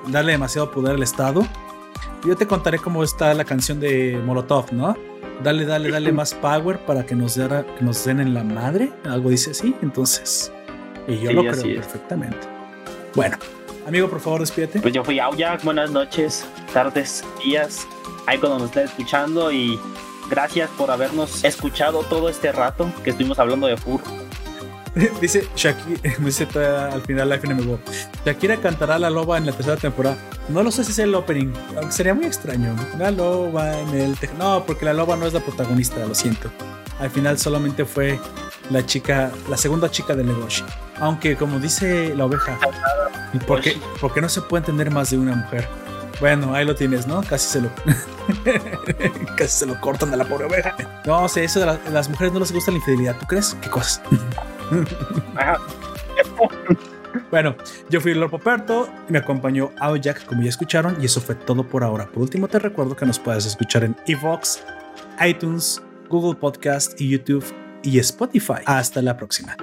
A: Darle demasiado poder al Estado. Yo te contaré cómo está la canción de Molotov, ¿no? Dale, dale, dale más power para que nos, que nos den en la madre. Algo dice así. Entonces, y yo lo creo perfectamente. Bueno, amigo, por favor, despídete.
B: Pues yo fui Aoyak, buenas noches, tardes, días, ahí cuando nos estén escuchando y gracias por habernos escuchado todo este rato que estuvimos hablando de Fur.
A: dice Shakira, dice al final la FNMGO, Shakira cantará la loba en la tercera temporada. No lo sé si es el opening, aunque sería muy extraño. La loba en el... No, porque la loba no es la protagonista, lo siento. Al final solamente fue la chica, la segunda chica de negocio. Aunque como dice la oveja, ¿por qué, ¿por qué no se puede entender más de una mujer? Bueno, ahí lo tienes, ¿no? Casi se lo. casi se lo cortan de la pobre oveja. No, sé, eso de las mujeres no les gusta la infidelidad. ¿Tú crees? ¿Qué cosas? Bueno, yo fui Lord Poperto, me acompañó Jack, como ya escucharon, y eso fue todo por ahora. Por último, te recuerdo que nos puedes escuchar en Evox, iTunes, Google Podcast YouTube y Spotify. Hasta la próxima.